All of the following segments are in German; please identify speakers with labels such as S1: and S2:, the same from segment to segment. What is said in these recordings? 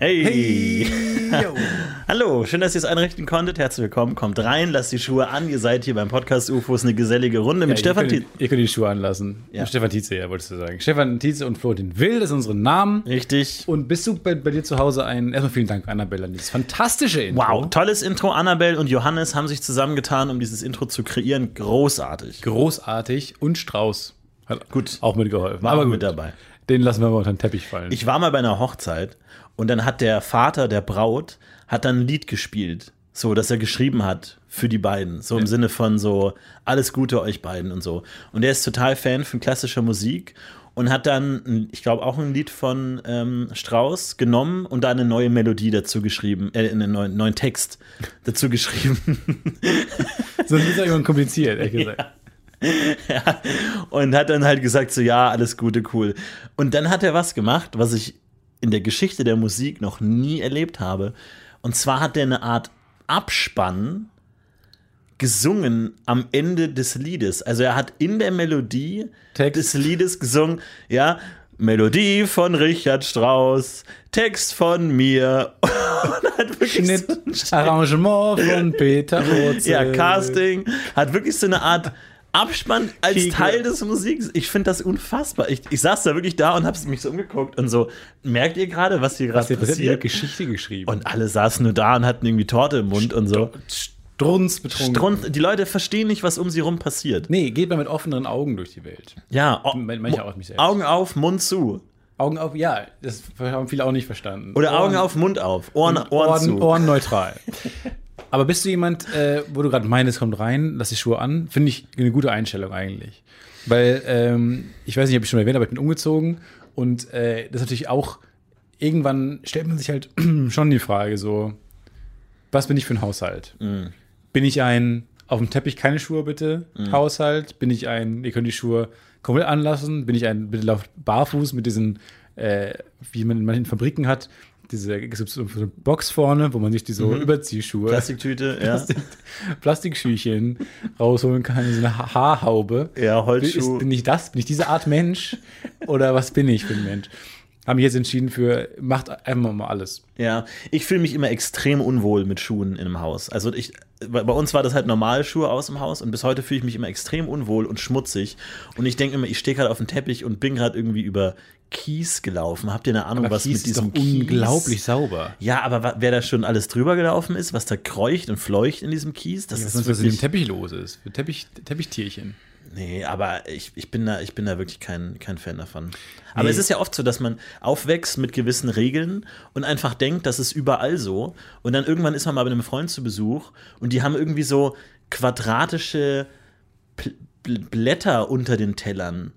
S1: Hey! Hallo, schön, dass ihr es einrichten konntet. Herzlich willkommen. Kommt rein, lasst die Schuhe an. Ihr seid hier beim Podcast UFOs eine gesellige Runde mit Stefan
S2: ihr,
S1: Tietz.
S2: könnt, ihr könnt die Schuhe anlassen.
S1: Ja.
S2: Stefan Tietze, ja, wolltest du sagen. Stefan Tietze und Florentin Will, das sind unsere Namen.
S1: Richtig.
S2: Und bist du bei, bei dir zu Hause ein. Erstmal vielen Dank, Annabelle, an dieses fantastische Intro.
S1: Wow, tolles Intro. Annabelle und Johannes haben sich zusammengetan, um dieses Intro zu kreieren. Großartig.
S2: Großartig. Und Strauß. Hat
S1: Gut.
S2: Auch mitgeholfen.
S1: War
S2: Aber gut.
S1: mit dabei.
S2: Den lassen wir mal unter den Teppich fallen.
S1: Ich war mal bei einer Hochzeit und dann hat der Vater der Braut hat dann ein Lied gespielt. So, dass er geschrieben hat für die beiden. So im Sinne von so, alles Gute euch beiden und so. Und er ist total Fan von klassischer Musik und hat dann, ich glaube, auch ein Lied von ähm, Strauss genommen und da eine neue Melodie dazu geschrieben, äh, einen neuen, neuen Text dazu geschrieben.
S2: Sonst ist ja irgendwann kompliziert, ehrlich gesagt.
S1: ja. Und hat dann halt gesagt, so ja, alles Gute, cool. Und dann hat er was gemacht, was ich in der Geschichte der Musik noch nie erlebt habe. Und zwar hat er eine Art Abspann gesungen am Ende des Liedes. Also er hat in der Melodie
S2: Text.
S1: des Liedes gesungen, ja, Melodie von Richard Strauss, Text von mir. Und hat wirklich
S2: Schnitt,
S1: so.
S2: Arrangement von Peter Wurzel.
S1: Ja, Casting. Hat wirklich so eine Art Abspann als
S2: Kegel.
S1: Teil des Musiks. Ich finde das unfassbar. Ich, ich saß da wirklich da und habe mich so umgeguckt und so, merkt ihr gerade, was hier gerade
S2: passiert? Geschichte geschrieben.
S1: Und alle saßen nur da und hatten irgendwie Torte im Mund und so.
S2: Strunz betrunken.
S1: Strunz, die Leute verstehen nicht, was um sie rum passiert.
S2: Nee, geht man mit offeneren Augen durch die Welt.
S1: Ja, o-
S2: Manche auch mich selbst.
S1: Augen auf, Mund zu.
S2: Augen auf, ja, das haben viele auch nicht verstanden.
S1: Oder
S2: Ohren-
S1: Augen auf, Mund auf. Ohren, Ohren,
S2: Ohren,
S1: zu.
S2: Ohren neutral. Aber bist du jemand, äh, wo du gerade meinst, kommt rein, lass die Schuhe an? Finde ich eine gute Einstellung eigentlich. Weil, ähm, ich weiß nicht, ob ich schon erwähnt, aber ich bin umgezogen und äh, das ist natürlich auch, irgendwann stellt man sich halt schon die Frage so, was bin ich für ein Haushalt?
S1: Mhm.
S2: Bin ich ein auf dem Teppich keine Schuhe bitte Haushalt? Bin ich ein, ihr könnt die Schuhe komplett anlassen? Bin ich ein, bitte lauft barfuß mit diesen, äh, wie man in Fabriken hat, diese so eine Box vorne, wo man sich die so Überziehschuhe,
S1: Plastiktüte, ja.
S2: Plastik, Plastikschüchen rausholen kann, so eine Ha- Haarhaube.
S1: Ja,
S2: Ist,
S1: Holzschuh.
S2: bin ich das? Bin ich diese Art Mensch? Oder was bin ich für ein Mensch? Haben mich jetzt entschieden für, macht einfach mal alles.
S1: Ja, ich fühle mich immer extrem unwohl mit Schuhen in einem Haus. Also ich, bei uns war das halt normale Schuhe aus dem Haus und bis heute fühle ich mich immer extrem unwohl und schmutzig. Und ich denke immer, ich stehe gerade auf dem Teppich und bin gerade irgendwie über Kies gelaufen. Habt ihr eine Ahnung,
S2: Aber
S1: was
S2: Kies
S1: mit diesem
S2: ist doch
S1: Kies?
S2: unglaublich sauber.
S1: Ja, aber wer da schon alles drüber gelaufen ist, was da kreucht und fleucht in diesem Kies, das
S2: Was
S1: ist
S2: sonst was in dem Teppich los ist. Für Teppich, Teppichtierchen.
S1: Nee, aber ich, ich, bin da, ich bin da wirklich kein, kein Fan davon. Aber
S2: Nee.
S1: es ist ja oft so, dass man aufwächst mit gewissen Regeln und einfach denkt, das ist überall so. Und dann irgendwann ist man mal bei einem Freund zu Besuch und die haben irgendwie so quadratische Blätter unter den Tellern.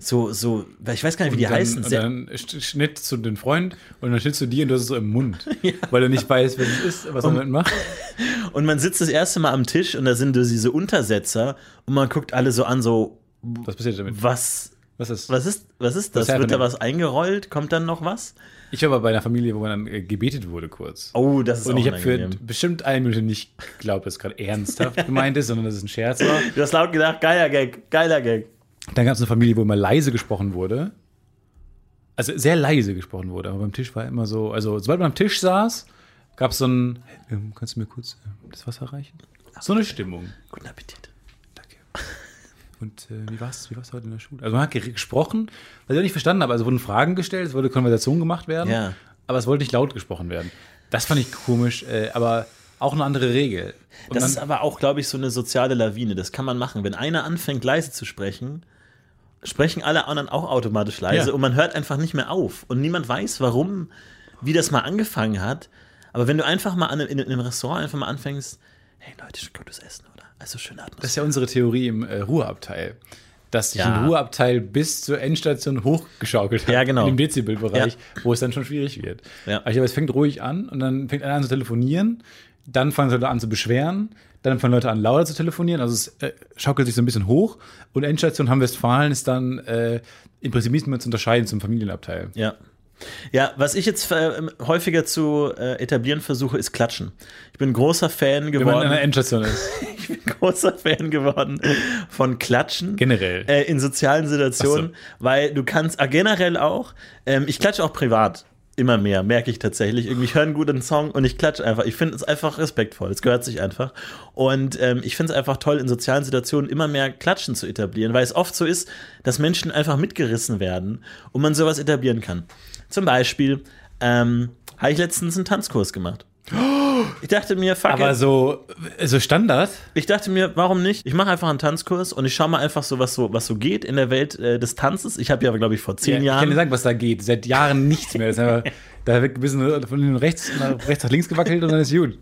S1: So, so, weil ich weiß gar nicht, wie die
S2: Mhm. und dann,
S1: heißen.
S2: Und dann sch- Schnitt zu den Freund und dann schnitt zu dir und du hast es so im Mund. Weil du nicht weißt, wer es ist, was man damit macht.
S1: und man sitzt das erste Mal am Tisch und da sind so diese Untersetzer und man guckt alle so an, so,
S2: Was passiert damit?
S1: was,
S2: Was ist?
S1: was ist, was ist das?
S2: Was
S1: Wird da was eingerollt? Kommt dann noch was?
S2: Ich war aber bei einer Familie, wo man dann äh, gebetet wurde kurz.
S1: Oh, das ist
S2: und ich habe für bestimmt eine Minute nicht geglaubt, dass es gerade ernsthaft gemeint ist, sondern dass es ein Scherz war.
S1: Du hast laut gedacht, geiler Gag, geiler Gag.
S2: Dann gab es eine Familie, wo immer leise gesprochen wurde. Also sehr leise gesprochen wurde, aber beim Tisch war immer so, also sobald man am Tisch saß, gab es so ein, ähm, kannst du mir kurz äh, das Wasser reichen? So eine Stimmung.
S1: Guten Appetit.
S2: Danke. Und äh, wie war es wie war's heute in der Schule? Also man hat ge- gesprochen, was ich auch nicht verstanden habe. Also wurden Fragen gestellt, es wurde Konversation gemacht werden,
S1: Ja.
S2: aber es wollte nicht laut gesprochen werden. Das fand ich komisch, äh, aber auch eine andere Regel. Und
S1: Das ist aber auch, glaube ich, so eine soziale Lawine. Das kann man machen. Wenn einer anfängt, leise zu sprechen, sprechen alle anderen auch automatisch leise
S2: Ja.
S1: und man hört einfach nicht mehr auf. Und niemand weiß, warum, wie das mal angefangen hat. Aber wenn du einfach mal in, in einem Restaurant einfach mal anfängst, hey Leute, schon gutes Essen, oder? Also schöne
S2: das ist
S1: Atmosphäre.
S2: ja unsere Theorie im äh, Ruheabteil. Dass sich
S1: Ja.
S2: ein Ruheabteil bis zur Endstation hochgeschaukelt hat.
S1: Ja, genau.
S2: Dem Dezibelbereich, wo es dann schon schwierig wird.
S1: Ja.
S2: Aber ich glaube, es fängt ruhig an und dann fängt einer an zu telefonieren, dann fangen Leute an zu beschweren, dann fangen Leute an lauter zu telefonieren. Also es äh, schaukelt sich so ein bisschen hoch und Endstation Hamm-Westfalen ist dann äh, im Prinzip nicht mehr zu unterscheiden zum Familienabteil.
S1: Ja. Ja, was ich jetzt äh, häufiger zu äh, etablieren versuche, ist Klatschen. Ich bin großer Fan
S2: Wenn man an
S1: geworden.
S2: einer Endstation ist.
S1: ich bin großer Fan geworden von Klatschen.
S2: Generell.
S1: Äh, in sozialen Situationen,
S2: Ach
S1: weil du kannst, ah, generell auch, ähm, ich klatsche auch privat. Immer mehr, merke ich tatsächlich. Irgendwie, ich höre einen guten Song und ich klatsche einfach. Ich finde es einfach respektvoll. Es gehört sich einfach. Und ähm, ich finde es einfach toll, in sozialen Situationen immer mehr Klatschen zu etablieren, weil es oft so ist, dass Menschen einfach mitgerissen werden und man sowas etablieren kann. Zum Beispiel ähm, habe ich letztens einen Tanzkurs gemacht. Ich dachte mir, fuck
S2: Aber
S1: it.
S2: so, so Standard?
S1: Ich dachte mir, warum nicht? Ich mache einfach einen Tanzkurs und ich schaue mal einfach so, was so, was so geht in der Welt äh, des Tanzes. Ich habe ja, glaube ich, vor zehn
S2: Ja, ich kann
S1: Jahren.
S2: dir sagen, was da geht. Seit Jahren nichts mehr. Einfach Da wird ein bisschen von rechts nach, rechts nach links gewackelt und dann ist gut.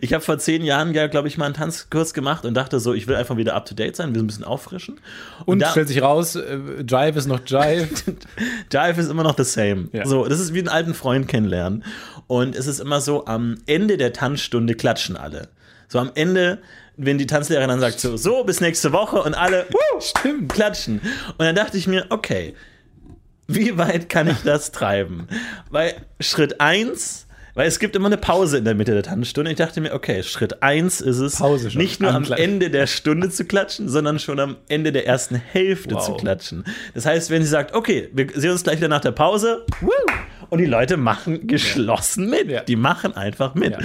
S1: Ich habe vor zehn Jahren ja, glaube ich, mal einen Tanzkurs gemacht und dachte so, ich will einfach wieder up to date sein, wir ein bisschen auffrischen.
S2: Und,
S1: da-
S2: stellt sich raus, äh, Jive ist noch Jive.
S1: Jive ist immer noch the same.
S2: Ja.
S1: So, das ist wie einen alten Freund kennenlernen. Und es ist immer so, am Ende der Tanzstunde klatschen alle. So am Ende, wenn die Tanzlehrerin dann sagt so, so, bis nächste Woche und alle
S2: Stimmt.
S1: klatschen. Und dann dachte ich mir, okay, wie weit kann ich das treiben? Weil Schritt eins, weil es gibt immer eine Pause in der Mitte der Tanzstunde. Ich dachte mir, okay, Schritt eins ist es, nicht nur am. Ende der Stunde zu klatschen, sondern schon am Ende der ersten Hälfte
S2: Wow.
S1: zu klatschen. Das heißt, wenn sie sagt, okay, wir sehen uns gleich wieder nach der Pause, woo, und die Leute machen geschlossen mit.
S2: Ja.
S1: Die machen einfach mit.
S2: Ja.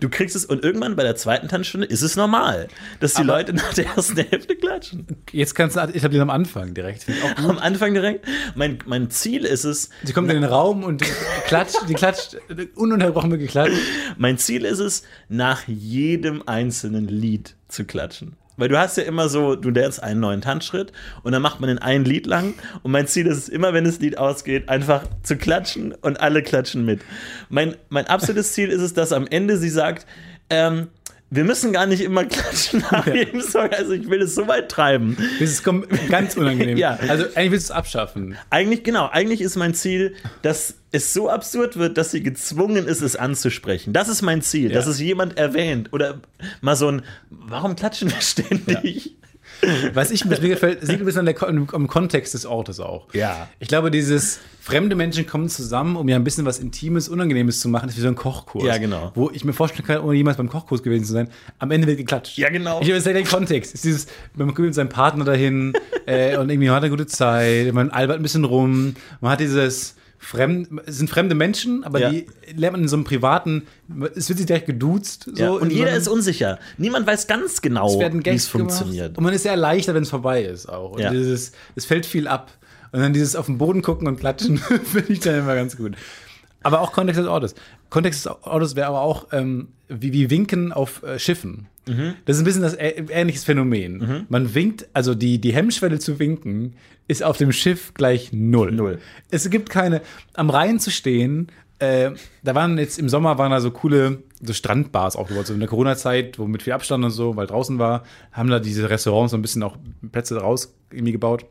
S1: Du kriegst es, und irgendwann bei der zweiten Tanzstunde ist es normal, dass die
S2: Aber-
S1: Leute nach der ersten Hälfte klatschen.
S2: Jetzt kannst du etablieren am Anfang direkt. Ich.
S1: Am Anfang direkt. Mein, mein Ziel ist es,
S2: Sie kommt in den Raum und klatscht, die klatscht, ununterbrochen wird geklatscht.
S1: Mein Ziel ist es, nach jedem einzelnen Lied zu klatschen. Weil du hast ja immer so, du lernst einen neuen Tanzschritt und dann macht man den ein Lied lang und mein Ziel ist es immer, wenn das Lied ausgeht, einfach zu klatschen und alle klatschen mit. Mein, mein absolutes Ziel ist es, dass am Ende sie sagt, ähm, wir müssen gar nicht immer klatschen nach jedem Song. Also ich will es so weit treiben.
S2: Das ist ganz unangenehm.
S1: Ja.
S2: Also eigentlich willst du es abschaffen.
S1: Eigentlich, genau, eigentlich ist mein Ziel, dass es so absurd wird, dass sie gezwungen ist, es anzusprechen. Das ist mein Ziel, dass es jemand erwähnt. Oder mal so ein, warum klatschen wir ständig?
S2: Was ich mir gefällt, sieht ein bisschen an am Kontext des Ortes auch.
S1: Ja.
S2: Ich glaube, dieses fremde Menschen kommen zusammen, um ja ein bisschen was Intimes, Unangenehmes zu machen, ist wie so ein Kochkurs.
S1: Ja, genau.
S2: Wo ich mir vorstellen kann, ohne jemals beim Kochkurs gewesen zu sein, am Ende wird geklatscht.
S1: Ja, genau.
S2: Ich weiß ja den Kontext. Es ist dieses, man kommt mit seinem Partner dahin äh, und irgendwie man hat eine gute Zeit, man albert ein bisschen rum, man hat dieses fremd, es sind fremde Menschen, aber
S1: Ja.
S2: die lernt man in so einem privaten, es wird sich direkt geduzt. So
S1: Ja, und
S2: so
S1: jeder
S2: einem-
S1: ist unsicher. Niemand weiß ganz genau, wie es funktioniert.
S2: Und man ist sehr erleichtert, wenn es vorbei ist auch. Und
S1: Ja.
S2: dieses, es fällt viel ab. Und dann dieses auf den Boden gucken und klatschen, finde ich dann immer ganz gut. Aber auch Kontext des Ortes. Kontext des Ortes wäre aber auch ähm, wie, wie Winken auf äh, Schiffen.
S1: Mhm.
S2: Das ist ein bisschen das ähnliches Phänomen. Man winkt, also die, die Hemmschwelle zu winken ist auf dem Schiff gleich null.
S1: Null.
S2: Es gibt keine, am Rhein zu stehen, äh, da waren jetzt im Sommer waren da so coole so Strandbars aufgebaut, so in der Corona-Zeit, wo mit viel Abstand und so, weil draußen war, haben da diese Restaurants so ein bisschen auch Plätze raus irgendwie gebaut.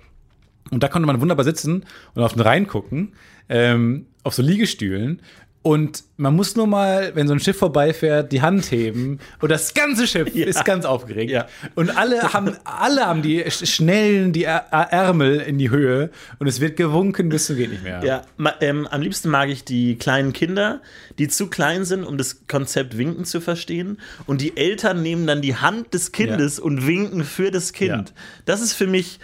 S2: Und da konnte man wunderbar sitzen und auf den Rhein gucken, ähm, auf so Liegestühlen. Und man muss nur mal, wenn so ein Schiff vorbeifährt, die Hand heben und das ganze Schiff ist ganz aufgeregt.
S1: Ja.
S2: Und alle haben, alle haben die sch- schnellen die Ärmel in die Höhe und es wird gewunken bis zum geht nicht mehr.
S1: Ja, ähm, am liebsten mag ich die kleinen Kinder, die zu klein sind, um das Konzept Winken zu verstehen. Und die Eltern nehmen dann die Hand des Kindes und winken für das Kind.
S2: Ja.
S1: Das ist für mich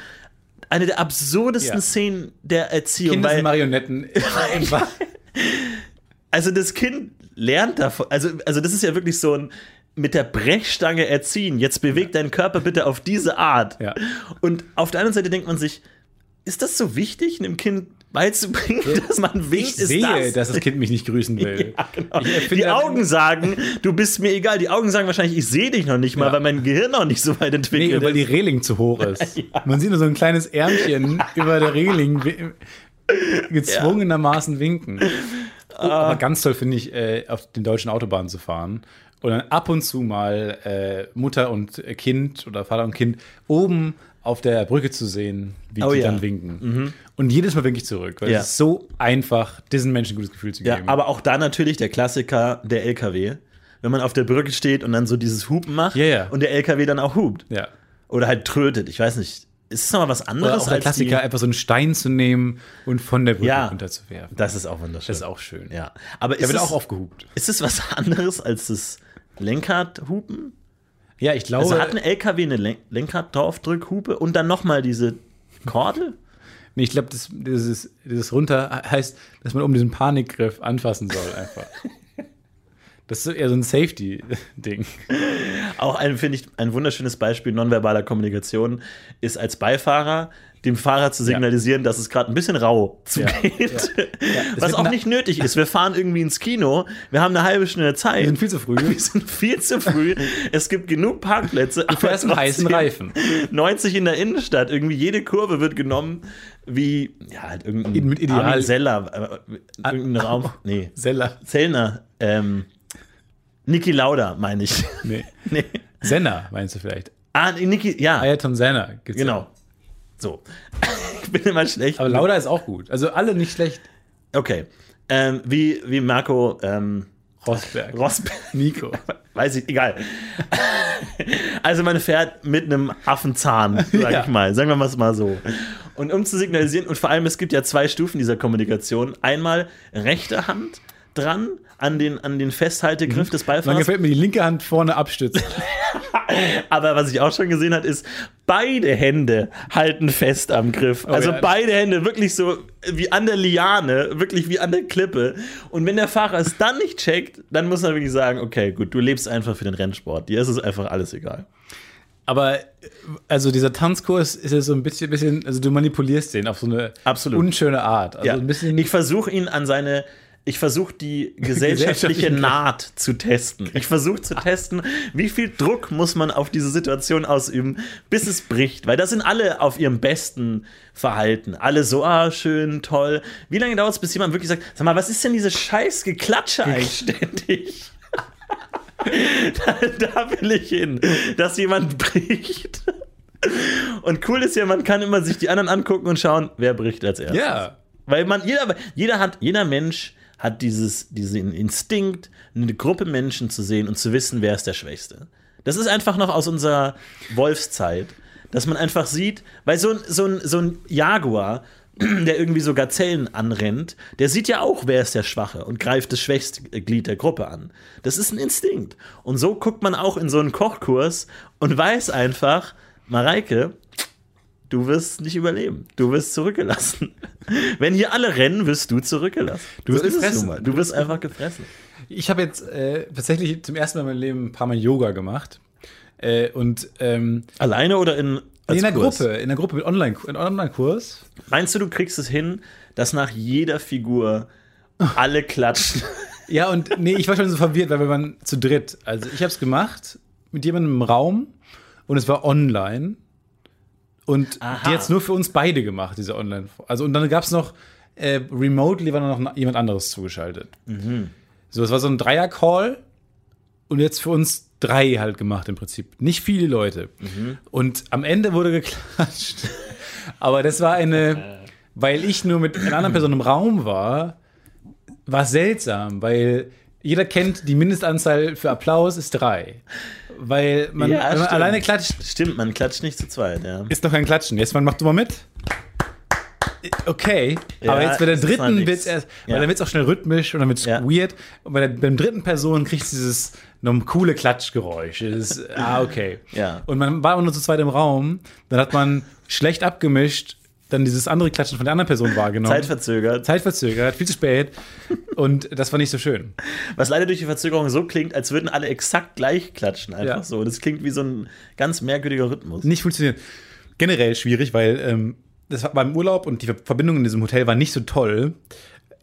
S1: eine der absurdesten
S2: Ja.
S1: Szenen der Erziehung.
S2: Kinder
S1: weil,
S2: Marionetten.
S1: Also das Kind lernt davon. Also, also das ist ja wirklich so ein mit der Brechstange erziehen. Jetzt bewegt deinen Körper bitte auf diese Art.
S2: Ja.
S1: Und auf der anderen Seite denkt man sich, ist das so wichtig, einem Kind beizubringen, dass man winkt?
S2: Ich
S1: ist
S2: sehe,
S1: das?
S2: dass das Kind mich nicht grüßen will.
S1: Ja, genau. Die Augen sagen, du bist mir egal. Die Augen sagen wahrscheinlich, ich sehe dich noch nicht mal,
S2: Ja.
S1: weil mein Gehirn noch nicht so weit
S2: Nee,
S1: entwickelt
S2: weil die
S1: ist.
S2: Reling zu hoch ist. Man sieht nur so ein kleines Ärmchen über der Reling gezwungenermaßen winken. Oh,
S1: Ah.
S2: aber ganz toll finde ich, äh, auf den deutschen Autobahnen zu fahren und dann ab und zu mal äh, Mutter und Kind oder Vater und Kind oben auf der Brücke zu sehen, wie
S1: Oh
S2: die
S1: ja.
S2: dann winken. Und jedes Mal winke ich zurück, weil
S1: Ja.
S2: es ist so einfach, diesen Menschen ein gutes Gefühl zu
S1: Ja,
S2: geben.
S1: aber auch da natürlich der Klassiker, der LKW. Wenn man auf der Brücke steht und dann so dieses Hupen macht
S2: Ja, ja.
S1: und der LKW dann auch hupt.
S2: ja.
S1: Oder halt trötet. Ich weiß nicht. Ist es nochmal was
S2: Oder
S1: anderes
S2: auch der
S1: als
S2: Klassiker,
S1: die,
S2: einfach so einen Stein zu nehmen und von der Brücke
S1: Ja.
S2: runterzuwerfen.
S1: Das ist auch wunderschön.
S2: Das ist auch schön.
S1: Ja. Aber
S2: Der wird
S1: es,
S2: auch aufgehupt.
S1: ist es was anderes als das Lenkradhupen?
S2: Ja, ich glaube.
S1: Also hat ein LKW eine Len Lenkrad draufdrückhupe und dann nochmal diese Kordel?
S2: Nee, ich glaube, das, dieses, dieses runter heißt, dass man um diesen Panikgriff anfassen soll, einfach. Das ist eher so ein Safety-Ding.
S1: Auch ein, finde ich, ein wunderschönes Beispiel nonverbaler Kommunikation ist als Beifahrer dem Fahrer zu signalisieren, dass es gerade ein bisschen rau zugeht.
S2: Ja, ja.
S1: Was auch nicht nötig ist. Wir fahren irgendwie ins Kino, wir haben eine halbe Stunde Zeit.
S2: Wir sind viel zu früh.
S1: Wir sind viel zu früh. Es gibt genug Parkplätze. Du
S2: fährst einen heißen Reifen.
S1: 90 in der Innenstadt. Irgendwie jede Kurve wird genommen wie, ja, halt irgendein
S2: Mit Ideal-
S1: Armin Seller. Äh, irgendein Raum. Nee.
S2: Seller.
S1: Zellner. Ähm, Niki Lauda, meine ich.
S2: Nee.
S1: nee.
S2: Senna, meinst du vielleicht?
S1: Ah, Niki, ja.
S2: Ayrton Senna. gibt's ja.
S1: So. ich bin immer schlecht.
S2: Aber Lauda ist auch gut. Also alle nicht schlecht.
S1: okay. Ähm, wie, wie Marco ähm,
S2: Rosberg.
S1: Rosberg.
S2: Nico.
S1: Weiß ich, egal. Also man fährt mit einem Affenzahn, sag
S2: Ja.
S1: ich mal. Sagen wir mal es mal so. Und um zu signalisieren, und vor allem, es gibt ja zwei Stufen dieser Kommunikation. Einmal rechte Hand dran an den, an den Festhaltegriff des
S2: Dann
S1: Beifahrers.
S2: gefällt mir die linke Hand vorne abstützen.
S1: Aber was ich auch schon gesehen habe, ist, beide Hände halten fest am Griff. also
S2: Oh ja.
S1: beide Hände wirklich so wie an der Liane, wirklich wie an der Klippe. Und wenn der Fahrer es dann nicht checkt, dann muss man wirklich sagen, okay, gut, du lebst einfach für den Rennsport. Dir ist es einfach alles egal.
S2: Aber also dieser Tanzkurs ist ja so ein bisschen, bisschen, also du manipulierst den auf so eine
S1: Absolut.
S2: unschöne Art. Also
S1: Ja. ich versuche ihn an seine. Ich versuche die gesellschaftliche Naht zu testen. Ich versuche zu testen, wie viel Druck muss man auf diese Situation ausüben, bis es bricht. Weil da sind alle auf ihrem besten Verhalten. Alle so, ah, schön, toll. Wie lange dauert es, bis jemand wirklich sagt, sag mal, was ist denn diese scheiß Geklatsche eigentlich ständig? da, da will ich hin, dass jemand bricht. Und cool ist ja, man kann immer sich die anderen angucken und schauen, wer bricht als erstes.
S2: Ja.
S1: Weil man, jeder, jeder hat, jeder Mensch hat dieses, diesen Instinkt, eine Gruppe Menschen zu sehen und zu wissen, wer ist der Schwächste. Das ist einfach noch aus unserer Wolfszeit, dass man einfach sieht, weil so so so ein Jaguar, der irgendwie so Gazellen anrennt, der sieht ja auch, wer ist der Schwache und greift das schwächste Glied der Gruppe an. Das ist ein Instinkt. Und so guckt man auch in so einen Kochkurs und weiß einfach, Mareike, du wirst nicht überleben. Du wirst zurückgelassen. Wenn hier alle rennen, wirst du zurückgelassen.
S2: Du wirst
S1: es
S2: gefressen.
S1: mal. Du wirst einfach gefressen.
S2: Ich habe jetzt äh, tatsächlich zum ersten Mal in meinem Leben ein paar Mal Yoga gemacht. Äh, und ähm,
S1: Alleine oder in, als
S2: in der
S1: Kurs?
S2: Gruppe, in der Gruppe mit Online, in Online-Kurs.
S1: Meinst du, du kriegst es hin, dass nach jeder Figur alle klatschen?
S2: Ja, und nee, ich war schon so verwirrt, weil wir waren zu dritt. Also ich habe es gemacht mit jemandem im Raum und es war online. Und
S1: Aha.
S2: die hat es nur für uns beide gemacht, diese Online. Also und dann gab es noch äh, remotely war noch jemand anderes zugeschaltet. So, es war so ein Dreier-Call und jetzt für uns drei halt gemacht im Prinzip. Nicht viele Leute. Und am Ende wurde geklatscht. Aber das war eine, weil ich nur mit einer anderen Person im Raum war, war seltsam, weil jeder kennt, die Mindestanzahl für Applaus ist drei. Weil man,
S1: Ja,
S2: man
S1: stimmt.
S2: alleine klatscht,
S1: Stimmt, man klatscht nicht zu zweit, ja.
S2: ist noch kein Klatschen. Jetzt man macht du mal mit. Okay,
S1: Ja,
S2: aber jetzt bei der dritten wird es erst,
S1: Ja.
S2: weil dann wird es auch schnell rhythmisch und dann wird es
S1: Ja.
S2: weird. Und bei der beim dritten Person kriegst du dieses noch ein coole Klatschgeräusch. Ist, ah, okay.
S1: Ja.
S2: Und man war aber nur zu zweit im Raum, dann hat man schlecht abgemischt, dann dieses andere Klatschen von der anderen Person wahrgenommen.
S1: Zeitverzögert.
S2: Zeitverzögert, viel zu spät. Und das war nicht so schön.
S1: Was leider durch die Verzögerung so klingt, als würden alle exakt gleich klatschen. Einfach
S2: Ja.
S1: so. Das klingt wie so ein ganz merkwürdiger Rhythmus.
S2: nicht funktioniert. Generell schwierig, weil ähm, das war beim Urlaub und die Verbindung in diesem Hotel war nicht so toll.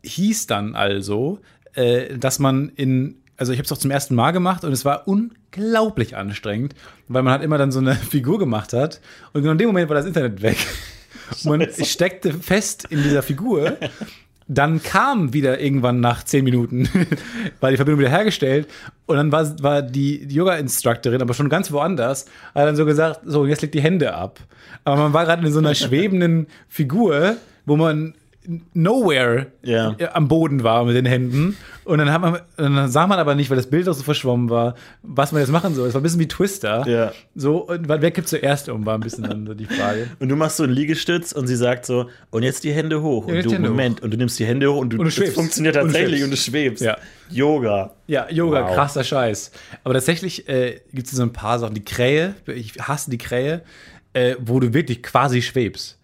S2: Hieß dann also, äh, dass man in, also ich habe es auch zum ersten Mal gemacht und es war unglaublich anstrengend, weil man halt immer dann so eine Figur gemacht hat und genau in dem Moment war das Internet weg. Und man steckte fest in dieser Figur. Dann kam wieder irgendwann nach zehn Minuten, war die Verbindung wieder hergestellt und dann war, war die, Yoga-Instructorin aber schon ganz woanders, hat dann so gesagt, so, jetzt legt die Hände ab. Aber man war gerade in so einer schwebenden Figur, wo man nowhere äh, am Boden war mit den Händen. Und dann, hat man, dann sah man aber nicht, weil das Bild auch so verschwommen war, was man jetzt machen soll. Es war ein bisschen wie Twister.
S1: Ja.
S2: So, und wer kippt zuerst um, war ein bisschen dann so die Frage.
S1: Und du machst so einen Liegestütz und sie sagt so, und jetzt die Hände hoch. Und
S2: jetzt
S1: du, Moment, und du nimmst die Hände hoch und du,
S2: Und du
S1: das
S2: schwebst.
S1: funktioniert
S2: Und du
S1: tatsächlich
S2: schwebst.
S1: und du schwebst.
S2: Ja.
S1: Yoga.
S2: Ja, Yoga,
S1: Wow.
S2: krasser Scheiß. Aber tatsächlich äh, gibt es so ein paar Sachen. Die Krähe, ich hasse die Krähe, äh, wo du wirklich quasi schwebst.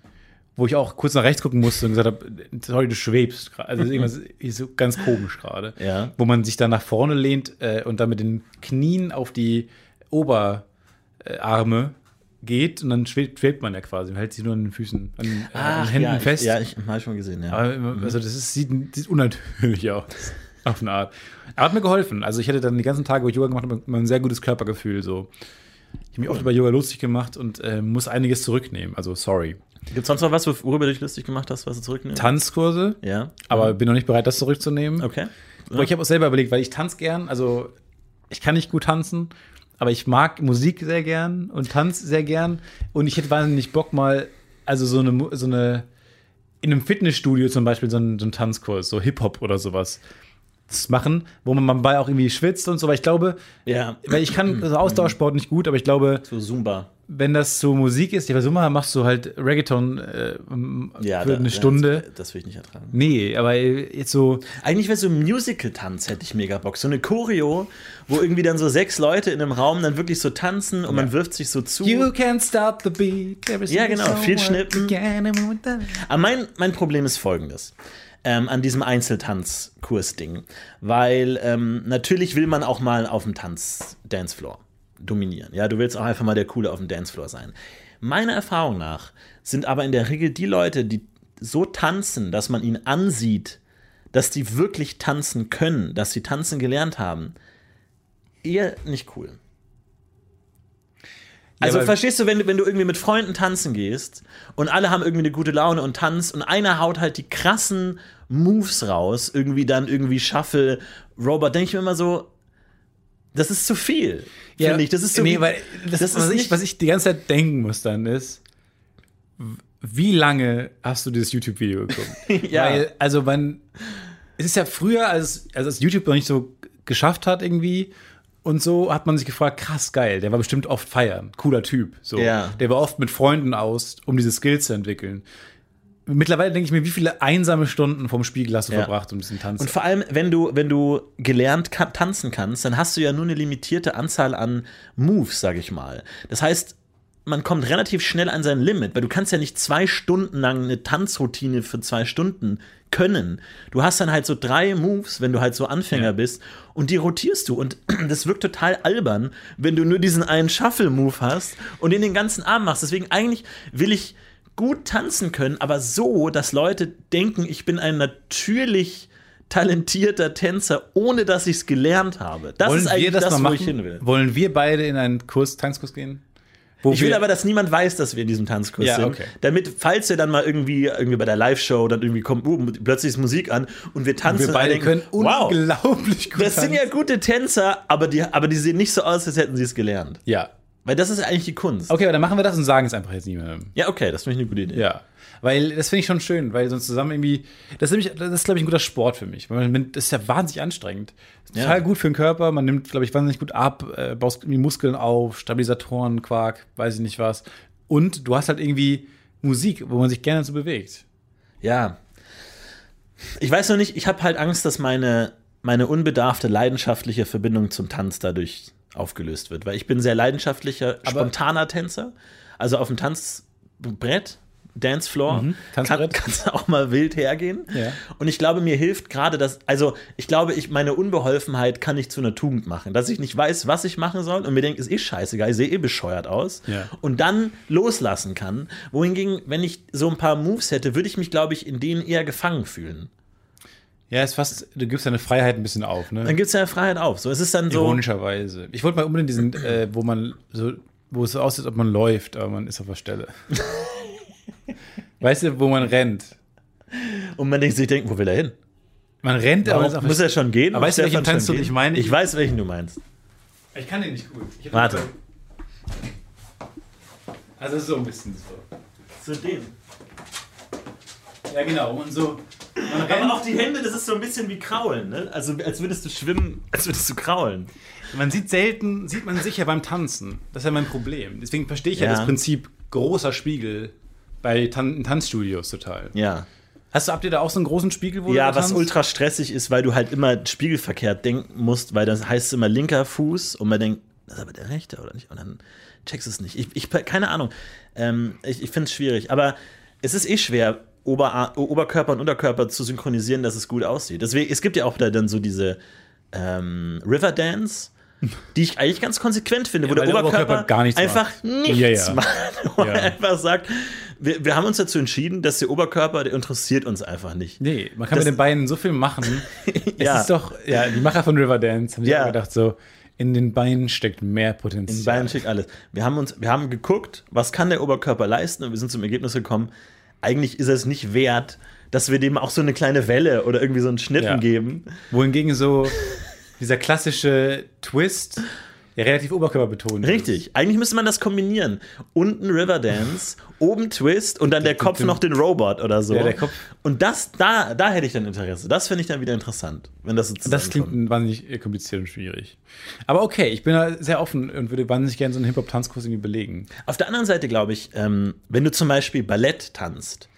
S2: Wo ich auch kurz nach rechts gucken musste und gesagt habe, sorry, du schwebst gerade. Also irgendwas ist so ganz komisch gerade.
S1: Ja.
S2: Wo man sich dann nach vorne lehnt äh, und dann mit den Knien auf die Oberarme geht und dann schwebt, schwebt man ja quasi und hält sich nur an den Füßen, an, äh, an den Händen
S1: ja,
S2: fest.
S1: Ich, ja, ich habe schon gesehen, ja.
S2: Aber, also das ist, sieht, sieht unnatürlich aus. Auf eine Art. Er hat mir geholfen. Also ich hatte dann die ganzen Tage, wo ich Yoga gemacht habe, immer ein sehr gutes Körpergefühl. So. Ich habe mich oft über Yoga lustig gemacht und äh, muss einiges zurücknehmen. Also sorry.
S1: Gibt es sonst noch was, worüber du dich lustig gemacht hast, was du zurücknimmst?
S2: Tanzkurse,
S1: ja.
S2: aber bin noch nicht bereit, das zurückzunehmen.
S1: Okay.
S2: Aber ich habe auch selber überlegt, weil ich tanze gern. Also ich kann nicht gut tanzen, aber ich mag Musik sehr gern und Tanz sehr gern. Und ich hätte wahnsinnig Bock mal, also so eine, so eine in einem Fitnessstudio zum Beispiel so einen, so einen Tanzkurs, so Hip-Hop oder sowas zu machen, wo man bei auch irgendwie schwitzt und so, weil ich glaube,
S1: Ja.
S2: weil ich kann also Ausdauersport nicht gut, aber ich glaube,
S1: So Zumba.
S2: Wenn das so Musik ist, ja, so mal machst du halt Reggaeton äh,
S1: Ja,
S2: für
S1: da-
S2: eine
S1: ja,
S2: Stunde.
S1: Das, das will ich nicht ertragen.
S2: Nee, aber jetzt so,
S1: Eigentlich wäre so ein Musical-Tanz, hätte ich mega Bock. So eine Choreo, wo irgendwie dann so sechs Leute in einem Raum dann wirklich so tanzen und man wirft sich so zu.
S2: You can't stop the beat.
S1: Ja, genau, viel Schnippen. Aber mein, mein Problem ist folgendes. Ähm, an diesem Einzeltanzkurs-Ding. Weil ähm, natürlich will man auch mal auf dem Tanz-Dancefloor dominieren. Ja, du willst auch einfach mal der Coole auf dem Dancefloor sein. Meiner Erfahrung nach sind aber in der Regel die Leute, die so tanzen, dass man ihnen ansieht, dass die wirklich tanzen können, dass sie tanzen gelernt haben, eher nicht cool. Also
S2: aber-
S1: verstehst du, wenn du, wenn du irgendwie mit Freunden tanzen gehst und alle haben irgendwie eine gute Laune und tanzt und einer haut halt die krassen Moves raus, irgendwie dann irgendwie Shuffle, Robot, denke ich mir immer so, das ist zu viel, finde ich. Das ist so
S2: nee, weil das,
S1: das
S2: was, ich, was ich die ganze Zeit denken muss dann ist, wie lange hast du dieses YouTube-Video geguckt?
S1: Ja.
S2: Weil, also man, es ist ja früher, als, als YouTube noch nicht so geschafft hat irgendwie und so, hat man sich gefragt, krass geil, der war bestimmt oft feiern, cooler Typ. So.
S1: Ja.
S2: Der war oft mit Freunden aus, um diese Skills zu entwickeln. Mittlerweile denke ich mir, wie viele einsame Stunden vom Spiegel hast du
S1: Ja.
S2: verbracht, um diesen Tanz
S1: Und vor allem, wenn du, wenn du gelernt ka- tanzen kannst, dann hast du ja nur eine limitierte Anzahl an Moves, sag ich mal. Das heißt, man kommt relativ schnell an sein Limit, weil du kannst ja nicht zwei Stunden lang eine Tanzroutine für zwei Stunden können. Du hast dann halt so drei Moves, wenn du halt so Anfänger
S2: Ja.
S1: bist und die rotierst du und das wirkt total albern, wenn du nur diesen einen Shuffle-Move hast und den den ganzen Arm machst. Deswegen eigentlich will ich gut tanzen können, aber so, dass Leute denken, ich bin ein natürlich talentierter Tänzer, ohne dass ich es gelernt habe. Das
S2: Wollen
S1: ist eigentlich
S2: wir das
S1: das, wo
S2: machen?
S1: ich hin will.
S2: Wollen wir beide in einen Kurs, Tanzkurs gehen? Wo
S1: Ich will
S2: wir-
S1: aber, dass niemand weiß, dass wir in diesem Tanzkurs
S2: Ja,
S1: sind.
S2: okay.
S1: Damit, falls wir dann mal irgendwie, irgendwie bei der Live-Show dann irgendwie kommt, uh, plötzlich ist Musik an und wir tanzen.
S2: wir
S1: und
S2: beide
S1: denken,
S2: können
S1: wow,
S2: unglaublich gut
S1: das sind ja gute Tänzer, aber die, aber die sehen nicht so aus, als hätten sie es gelernt.
S2: Ja.
S1: Weil das ist eigentlich die Kunst.
S2: Okay, aber dann machen wir das und sagen es einfach jetzt niemandem.
S1: Ja, okay, das finde ich eine gute Idee.
S2: Ja. Weil das finde ich schon schön, weil sonst zusammen irgendwie. Das ist, nämlich- das ist glaube ich, ein guter Sport für mich. Weil man, das ist ja wahnsinnig anstrengend. Total
S1: Ja.
S2: gut für den Körper. Man nimmt, glaube ich, wahnsinnig gut ab, äh, baust irgendwie Muskeln auf, Stabilisatoren, Quark, weiß ich nicht was. Und du hast halt irgendwie Musik, wo man sich gerne so bewegt.
S1: Ja. Ich weiß noch nicht, ich habe halt Angst, dass meine, meine unbedarfte, leidenschaftliche Verbindung zum Tanz dadurch aufgelöst wird. Weil ich bin sehr leidenschaftlicher, spontaner Tänzer. Also auf dem Tanzbrett, Dancefloor, kann,
S2: Tanzbrett.
S1: kannst du auch mal wild hergehen.
S2: Ja.
S1: Und ich glaube, mir hilft gerade das, also ich glaube, ich, meine Unbeholfenheit kann ich zu einer Tugend machen. Dass ich nicht weiß, was ich machen soll und mir denke, ist eh scheißegal, ich sehe eh bescheuert aus.
S2: Ja.
S1: Und dann loslassen kann. Wohingegen, wenn ich so ein paar Moves hätte, würde ich mich, glaube ich, in denen eher gefangen fühlen.
S2: Ja, ist fast, du gibst deine Freiheit ein bisschen auf, ne?
S1: Dann gibt es ja Freiheit auf. So, es ist dann so.
S2: Ironischerweise. Ich wollte mal unbedingt diesen, äh, wo man so, wo es so aussieht, als ob man läuft, aber man ist auf der Stelle. weißt du, wo man rennt?
S1: Und man denkt sich, denkt, wo will er hin?
S2: Man rennt, aber
S1: Warum
S2: auf
S1: muss er schon gehen?
S2: Aber weißt du, welchen Tanz du- ich meine?
S1: Ich weiß, welchen du meinst.
S2: Ich kann den nicht gut.
S1: Warte.
S2: Also so ein bisschen so.
S1: Zu dem.
S2: Ja, genau. Und so. Man
S1: Aber auch die Hände, das ist so ein bisschen wie Kraulen, ne? Also als würdest du schwimmen, als würdest du kraulen.
S2: Man sieht selten, sieht man sich ja beim Tanzen. Das ist ja mein Problem. Deswegen verstehe ich ja,
S1: Ja.
S2: das Prinzip großer Spiegel bei Tan Tanzstudios total.
S1: Ja.
S2: Hast du, habt ihr da auch so einen großen Spiegel, wo
S1: Ja,
S2: du
S1: was
S2: tanzt?
S1: ultra stressig ist, weil du halt immer spiegelverkehrt denken musst, weil das heißt immer linker Fuß und man denkt, das ist aber der rechte oder nicht? Und dann checkst du es nicht. Ich, ich keine Ahnung. Ähm, ich ich finde es schwierig. Aber es ist eh schwer, Ober Oberkörper und Unterkörper zu synchronisieren, dass es gut aussieht. Deswegen, es gibt ja auch da dann so diese ähm, Riverdance, die ich eigentlich ganz konsequent finde, wo
S2: Ja,
S1: der
S2: weil der
S1: Oberkörper,
S2: Oberkörper gar nichts
S1: einfach
S2: macht.
S1: nichts
S2: Ja, ja.
S1: macht. Und einfach sagt, wir, wir haben uns dazu entschieden, dass der Oberkörper, der interessiert uns einfach nicht.
S2: Nee, man kann
S1: Das-
S2: mit den Beinen so viel machen.
S1: Ja.
S2: Es ist doch, ja, die Macher von Riverdance haben sich
S1: Ja.
S2: auch gedacht, so, in den Beinen steckt mehr Potenzial.
S1: In Bayern schick alles. Wir haben uns, wir haben geguckt, was kann der Oberkörper leisten und wir sind zum Ergebnis gekommen, eigentlich ist es nicht wert, dass wir dem auch so eine kleine Welle oder irgendwie so einen Schnitten
S2: Ja.
S1: geben.
S2: Wohingegen so dieser klassische Twist ja relativ oberkörperbetont ist.
S1: Richtig. Eigentlich müsste man das kombinieren. Unten Riverdance, oben Twist und dann der Kopf noch den Robot oder so.
S2: Ja, der Kopf.
S1: Und das, da, da hätte ich dann Interesse. Das finde ich dann wieder interessant, wenn das so
S2: Das klingt wahnsinnig kompliziert und schwierig. Aber okay, ich bin da sehr offen und würde wahnsinnig gerne so einen Hip-Hop-Tanzkurs irgendwie belegen.
S1: Auf der anderen Seite glaube ich, ähm, wenn du zum Beispiel Ballett tanzt,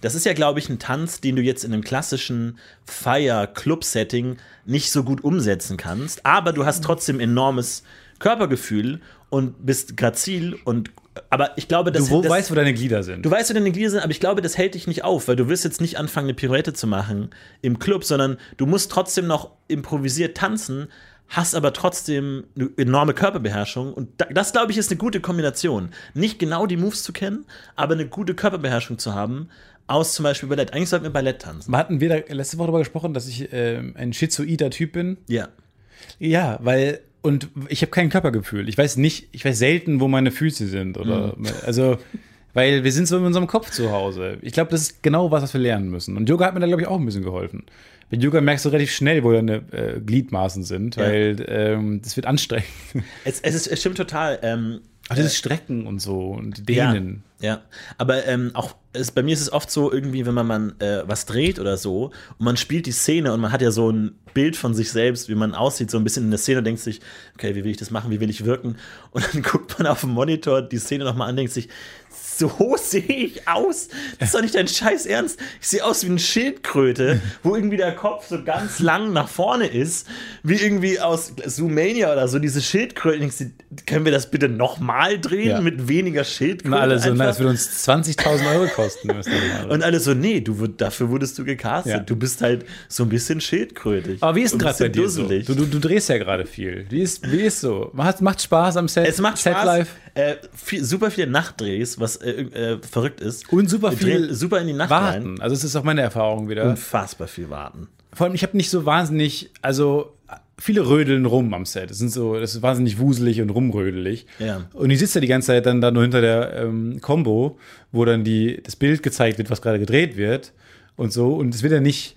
S1: das ist ja, glaube ich, ein Tanz, den du jetzt in einem klassischen Feier-Club-Setting nicht so gut umsetzen kannst, aber du hast trotzdem enormes Körpergefühl und bist grazil und aber ich glaube, dass
S2: Du wo
S1: das,
S2: weißt, wo deine Glieder sind.
S1: Du weißt, wo deine Glieder sind, aber ich glaube, das hält dich nicht auf, weil du wirst jetzt nicht anfangen, eine Pirouette zu machen im Club, sondern du musst trotzdem noch improvisiert tanzen, hast aber trotzdem eine enorme Körperbeherrschung. Und da- das, glaube ich, ist eine gute Kombination. Nicht genau die Moves zu kennen, aber eine gute Körperbeherrschung zu haben, aus zum Beispiel Ballett. Eigentlich sollten wir Ballett tanzen.
S2: Hatten wir da letzte Woche darüber gesprochen, dass ich ähm, ein schizoider Typ bin?
S1: Ja.
S2: Ja, weil und ich habe kein Körpergefühl. Ich weiß nicht, ich weiß selten, wo meine Füße sind oder also weil wir sind so in unserem Kopf zu Hause. Ich glaube, das ist genau was, was wir lernen müssen. Und Yoga hat mir da glaube ich auch ein bisschen geholfen. Bei Yoga merkst du relativ schnell, wo deine äh, Gliedmaßen sind, weil ähm, das wird anstrengend.
S1: Es, es, ist, es stimmt total. Ähm,
S2: Auch dieses Strecken und so und Dehnen.
S1: Ja, ja. aber ähm, auch es, bei mir ist es oft so, irgendwie, wenn man, man äh, was dreht oder so und man spielt die Szene und man hat ja so ein Bild von sich selbst, wie man aussieht, so ein bisschen in der Szene und denkt sich, okay, wie will ich das machen, wie will ich wirken? Und dann guckt man auf dem Monitor die Szene nochmal an und denkt sich, so sehe ich aus. Das ist doch nicht dein Scheiß Ernst. Ich sehe aus wie eine Schildkröte, wo irgendwie der Kopf so ganz lang nach vorne ist, wie irgendwie aus Zoomania oder so, diese Schildkröten. Ich denk, Können wir das bitte nochmal drehen
S2: Ja.
S1: mit weniger Schildkröten?
S2: Und alle so, na, das würde uns 20.000 Euro kosten.
S1: Und alle so, nee, du, dafür wurdest du gecastet.
S2: Ja.
S1: Du bist halt so ein bisschen schildkrötig.
S2: Aber wie ist denn gerade bei dir so? Du, du, du drehst ja gerade viel. Wie ist, wie ist so? Macht, macht Spaß am Set?
S1: Es macht Spaß.
S2: Setlife?
S1: Äh, viel, super viele Nachtdrehs, was äh, äh, verrückt ist.
S2: Und super viel
S1: drehen super in die Nacht rein.
S2: Warten. Also es ist auch meine Erfahrung wieder.
S1: Unfassbar viel warten.
S2: Vor allem, ich habe nicht so wahnsinnig, also viele rödeln rum am Set. Das sind so, das ist wahnsinnig wuselig und rumrödelig.
S1: Ja.
S2: Und ich sitze ja die ganze Zeit dann da nur hinter der ähm, Combo, wo dann die, das Bild gezeigt wird, was gerade gedreht wird und so. Und es wird ja nicht,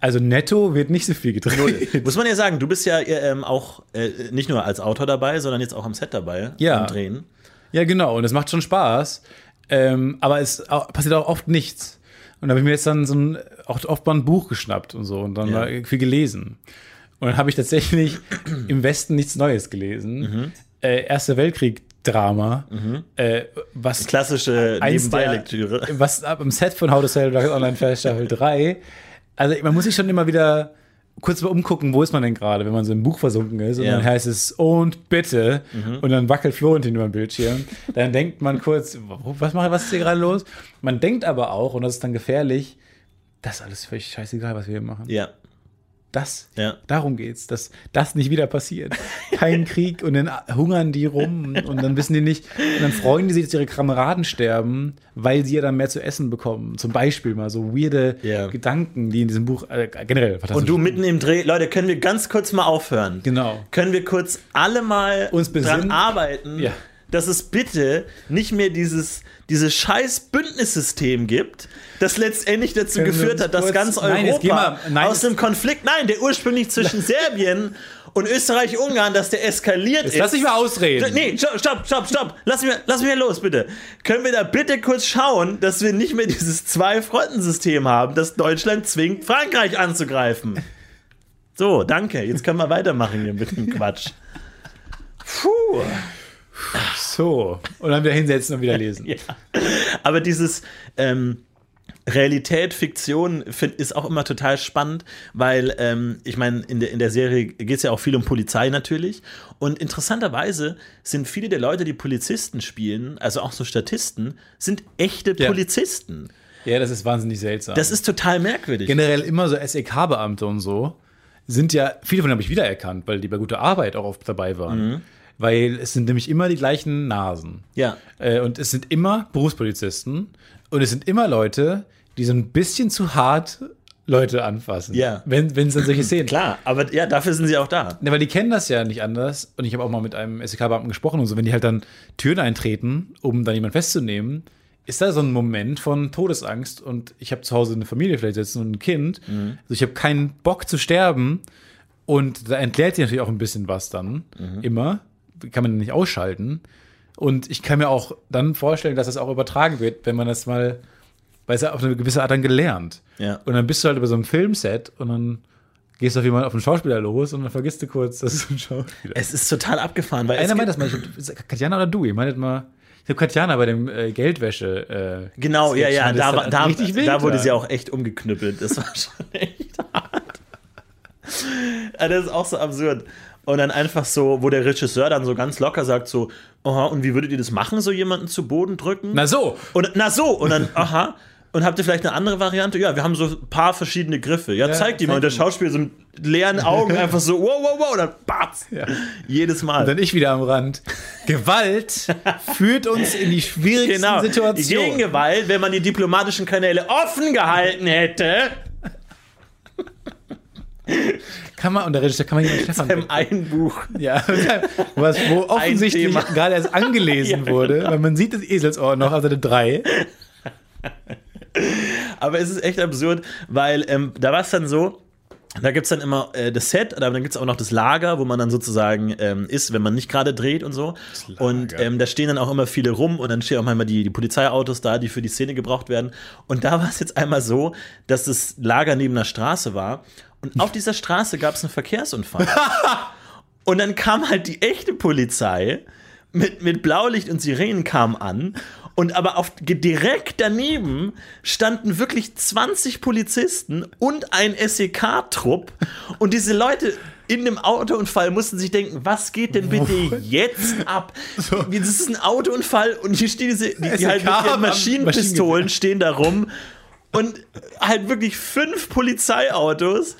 S2: also netto wird nicht so viel gedreht.
S1: Muss man ja sagen, du bist ja ähm, auch äh, nicht nur als Autor dabei, sondern jetzt auch am Set dabei.
S2: Ja.
S1: Am Drehen.
S2: Ja, genau. Und es macht schon Spaß. Ähm, aber es au- passiert auch oft nichts. Und da habe ich mir jetzt dann so ein, auch oft mal ein Buch geschnappt und so und dann
S1: Ja.
S2: viel gelesen. Und dann habe ich tatsächlich im Westen nichts Neues gelesen.
S1: Mhm.
S2: Äh, Erster Weltkrieg-Drama. Äh, was,
S1: Klassische
S2: eins der-
S1: Nebenbei-Lektüre.
S2: was ab im Set von How to Sell Drugs Online Fast Staffel 3. Also man muss sich schon immer wieder kurz mal umgucken, wo ist man denn gerade, wenn man so im Buch versunken ist. Und
S1: Ja.
S2: dann heißt es, und bitte.
S1: Mhm.
S2: Und dann wackelt Florentin über den Bildschirm. Dann denkt man kurz, was, mache, was ist hier gerade los? Man denkt aber auch, und das ist dann gefährlich, das ist alles völlig scheißegal, was wir hier machen.
S1: Ja.
S2: Das,
S1: Ja.
S2: darum geht's, dass das nicht wieder passiert. Kein Krieg und dann hungern die rum und dann wissen die nicht, und dann freuen die sich, dass ihre Kameraden sterben, weil sie ja dann mehr zu essen bekommen. Zum Beispiel mal so weirde
S1: Ja.
S2: Gedanken, die in diesem Buch äh, generell fantastisch
S1: Und du mitten im Dreh, Leute, können wir ganz kurz mal aufhören?
S2: Genau.
S1: Können wir kurz alle mal
S2: Uns besinnen?
S1: dran arbeiten,
S2: Ja.
S1: Dass es bitte nicht mehr dieses, dieses scheiß Bündnissystem gibt, das letztendlich dazu
S2: Können
S1: geführt hat, dass ganz
S2: Nein,
S1: Europa
S2: mal- nein,
S1: aus dem Konflikt, nein, der ursprünglich zwischen Serbien und Österreich-Ungarn, dass der eskaliert ist.
S2: Lass mich mal ausreden.
S1: Nee, stopp, stopp, stopp, stopp. Lass mich, lass mich los, bitte. Können wir da bitte kurz schauen, dass wir nicht mehr dieses Zwei-Fronten-System haben, das Deutschland zwingt, Frankreich anzugreifen? So, danke. Jetzt können wir weitermachen hier mit dem Quatsch. Puh.
S2: So. Und dann wieder hinsetzen und wieder lesen.
S1: Ja. Aber dieses, ähm, Realität, Fiktion find, ist auch immer total spannend, weil ähm, ich meine, in der, in der Serie geht es ja auch viel um Polizei natürlich. Und interessanterweise sind viele der Leute, die Polizisten spielen, also auch so Statisten, sind echte
S2: Ja.
S1: Polizisten.
S2: Ja, das ist wahnsinnig seltsam.
S1: Das ist total merkwürdig.
S2: generell immer so SEK-Beamte und so sind ja, viele von denen habe ich wiedererkannt, weil die bei guter Arbeit auch oft dabei waren.
S1: Mhm.
S2: Weil es sind nämlich immer die gleichen Nasen.
S1: Ja.
S2: Äh, und es sind immer Berufspolizisten und es sind immer Leute, die so ein bisschen zu hart Leute anfassen.
S1: Ja.
S2: Wenn, wenn es dann solche Szenen
S1: Klar, aber ja, dafür sind sie auch da.
S2: Ne, weil die kennen das ja nicht anders. Und ich habe auch mal mit einem SEK-Beamten gesprochen und so, wenn die halt dann Türen eintreten, um dann jemanden festzunehmen, ist da so ein Moment von Todesangst und ich habe zu Hause eine Familie vielleicht sitzen und ein Kind. Also ich habe keinen Bock zu sterben. Und da entleert sich natürlich auch ein bisschen was dann. Immer. Kann man nicht ausschalten. Und ich kann mir auch dann vorstellen, dass das auch übertragen wird, wenn man das mal, weil es ja auf eine gewisse Art dann gelernt.
S1: Ja.
S2: Und dann bist du halt über so einem Filmset und dann gehst du auf jemanden, auf einen Schauspieler los und dann vergisst du kurz, das ist ein Schauspieler.
S1: Es ist total abgefahren, weil
S2: Einer meint das mal, Katjana oder du, ihr meintet mal, ich habe Katjana bei dem äh, Geldwäsche. Äh,
S1: Genau, ja,
S2: Sketch,
S1: ja, da,
S2: ist
S1: da,
S2: wild
S1: da wurde sie auch echt umgeknüppelt. Das war schon echt hart. Das ist auch so absurd. Und dann einfach so, wo der Regisseur dann so ganz locker sagt so, aha, und wie würdet ihr das machen, so jemanden zu Boden drücken?
S2: Na so,
S1: Und, na so, und dann, aha. Und habt ihr vielleicht eine andere Variante? Ja, wir haben so ein paar verschiedene Griffe. Ja,
S2: Ja,
S1: zeigt die mal. Und der
S2: zeig.
S1: Schauspieler so mit leeren Augen einfach so, wow, wow, wow, und dann batz.
S2: Ja.
S1: Jedes Mal.
S2: und dann ich wieder am Rand. Gewalt führt uns in die schwierigsten
S1: Genau.
S2: Situationen.
S1: Gegengewalt, wenn man die diplomatischen Kanäle offen gehalten hätte,
S2: Kann man, und der Regisseur kann man jemanden Stefan
S1: im einen Buch.
S2: Ja, was, wo offensichtlich gerade erst angelesen
S1: Ja,
S2: wurde, weil man sieht das Eselsohr noch, also eine 3.
S1: Aber es ist echt absurd, weil ähm, da war es dann so, da gibt es dann immer äh, das Set, aber dann gibt es auch noch das Lager, wo man dann sozusagen ähm, ist, wenn man nicht gerade dreht und so. Und ähm, da stehen dann auch immer viele rum und dann stehen auch manchmal die, die Polizeiautos da, die für die Szene gebraucht werden. Und da war es jetzt einmal so, dass das Lager neben einer Straße war. Und auf dieser Straße gab es einen Verkehrsunfall. Und dann kam halt die echte Polizei mit, mit Blaulicht und Sirenen kam an. Und aber auf, direkt daneben standen wirklich 20 Polizisten und ein SEK-Trupp. Und diese Leute in dem Autounfall mussten sich denken, was geht denn bitte jetzt ab? Wie, Das ist ein Autounfall und hier stehen diese, die, die halt
S2: SEK
S1: mit ihren Maschinenpistolen stehen da rum. Und halt wirklich fünf Polizeiautos.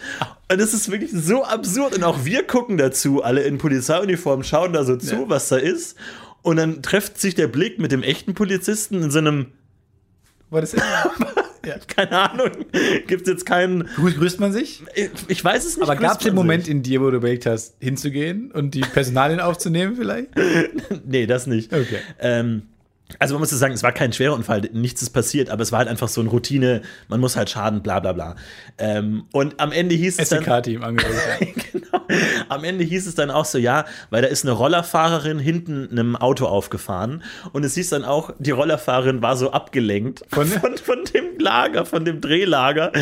S1: Und das ist wirklich so absurd. Und auch wir gucken dazu, alle in Polizeiuniform, schauen da so zu, was da ist. Und dann trifft sich der Blick mit dem echten Polizisten in so einem,
S2: War das
S1: keine Ahnung, gibt es jetzt keinen,
S2: Grüßt, man sich?
S1: ich weiß es nicht.
S2: Aber gab es den Moment
S1: sich?
S2: in dir, wo du überlegt hast, hinzugehen und die Personalien aufzunehmen vielleicht?
S1: Nee, das nicht.
S2: Okay.
S1: Ähm, also man muss sagen, es war kein schwerer Unfall, nichts ist passiert, aber es war halt einfach so eine Routine, man muss halt schaden, bla bla bla. Ähm, und am Ende hieß es dann, genau. Am Ende hieß es dann auch so, ja, weil da ist eine Rollerfahrerin hinten einem Auto aufgefahren und es hieß dann auch, die Rollerfahrerin war so abgelenkt von,
S2: Von-
S1: von, dem Lager, von dem Drehlager,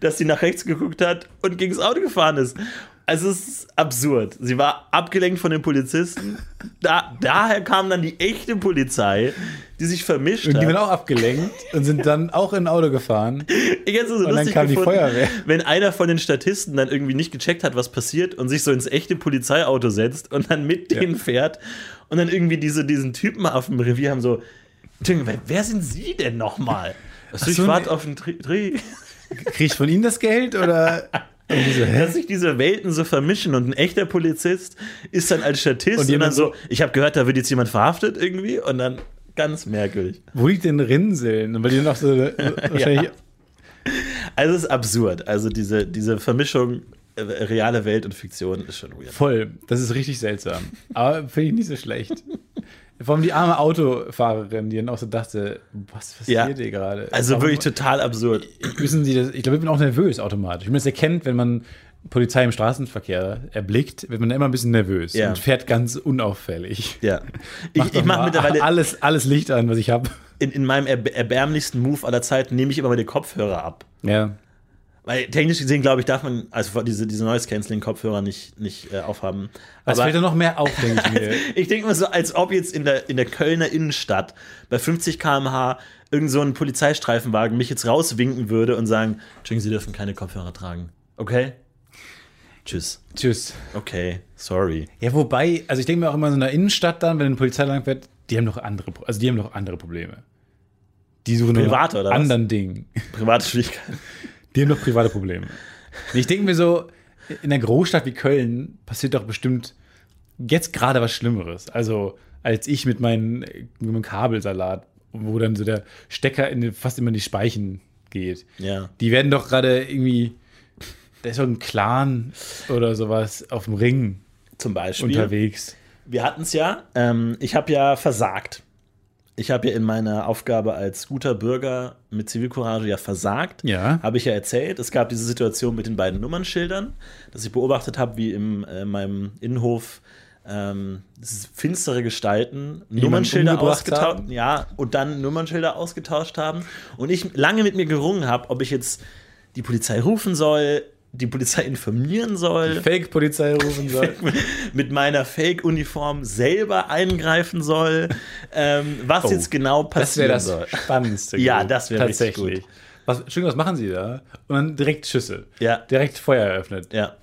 S1: dass sie nach rechts geguckt hat und gegen das Auto gefahren ist. Also es ist absurd. Sie war abgelenkt von den Polizisten. Da, daher kam dann die echte Polizei, die sich vermischt
S2: Und die waren
S1: hat.
S2: auch abgelenkt und sind dann auch in ein Auto gefahren.
S1: Ich hätte so
S2: Und dann kam die
S1: gefunden,
S2: Feuerwehr.
S1: wenn einer von den Statisten dann irgendwie nicht gecheckt hat, was passiert und sich so ins echte Polizeiauto setzt und dann mit denen fährt und dann irgendwie diese, diesen Typen auf dem Revier haben so, wer, sind Sie denn nochmal? Also ich
S2: so,
S1: warte
S2: nee.
S1: auf einen Dreh, Dreh.
S2: Krieg ich von ihnen das Geld oder? Und?
S1: Dass sich diese Welten so vermischen und ein echter Polizist ist dann als Statist
S2: Und
S1: und, dann so, ich habe gehört, da wird jetzt jemand verhaftet irgendwie und dann ganz merkwürdig.
S2: Wo liegt denn Rinseln? Und weil die auch so wahrscheinlich.
S1: Also es ist absurd. Also diese, diese Vermischung äh, reale Welt und Fiktion ist schon weird.
S2: Voll. Das ist richtig seltsam. Aber finde ich nicht so schlecht. Vor allem die arme Autofahrerin, die dann auch so dachte, was passiert
S1: Ja.
S2: hier gerade?
S1: Also
S2: Warum-
S1: wirklich total absurd.
S2: Wissen Sie das? Ich glaube, ich bin auch nervös automatisch. Wie man das erkennt, wenn man Polizei im Straßenverkehr erblickt, wird man immer ein bisschen nervös
S1: Ja.
S2: und fährt ganz unauffällig.
S1: Ja. Ich, ich mache mittlerweile
S2: alles, alles Licht an, was ich habe.
S1: in, in meinem erb erbärmlichsten Move aller Zeiten, nehme ich immer meine Kopfhörer ab.
S2: Ja.
S1: Weil technisch gesehen, glaube ich, darf man also diese, diese Noise-Canceling-Kopfhörer nicht, nicht äh, aufhaben.
S2: Es fällt ja noch mehr auf, denke ich mir.
S1: ich denke mal so, als ob jetzt in der, in der Kölner Innenstadt bei 50 km/h irgend so ein Polizeistreifenwagen mich jetzt rauswinken würde und sagen: Entschuldigung, Sie dürfen keine Kopfhörer tragen. Okay? Tschüss.
S2: Tschüss.
S1: Okay, sorry.
S2: Ja, wobei, also ich denke mir auch immer so in der Innenstadt dann, wenn eine Polizei lang fährt, die haben noch andere, also die haben noch andere Probleme. Die suchen nur
S1: Privat,
S2: nach
S1: oder was?
S2: anderen Dingen.
S1: Private Schwierigkeiten.
S2: Die haben noch private Probleme. Ich denke mir so, in einer Großstadt wie Köln passiert doch bestimmt jetzt gerade was Schlimmeres. Also als ich mit, meinen, mit meinem Kabelsalat, wo dann so der Stecker in den, fast immer in die Speichen geht.
S1: Ja.
S2: Die werden doch gerade irgendwie, da ist doch ein Clan oder sowas auf dem Ring
S1: Zum Beispiel.
S2: unterwegs.
S1: Wir hatten es ja. Ähm, ich habe ja versagt. Ich habe ja in meiner Aufgabe als guter Bürger mit Zivilcourage ja versagt.
S2: Ja.
S1: Habe ich ja erzählt. Es gab diese Situation mit den beiden Nummernschildern, dass ich beobachtet habe, wie im, äh, meinem Innenhof ähm, finstere Gestalten Nummernschilder
S2: umgebracht
S1: ausgetauscht
S2: haben?
S1: ja, und dann Nummernschilder ausgetauscht haben. Und ich lange mit mir gerungen habe, ob ich jetzt die Polizei rufen soll, die Polizei informieren soll
S2: Fake-Polizei rufen soll.
S1: mit meiner Fake-Uniform selber eingreifen soll, ähm, was
S2: Oh,
S1: jetzt genau
S2: Das wäre das
S1: soll.
S2: Spannendste.
S1: Ja, das wäre richtig
S2: tatsächlich.
S1: gut.
S2: Was, Entschuldigung, was machen Sie da? Und dann direkt Schüsse.
S1: Ja.
S2: Direkt Feuer eröffnet.
S1: Ja.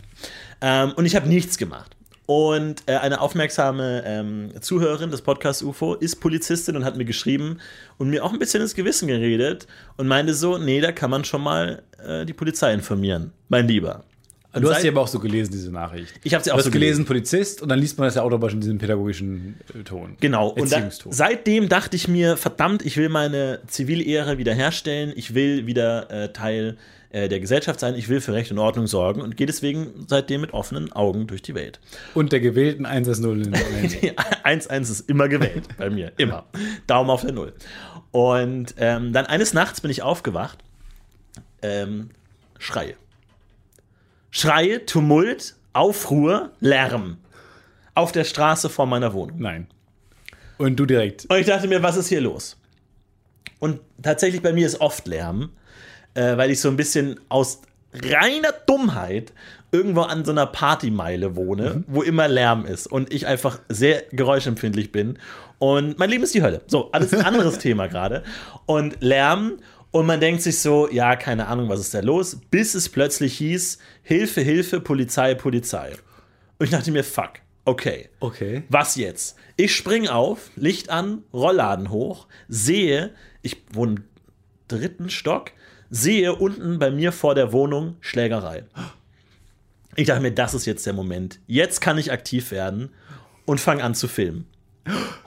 S1: Ähm, und ich habe nichts gemacht. Und äh, eine aufmerksame ähm, Zuhörerin des Podcasts UFO ist Polizistin und hat mir geschrieben und mir auch ein bisschen ins Gewissen geredet und meinte so, nee, da kann man schon mal äh, die Polizei informieren, mein Lieber. Und
S2: Du hast sie aber auch so gelesen, diese Nachricht.
S1: Ich habe sie
S2: Du
S1: auch
S2: hast
S1: so
S2: gelesen, Polizist, und dann liest man das ja automatisch in diesem pädagogischen äh, Ton.
S1: Genau. Und da, seitdem dachte ich mir, verdammt, ich will meine Zivilehre wiederherstellen. Ich will wieder äh, Teil äh, der Gesellschaft sein. Ich will für Recht und Ordnung sorgen und gehe deswegen seitdem mit offenen Augen durch die Welt.
S2: Und der gewählten 1-0 in der Ende.
S1: Die 1-1 ist immer gewählt bei mir. Immer. Daumen auf der Null. Und ähm, dann eines Nachts bin ich aufgewacht. Ähm, Schreie. Schreie, Tumult, Aufruhr, Lärm. Auf der Straße vor meiner Wohnung.
S2: Nein. Und du direkt.
S1: Und ich dachte mir, was ist hier los? Und tatsächlich bei mir ist oft Lärm, äh, weil ich so ein bisschen aus reiner Dummheit irgendwo an so einer Partymeile wohne, wo immer Lärm ist und ich einfach sehr geräuschempfindlich bin. Und mein Leben ist die Hölle. So, alles ein anderes Thema gerade. Und Lärm. Und man denkt sich so, ja, keine Ahnung, was ist da los? Bis es plötzlich hieß, Hilfe, Hilfe, Polizei, Polizei. Und ich dachte mir, fuck, okay.
S2: Okay.
S1: Was jetzt? Ich spring auf, Licht an, Rollladen hoch, sehe, ich wohne im dritten Stock, sehe unten bei mir vor der Wohnung Schlägerei. Ich dachte mir, das ist jetzt der Moment. Jetzt kann ich aktiv werden und fange an zu filmen.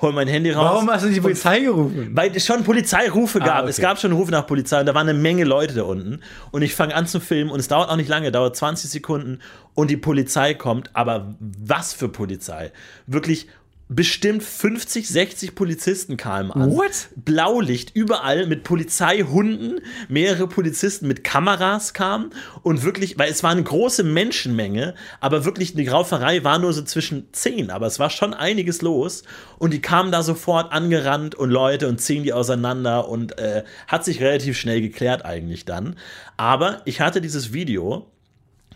S1: Hol mein Handy raus.
S2: Warum hast du die Polizei gerufen?
S1: Weil es schon Polizeirufe gab.
S2: Ah, okay.
S1: Es gab schon Rufe nach Polizei und da waren eine Menge Leute da unten. Und ich fange an zu filmen und es dauert auch nicht lange, dauert 20 Sekunden und die Polizei kommt. Aber was für Polizei? Wirklich bestimmt 50, 60 Polizisten kamen an.
S2: What?
S1: Blaulicht überall mit Polizeihunden, mehrere Polizisten mit Kameras kamen und wirklich, weil es war eine große Menschenmenge, aber wirklich die Rauferei war nur so zwischen zehn, aber es war schon einiges los und die kamen da sofort angerannt und Leute und ziehen die auseinander und äh, hat sich relativ schnell geklärt eigentlich dann. Aber ich hatte dieses Video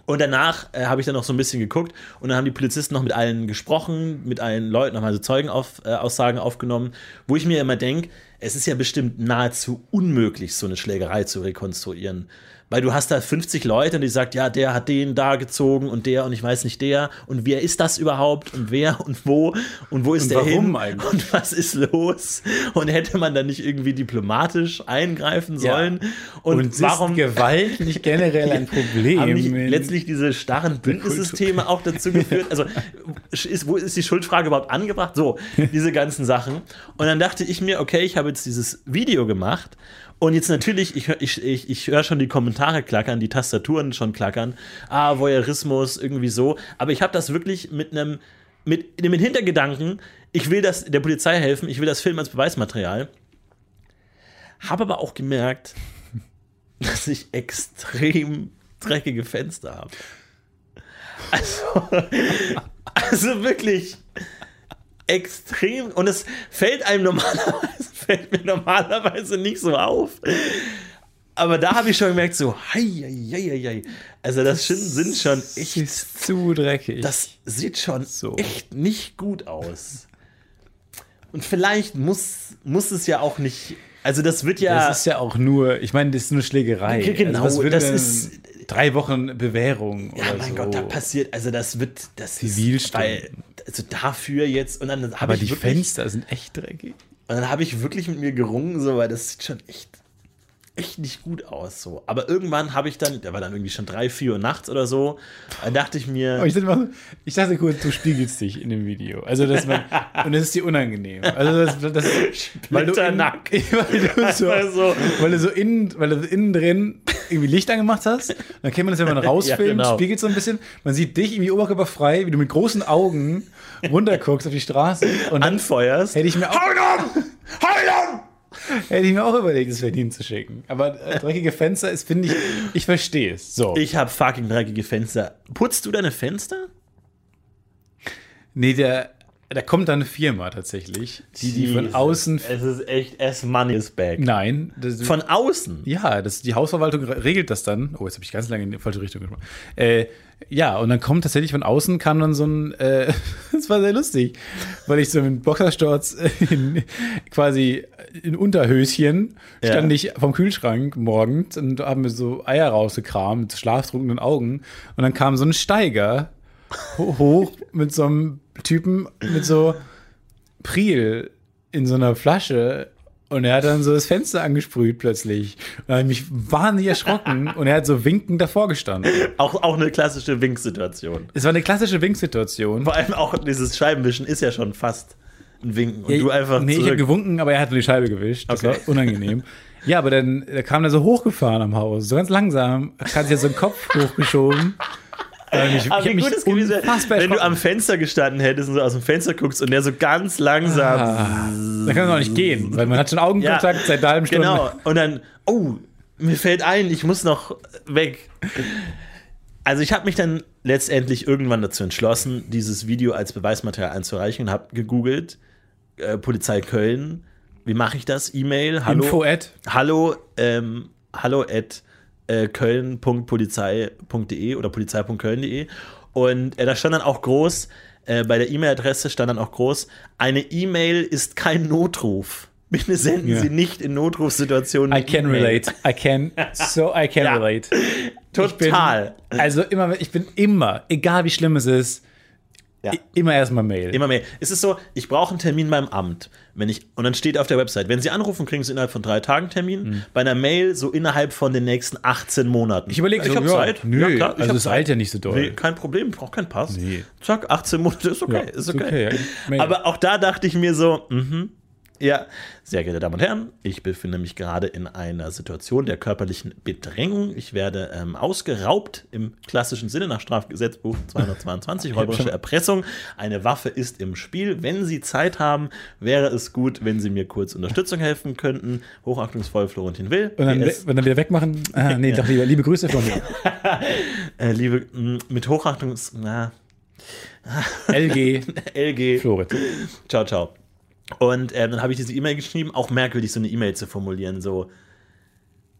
S1: und danach äh, habe ich dann noch so ein bisschen geguckt und dann haben die Polizisten noch mit allen gesprochen, mit allen Leuten, haben also Zeugenaussagen äh, Aussagen aufgenommen, wo ich mir immer denke, es ist ja bestimmt nahezu unmöglich, so eine Schlägerei zu rekonstruieren. Weil du hast da 50 Leute und die sagt, ja, der hat den da gezogen und der und ich weiß nicht der und wer ist das überhaupt und wer und wo und wo ist
S2: Und
S1: der
S2: warum
S1: hin
S2: eigentlich?
S1: und was ist los und hätte man dann nicht irgendwie diplomatisch eingreifen sollen und,
S2: Und,
S1: warum
S2: ist Gewalt nicht generell ein Problem?
S1: haben nicht letztlich diese starren Bündnissysteme auch dazu geführt? Also, ist, wo ist die Schuldfrage überhaupt angebracht? So, diese ganzen Sachen. Und dann dachte ich mir, okay, ich habe jetzt dieses Video gemacht. Und jetzt natürlich, ich, ich, ich, ich höre schon die Kommentare klackern, die Tastaturen schon klackern. Ah, Voyeurismus, irgendwie so. Aber ich habe das wirklich mit einem, mit dem Hintergedanken, ich will das der Polizei helfen, ich will das filmen als Beweismaterial. Habe aber auch gemerkt, dass ich extrem dreckige Fenster habe. Also, also wirklich extrem. Und es fällt einem normalerweise, fällt mir normalerweise nicht so auf. Aber da habe ich schon gemerkt, so, hei, hei, hei, hei. Also das sind, sind schon echt,
S2: ist zu dreckig.
S1: das sieht schon
S2: So.
S1: echt nicht gut aus. Und vielleicht muss, muss es ja auch nicht, also das wird ja,
S2: Das ist ja auch nur, ich meine, das ist nur Schlägerei.
S1: Ge- genau,
S2: also
S1: das ist-
S2: drei Wochen Bewährung
S1: ja,
S2: oder
S1: mein
S2: so.
S1: Gott, da passiert, also das wird, das ist,
S2: Zivilstunden.
S1: weil, also dafür jetzt, und dann habe
S2: Aber
S1: ich
S2: die
S1: wirklich,
S2: Fenster sind echt dreckig.
S1: Und dann habe ich wirklich mit mir gerungen, so, weil das sieht schon echt, echt nicht gut aus. So. Aber irgendwann habe ich dann, der war dann irgendwie schon drei, vier Uhr nachts oder so, dann dachte ich mir,
S2: Aber ich dachte, mal, ich dachte kurz, du spiegelst dich in dem Video. Also, dass man, und das ist dir unangenehm. Also, das, das weil du, in, weil du so,
S1: Einfach so.
S2: weil du so innen, weil du innen drin irgendwie Licht angemacht hast. Dann kennt man das, wenn man rausfilmt,
S1: genau.
S2: spiegelt so ein bisschen. Man sieht dich irgendwie oberkörperfrei, wie du mit großen Augen runterguckst auf die Straße. Und dann
S1: anfeuerst.
S2: hätte ich mir auch,
S1: ihn um! Ihn um!
S2: hätte ich mir auch überlegt, es verdient zu schicken. Aber äh, dreckige Fenster ist, finde ich, ich verstehe es. So.
S1: Ich habe fucking dreckige Fenster. Putzt du deine Fenster?
S2: Nee, der, da kommt dann eine Firma tatsächlich, die die von außen.
S1: Es ist echt, as money is back.
S2: Nein, das,
S1: Von außen?
S2: ja, das, die Hausverwaltung re- regelt das dann. Oh, jetzt habe ich ganz lange in die falsche Richtung gemacht. Äh, ja, und dann kommt tatsächlich von außen kam dann so ein, äh, das war sehr lustig, weil ich so mit Boxershorts in, quasi in Unterhöschen
S1: Ja.
S2: stand ich vom Kühlschrank morgens und haben mir so Eier rausgekramt mit schlaftrunkenen Augen und dann kam so ein Steiger ho- hoch mit so einem Typen mit so Priel in so einer Flasche und er hat dann so das Fenster angesprüht plötzlich. Und da habe ich mich wahnsinnig erschrocken und er hat so winkend davor gestanden.
S1: Auch, auch eine klassische Winksituation.
S2: Es war eine klassische Winksituation.
S1: Vor allem auch dieses Scheibenwischen ist ja schon fast ein Winken. Und du einfach
S2: Nee, ich habe
S1: zurück.
S2: gewunken, aber er hat nur die Scheibe gewischt. Das
S1: Okay.
S2: war unangenehm. Ja, aber dann da kam er so hochgefahren am Haus, so ganz langsam, hat sich jetzt so einen Kopf hochgeschoben. Ähm, ich, ich
S1: Aber
S2: hab
S1: wie
S2: mich
S1: gut es gewesen wäre, wenn du am Fenster gestanden hättest und so aus dem Fenster guckst und der so ganz langsam.
S2: Ah, da kann man noch nicht gehen, weil man hat schon Augenkontakt seit einer halben Stunde.
S1: Genau. Und dann, oh, mir fällt ein, ich muss noch weg. Also ich habe mich dann letztendlich irgendwann dazu entschlossen, dieses Video als Beweismaterial einzureichen und habe gegoogelt, äh, Polizei Köln, wie mache ich das? E-Mail, hallo,
S2: Info at.
S1: hallo, ähm, hallo at äh, köln.polizei.de oder polizei.köln.de und äh, da stand dann auch groß, äh, bei der E-Mail-Adresse stand dann auch groß, eine E-Mail ist kein Notruf. Bitte senden
S2: Ja.
S1: Sie nicht in Notrufsituationen.
S2: I can relate. I can, so I can
S1: Ja.
S2: relate.
S1: Total.
S2: Bin, also immer, ich bin immer, egal wie schlimm es ist,
S1: Ja.
S2: immer erstmal Mail.
S1: Immer mehr. Es ist so, ich brauche einen Termin beim Amt. Wenn ich, und dann steht auf der Website, wenn Sie anrufen, kriegen Sie innerhalb von drei Tagen Termin. Bei einer Mail so innerhalb von den nächsten 18 Monaten.
S2: Ich überlege
S1: ich
S2: so,
S1: habe
S2: ja,
S1: Zeit.
S2: Nö,
S1: ja, klar, ich
S2: also es eilt ja nicht so doll.
S1: Nee, kein Problem, ich brauche keinen Pass.
S2: Nee.
S1: Zack, 18 Monate ist okay, ist okay.
S2: okay. Mail.
S1: Aber auch da dachte ich mir so, mhm, ja, sehr geehrte Damen und Herren, ich befinde mich gerade in einer Situation der körperlichen Bedrängung. Ich werde ähm, ausgeraubt im klassischen Sinne nach Strafgesetzbuch 222, räuberische Erpressung. Eine Waffe ist im Spiel. Wenn Sie Zeit haben, wäre es gut, wenn Sie mir kurz Unterstützung helfen könnten. Hochachtungsvoll Florentin Will.
S2: Und dann,
S1: PS,
S2: und dann wieder wegmachen. Ah, nee, doch lieber. Liebe Grüße von mir.
S1: äh, liebe, mit Hochachtungs... Na,
S2: LG
S1: LG.
S2: Florit.
S1: Ciao, ciao. Und ähm, dann habe ich diese E-Mail geschrieben, auch merkwürdig, so eine E-Mail zu formulieren, so,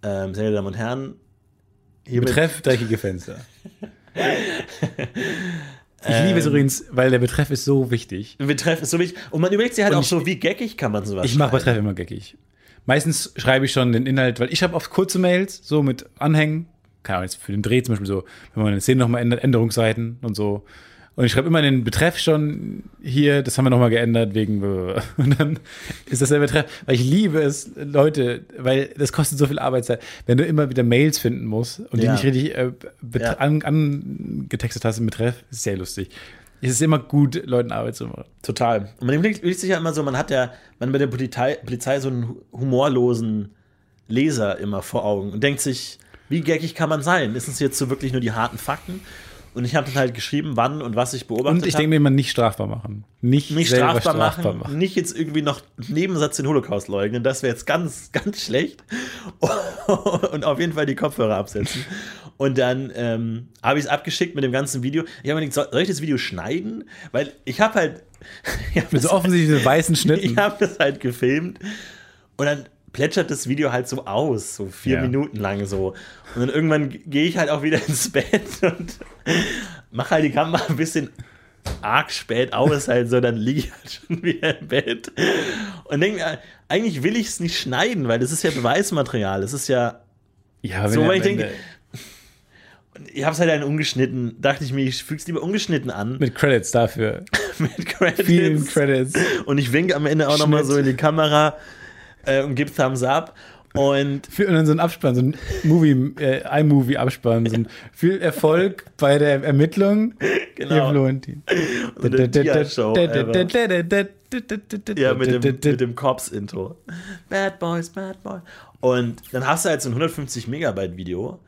S1: ähm, sehr geehrte Damen und Herren, hiermit,
S2: Betreff dreckige Fenster. Ich liebe
S1: Ähm.
S2: es übrigens, weil der Betreff ist so wichtig.
S1: Betreff ist so wichtig. Und man überlegt sich halt
S2: Und
S1: auch
S2: ich-
S1: so, wie geckig kann man sowas
S2: Ich mache? Betreff immer geckig. Meistens schreibe ich schon den Inhalt, weil ich schreibe oft kurze Mails, so mit Anhängen. Keine Ahnung, jetzt für den Dreh zum Beispiel so, wenn man eine Szene nochmal ändert, Änderungsseiten und so. Und ich schreibe immer den Betreff schon hier, das haben wir nochmal geändert wegen. Und dann ist das der Betreff. Weil ich liebe es, Leute, weil das kostet so viel Arbeitszeit, wenn du immer wieder Mails finden musst und die
S1: Ja.
S2: nicht richtig äh,
S1: Ja.
S2: an, angetextet hast im Betreff, ist sehr lustig. Es ist immer gut, Leuten Arbeit zu machen.
S1: Total. Und man überlegt sich ja immer so, man hat ja, man bei der Polizei, Polizei so einen hu- humorlosen Leser immer vor Augen und denkt sich, wie geckig kann man sein? Ist es jetzt so wirklich nur die harten Fakten? Und ich habe dann halt geschrieben, wann und was ich beobachtet
S2: Und ich
S1: habe.
S2: denke mir immer nicht strafbar machen. Nicht,
S1: nicht
S2: selber
S1: strafbar, machen, nicht jetzt irgendwie noch einen Nebensatz den Holocaust leugnen, das wäre jetzt ganz, ganz schlecht. Und auf jeden Fall die Kopfhörer absetzen. Und dann ähm, habe ich es abgeschickt mit dem ganzen Video. Ich habe mir gedacht, soll, ich das Video schneiden? Weil ich habe halt. Ich habe
S2: Mit so offensichtlich diesen weißen
S1: ich
S2: Schnitten.
S1: habe das halt gefilmt und dann plätschert das Video halt so aus, so vier
S2: Ja.
S1: Minuten lang so. Und dann irgendwann gehe ich halt auch wieder ins Bett und mache halt die Kamera ein bisschen arg spät aus, halt so, dann liege ich halt schon wieder im Bett und denke, mir, eigentlich will ich es nicht schneiden, weil das ist ja Beweismaterial, das ist ja
S2: Ja,
S1: So,
S2: er
S1: weil ich denke, ich habe es halt dann ungeschnitten, dachte ich mir, ich füge es lieber ungeschnitten an
S2: Mit Credits dafür.
S1: mit Credits.
S2: Vielen Credits.
S1: Und ich winke am Ende auch nochmal so in die Kamera äh, und gebe Thumbs up. Und
S2: und dann so ein Abspann, so ein Movie, äh, iMovie-Abspann. So ein viel Erfolg bei der Ermittlung.
S1: Genau.
S2: Florentin.
S1: Ja, mit dem, mit dem Cops-Intro. Bad Boys, Bad Boy. Und dann hast du halt so ein 150 Megabyte Video.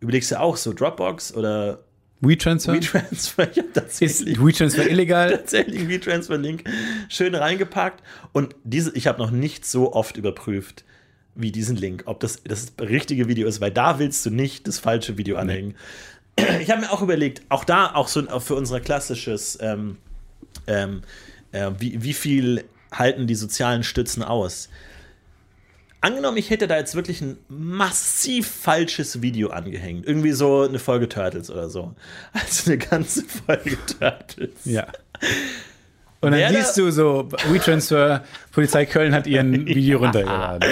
S1: Überlegst du auch so Dropbox oder
S2: WeTransfer?
S1: WeTransfer? Ich habe
S2: Ist
S1: tatsächlich
S2: WeTransfer illegal?
S1: tatsächlich WeTransfer-Link schön reingepackt. Und diese, ich habe noch nicht so oft überprüft, wie diesen Link, ob das das richtige Video ist, weil da willst du nicht das falsche Video anhängen. Ich habe mir auch überlegt, auch da, auch so für unser klassisches, ähm, ähm, äh, wie, wie viel halten die sozialen Stützen aus? Angenommen, ich hätte da jetzt wirklich ein massiv falsches Video angehängt. Irgendwie so eine Folge Turtles oder so. Also eine ganze Folge Turtles.
S2: Ja. Und dann
S1: Wer
S2: siehst du so, WeTransfer, Polizei Köln hat ihren Video runtergeladen.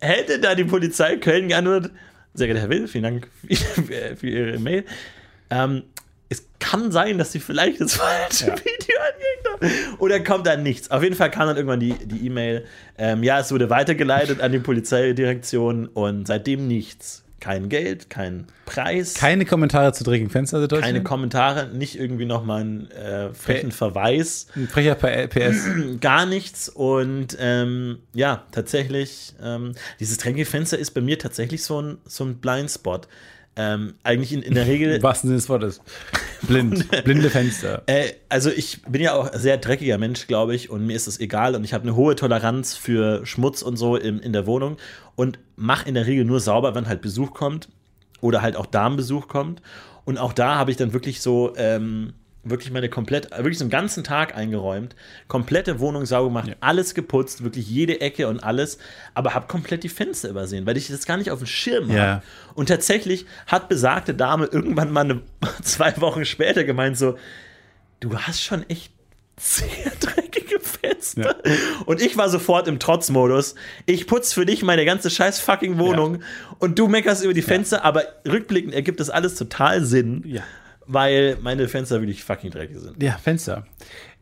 S1: hätte da die Polizei Köln geantwortet, sehr geehrter Herr Will, vielen Dank für, für Ihre Mail. Ähm, es kann sein, dass Sie vielleicht das falsche Video angehängt haben. Oder kommt da nichts. Auf jeden Fall kam dann irgendwann die die E-Mail, ähm, ja, es wurde weitergeleitet an die Polizeidirektion und seitdem nichts. Kein Geld, kein Preis,
S2: Keine Kommentare zur dreckigen Fenstersituation?
S1: keine Kommentare, nicht irgendwie nochmal einen äh, frechen Verweis.
S2: Ein frecher P- PS.
S1: gar nichts und ähm, ja, tatsächlich, ähm, dieses Tränkefenster ist bei mir tatsächlich so ein, so ein Blindspot. Ähm, eigentlich in, in der Regel,
S2: Im wahrsten Sinne des Wortes. Blind. Blinde Fenster.
S1: äh, also ich bin ja auch ein sehr dreckiger Mensch, glaube ich, und mir ist es egal und ich habe eine hohe Toleranz für Schmutz und so in, in der Wohnung und mache in der Regel nur sauber, wenn halt Besuch kommt oder halt auch Damenbesuch kommt. Und auch da habe ich dann wirklich so, ähm, wirklich meine komplett, wirklich so einen ganzen Tag eingeräumt, komplette Wohnung sauber gemacht, alles geputzt, wirklich jede Ecke und alles, aber habe komplett die Fenster übersehen, weil ich das gar nicht auf dem Schirm
S2: Ja.
S1: habe. Und tatsächlich hat besagte Dame irgendwann mal eine, zwei Wochen später gemeint so, du hast schon echt sehr dreckige Fenster. Und ich war sofort im Trotzmodus. Ich putze für dich meine ganze scheiß fucking Wohnung und du meckerst über die Fenster, aber rückblickend ergibt das alles total Sinn,
S2: Ja.
S1: Weil meine Fenster wirklich fucking dreckig sind.
S2: Ja, Fenster.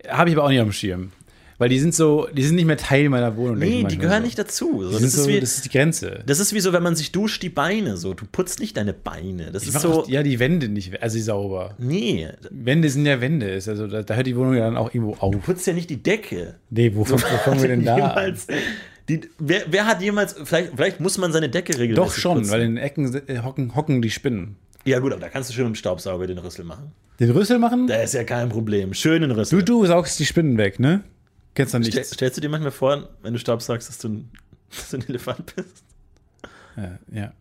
S2: Habe ich aber auch nicht auf dem Schirm. Weil die sind so, die sind nicht mehr Teil meiner Wohnung.
S1: Nee, die gehören
S2: so.
S1: nicht dazu. So, das, ist
S2: so,
S1: wie,
S2: das ist die Grenze.
S1: das ist wie so, wenn man sich duscht, die Beine so. Du putzt nicht deine Beine. Das
S2: Ich
S1: ist so.
S2: auch, ja, die Wände nicht, also die sauber.
S1: Nee,
S2: Wände sind ja Wände. Also, da, da hört die Wohnung ja dann auch irgendwo auf.
S1: putzt ja nicht die Decke.
S2: Nee, wo, wo fangen wir denn da?
S1: Jemals, die, wer, wer hat jemals, vielleicht, vielleicht muss man seine Decke regelmäßig
S2: Doch schon,
S1: putzen.
S2: weil in den Ecken äh, hocken, hocken die Spinnen.
S1: Ja gut, aber da kannst du schön mit dem Staubsauger den Rüssel machen.
S2: Den Rüssel machen?
S1: Da ist ja kein Problem. Schönen Rüssel.
S2: Du, du saugst die Spinnen weg, ne? Kennst du
S1: Stell,
S2: nichts?
S1: stellst du dir manchmal vor, wenn du Staubsaugst, dass du ein, dass du ein Elefant bist?
S2: Ja, ja.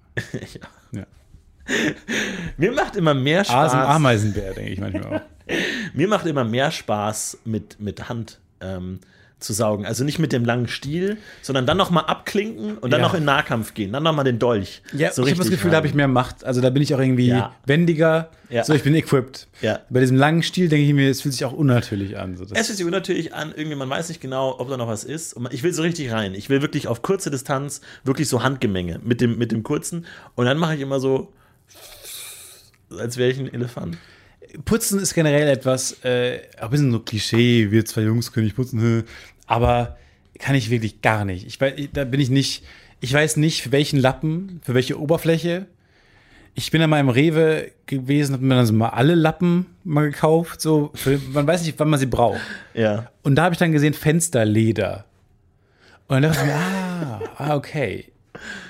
S2: ja.
S1: Mir macht immer mehr Spaß.
S2: Asen, Ameisenbär, denke ich manchmal auch.
S1: Mir macht immer mehr Spaß mit, mit Hand ähm, zu saugen. Also nicht mit dem langen Stiel, sondern dann nochmal abklinken und dann
S2: Ja.
S1: noch in Nahkampf gehen. Dann nochmal den Dolch.
S2: Ja,
S1: so
S2: ich habe das Gefühl, da habe ich mehr Macht. Also da bin ich auch irgendwie
S1: Ja.
S2: wendiger.
S1: Ja.
S2: So, ich bin equipped. Bei diesem langen Stiel denke ich mir, es fühlt sich auch unnatürlich an. So,
S1: Es fühlt sich unnatürlich an, irgendwie, man weiß nicht genau, ob da noch was ist. Und ich will so richtig rein. Ich will wirklich auf kurze Distanz, wirklich so Handgemenge mit dem, mit dem kurzen. Und dann mache ich immer so, als wäre ich ein Elefant.
S2: Putzen ist generell etwas, äh, ein bisschen so Klischee, wir zwei Jungs können nicht putzen. Aber kann ich wirklich gar nicht. Ich weiß, da bin ich nicht, ich weiß nicht, für welchen Lappen, für welche Oberfläche. Ich bin da mal im Rewe gewesen, habe mir dann so mal alle Lappen mal gekauft, so, für, man weiß nicht, wann man sie braucht.
S1: Ja.
S2: Und da habe ich dann gesehen Fensterleder. Und dann dachte ich mir, ah, ah, okay.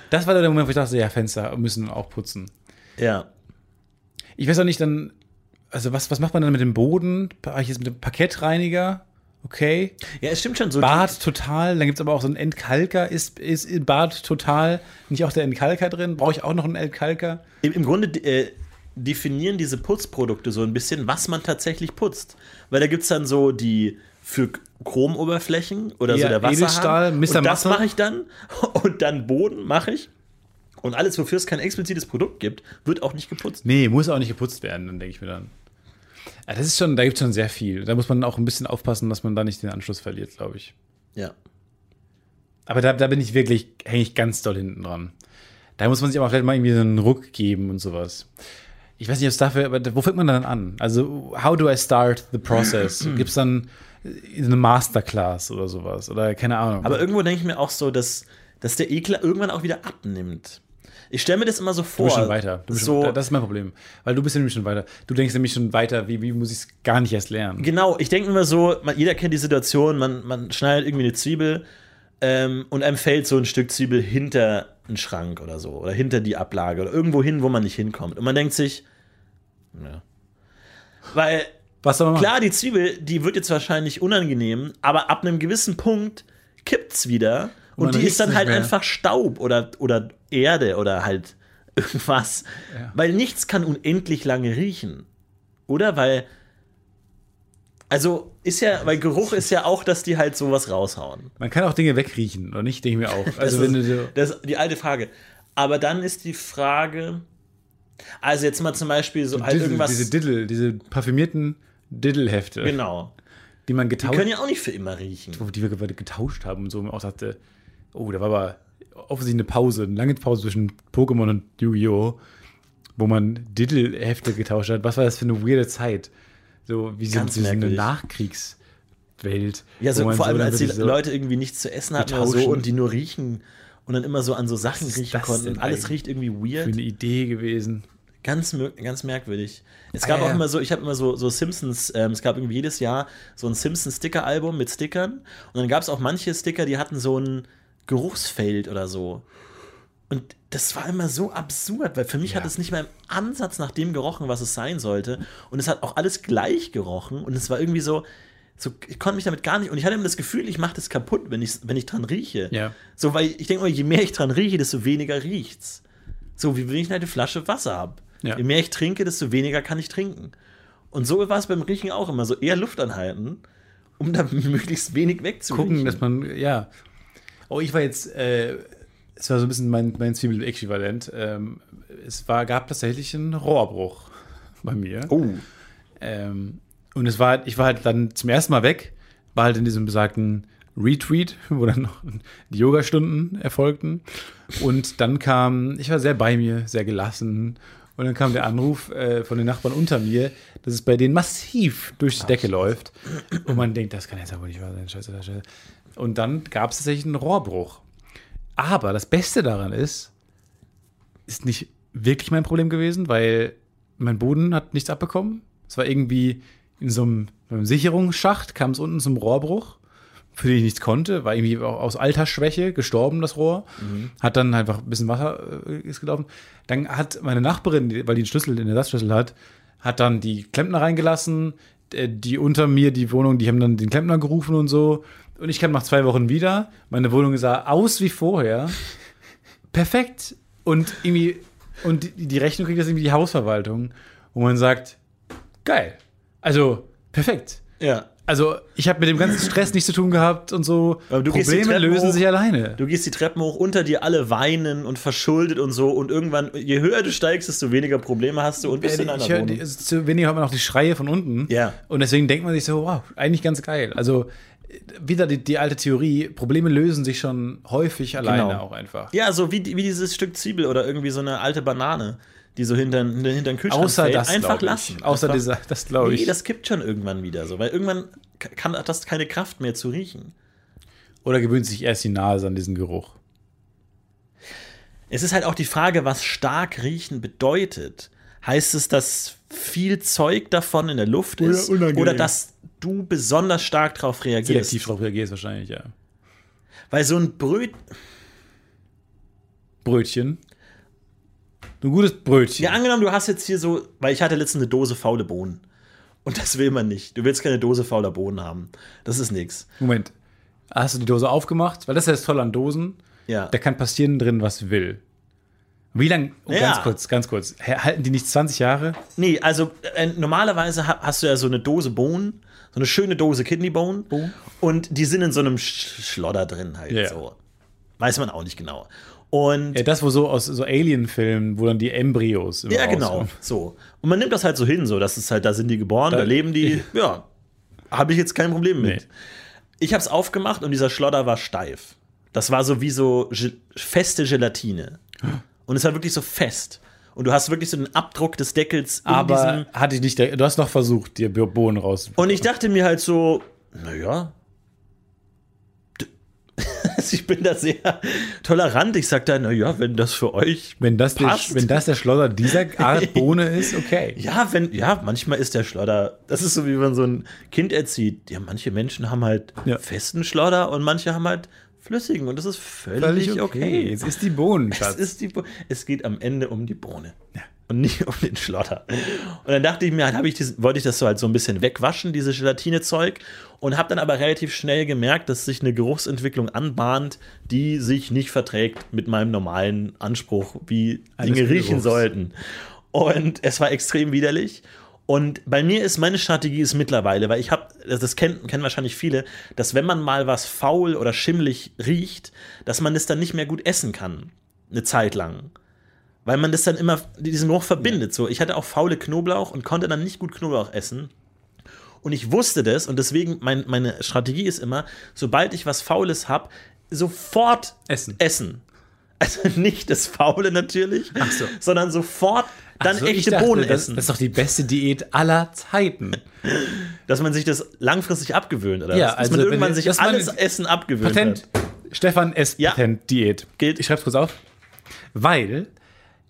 S2: Das war der Moment, wo ich dachte, ja, Fenster müssen auch putzen.
S1: Ja.
S2: Ich weiß auch nicht, dann, also was, was macht man dann mit dem Boden? Mache ich jetzt mit dem Parkettreiniger? Okay.
S1: Ja, es stimmt schon so.
S2: Bad total, dann gibt es aber auch so einen Entkalker. Ist, ist in Bad total nicht auch der Entkalker drin? Brauche ich auch noch einen Entkalker?
S1: Im, im Grunde äh, definieren diese Putzprodukte so ein bisschen, was man tatsächlich putzt. Weil da gibt es dann so die für Chromoberflächen oder so
S2: Ja,
S1: der Wasserhahn.
S2: Edelstahl, Mr.
S1: Und das mache ich dann. Und dann Boden mache ich. Und alles, wofür es kein explizites Produkt gibt, wird auch nicht geputzt.
S2: Nee, muss auch nicht geputzt werden, dann denke ich mir dann. Ja, das ist schon, da gibt es schon sehr viel. Da muss man auch ein bisschen aufpassen, dass man da nicht den Anschluss verliert, glaube ich.
S1: Ja.
S2: Aber da, da bin ich wirklich, hänge ich ganz doll hinten dran. Da muss man sich aber vielleicht mal irgendwie so einen Ruck geben und sowas. Ich weiß nicht, ob es dafür, aber wo fängt man dann an? Also, how do I start the process? Gibt es dann eine Masterclass oder sowas? Oder keine Ahnung.
S1: Aber irgendwo denke ich mir auch so, dass, dass der Ekel irgendwann auch wieder abnimmt. Ich stelle mir das immer so
S2: du
S1: vor.
S2: bist schon weiter. Du bist
S1: so,
S2: schon, das ist mein Problem. Weil du bist ja nämlich schon weiter. Du denkst nämlich schon weiter, wie, wie muss ich es gar nicht erst lernen?
S1: Genau, ich denke immer so, man, jeder kennt die Situation, man, man schneidet irgendwie eine Zwiebel ähm, und einem fällt so ein Stück Zwiebel hinter einen Schrank oder so oder hinter die Ablage oder irgendwo hin, wo man nicht hinkommt. Und man denkt sich, ja. Weil
S2: Was soll man machen?
S1: klar, die Zwiebel, die wird jetzt wahrscheinlich unangenehm, aber ab einem gewissen Punkt kippt's wieder und,
S2: man
S1: die ist dann halt
S2: mehr.
S1: einfach Staub oder, oder Erde oder halt irgendwas. Weil nichts kann unendlich lange riechen. Oder? Weil. Also ist ja, weil Geruch ist ja auch, dass die halt sowas raushauen.
S2: Man kann auch Dinge wegriechen, oder nicht? Denke ich mir auch. Also,
S1: das
S2: wenn
S1: ist,
S2: du so.
S1: das ist die alte Frage. Aber dann ist die Frage. Also jetzt mal zum Beispiel so halt
S2: Diddle,
S1: irgendwas.
S2: diese Diddle, diese parfümierten Diddle-Hefte,
S1: genau.
S2: die man
S1: Die
S2: getauscht
S1: können ja auch nicht für immer riechen.
S2: die wir gerade getauscht haben und so und auch dachte, oh, da war aber offensichtlich eine Pause, eine lange Pause zwischen Pokémon und Yu-Gi-Oh!, wo man Diddle-Hefte getauscht hat. Was war das für eine weirde Zeit? So wie so,
S1: Ganz
S2: so eine
S1: merkwürdig.
S2: Nachkriegswelt.
S1: Ja, so vor allem,
S2: dann
S1: als die
S2: so-
S1: Leute irgendwie nichts zu essen hatten oder so und die nur riechen und dann immer so an so Sachen riechen konnten und alles riecht irgendwie
S2: für
S1: weird.
S2: eine Idee gewesen.
S1: Ganz, ganz merkwürdig. Es gab
S2: Ah,
S1: auch
S2: ja.
S1: immer so, ich habe immer so, so Simpsons, ähm, es gab irgendwie jedes Jahr so ein Simpsons-Sticker-Album mit Stickern. Und dann gab es auch manche Sticker, die hatten so ein Geruchsfeld oder so. Und das war immer so absurd, weil für mich hat es nicht mal im Ansatz nach dem gerochen, was es sein sollte. Und es hat auch alles gleich gerochen. Und es war irgendwie so, so ich konnte mich damit gar nicht. Und ich hatte immer das Gefühl, ich mache das kaputt, wenn ich, wenn ich dran rieche.
S2: Ja.
S1: So, weil ich denke mal, je mehr ich dran rieche, desto weniger riecht's. So, wie wenn ich eine Flasche Wasser habe.
S2: Ja.
S1: Je mehr ich trinke, desto weniger kann ich trinken. Und so war es beim Riechen auch immer so, eher Luft anhalten, um da möglichst wenig wegzuriechen.
S2: Gucken, dass man, ja. Oh, ich war jetzt, äh, es war so ein bisschen mein, mein Zwiebel-Äquivalent. Ähm, es war, gab tatsächlich einen Rohrbruch bei mir.
S1: Oh,
S2: Ähm, und es war, ich war halt dann zum ersten Mal weg, war halt in diesem besagten Retreat, wo dann noch die Yoga-Stunden erfolgten. Und dann kam, ich war sehr bei mir, sehr gelassen. Und dann kam der Anruf äh, von den Nachbarn unter mir, dass es bei denen massiv durch die Decke läuft. Und man denkt, das kann jetzt aber nicht wahr sein, scheiße, scheiße. Und dann gab es tatsächlich einen Rohrbruch. Aber das Beste daran ist, ist nicht wirklich mein Problem gewesen, weil mein Boden hat nichts abbekommen. Es war irgendwie in so einem, einem Sicherungsschacht, kam es unten zum Rohrbruch, für den ich nichts konnte, war irgendwie auch aus Altersschwäche gestorben, das Rohr. Hat dann einfach ein bisschen Wasser äh, ist gelaufen. Dann hat meine Nachbarin, weil die einen Schlüssel, den Ersatzschlüssel hat, hat dann die Klempner reingelassen. Äh, Die unter mir, die Wohnung, die haben dann den Klempner gerufen und so. Und ich kam nach zwei Wochen wieder. Meine Wohnung sah aus wie vorher. Perfekt. Und irgendwie, und die, Rechnung kriegt das irgendwie die Hausverwaltung. Und man sagt, geil. Also, perfekt.
S1: ja.
S2: Also, ich habe mit dem ganzen Stress nichts zu tun gehabt und so. Probleme lösen
S1: hoch.
S2: sich alleine.
S1: Du gehst die Treppen hoch, unter dir alle weinen und verschuldet und so. Und irgendwann, je höher du steigst, desto weniger Probleme hast du und bist in einer
S2: hör,
S1: Wohnung.
S2: es ist zu wenig hört man auch die Schreie von unten.
S1: Ja.
S2: Und deswegen denkt man sich so, wow, eigentlich ganz geil. Also äh, wieder die, die alte Theorie, Probleme lösen sich schon häufig alleine
S1: Genau.
S2: auch einfach.
S1: Ja, so wie, wie dieses Stück Zwiebel oder irgendwie so eine alte Banane, die so hinter, hinter den Kühlschrank
S2: Außer
S1: fällt.
S2: das,
S1: Einfach lassen.
S2: Außer
S1: Einfach,
S2: dieser, das glaube ich.
S1: Nee, das kippt schon irgendwann wieder so, weil irgendwann kann, hat das keine Kraft mehr zu riechen.
S2: Oder gewöhnt sich erst die Nase an diesen Geruch.
S1: Es ist halt auch die Frage, was stark riechen bedeutet. Heißt es, dass viel Zeug davon in der Luft
S2: Oder
S1: ist?
S2: unangenehm.
S1: Oder dass du besonders stark darauf reagierst?
S2: Selektiv drauf reagierst wahrscheinlich, ja.
S1: Weil so ein Bröt.
S2: Brötchen. Ein gutes Brötchen.
S1: Ja, angenommen, du hast jetzt hier so, weil ich hatte letztens eine Dose faule Bohnen. Und das will man nicht. Du willst keine Dose fauler Bohnen haben. Das ist nix.
S2: Moment. Hast du die Dose aufgemacht? Weil das ist ja das Tolle an Dosen.
S1: Ja.
S2: Da kann passieren drin, was will. Wie lange, oh,
S1: Ja.
S2: ganz kurz, ganz kurz, halten die nicht 20 Jahre?
S1: Nee, also äh, normalerweise ha hast du ja so eine Dose Bohnen, so eine schöne Dose Kidneybohnen. Und die sind in so einem Sch Schlodder drin halt
S2: Ja.
S1: so. Weiß man auch nicht genau. Und
S2: Ja, das, wo so aus so Alien-Filmen, wo dann die Embryos immer
S1: Ja, genau.
S2: rauskommen.
S1: So. Und man nimmt das halt so hin, so, das ist halt, da sind die geboren, da, leben die. Ja. Habe ich jetzt kein Problem mit.
S2: Nee.
S1: Ich habe es aufgemacht und dieser Schlodder war steif. Das war so wie so Ge feste Gelatine. Und es war wirklich so fest. Und du hast wirklich so den Abdruck des Deckels in
S2: Aber
S1: diesem.
S2: hatte ich nicht, du hast noch versucht, dir Bohnen raus.
S1: Und ich dachte mir halt so, naja. Ich bin da sehr tolerant. Ich sag da, naja, wenn das für euch
S2: Wenn das, der,
S1: passt.
S2: wenn das der Schlosser dieser Art Bohne ist, okay.
S1: Ja, wenn, ja, manchmal ist der Schlodder, das ist so, wie man so ein Kind erzieht. Ja, manche Menschen haben halt
S2: Ja.
S1: festen Schlodder und manche haben halt flüssigen und das ist völlig,
S2: Völlig
S1: okay.
S2: okay. Es ist die Bohnen,
S1: Es,
S2: Schatz.
S1: ist die, Bo- es geht am Ende um die Bohne. Und nicht um den Schlodder. Und dann dachte ich mir, halt, ich diesen, wollte ich das so halt so ein bisschen wegwaschen, dieses Gelatinezeug. Und habe dann aber relativ schnell gemerkt, dass sich eine Geruchsentwicklung anbahnt, die sich nicht verträgt mit meinem normalen Anspruch, wie Dinge riechen sollten. Und es war extrem widerlich. Und bei mir ist meine Strategie ist mittlerweile, weil ich habe, das kennen, kennen wahrscheinlich viele, dass wenn man mal was faul oder schimmelig riecht, dass man das dann nicht mehr gut essen kann. Eine Zeit lang. Weil man das dann immer, diesen Geruch verbindet. So, ich hatte auch faule Knoblauch und konnte dann nicht gut Knoblauch essen. Und ich wusste das und deswegen mein, meine Strategie ist immer, sobald ich was Faules habe, sofort
S2: Essen.
S1: essen. Also nicht das Faule natürlich,
S2: so.
S1: sondern sofort dann
S2: ich
S1: echte
S2: dachte,
S1: Bohnen
S2: das,
S1: essen.
S2: Das ist doch die beste Diät aller Zeiten.
S1: dass man sich das langfristig abgewöhnt, oder?
S2: Ja,
S1: was? Dass
S2: also
S1: man irgendwann sich alles
S2: es-
S1: Essen abgewöhnt
S2: Patent.
S1: hat.
S2: Stefan S.
S1: Ja.
S2: Patent Diät.
S1: Gilt.
S2: Ich schreib's kurz auf. Weil,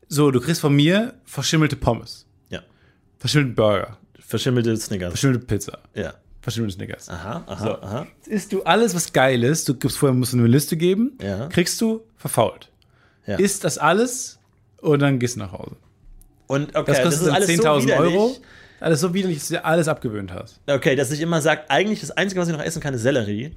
S2: so, du kriegst von mir verschimmelte Pommes,
S1: Ja.
S2: verschimmelte Burger,
S1: Verschimmelte Snickers.
S2: verschimmelte Pizza,
S1: Ja.
S2: verschimmelte Snickers.
S1: Aha, aha,
S2: So.
S1: aha.
S2: Jetzt isst du alles, was geil ist, du gibst vorher musst du eine Liste geben,
S1: Ja.
S2: kriegst du verfault.
S1: Ja.
S2: Isst das alles und dann gehst du nach Hause.
S1: Und okay,
S2: Das
S1: das,
S2: kostet
S1: alles
S2: 10.000
S1: so widerlich.
S2: Euro. Alles so widerlich, dass du dir alles abgewöhnt hast.
S1: Okay, dass ich immer sage, eigentlich das Einzige, was ich noch essen kann, ist Sellerie,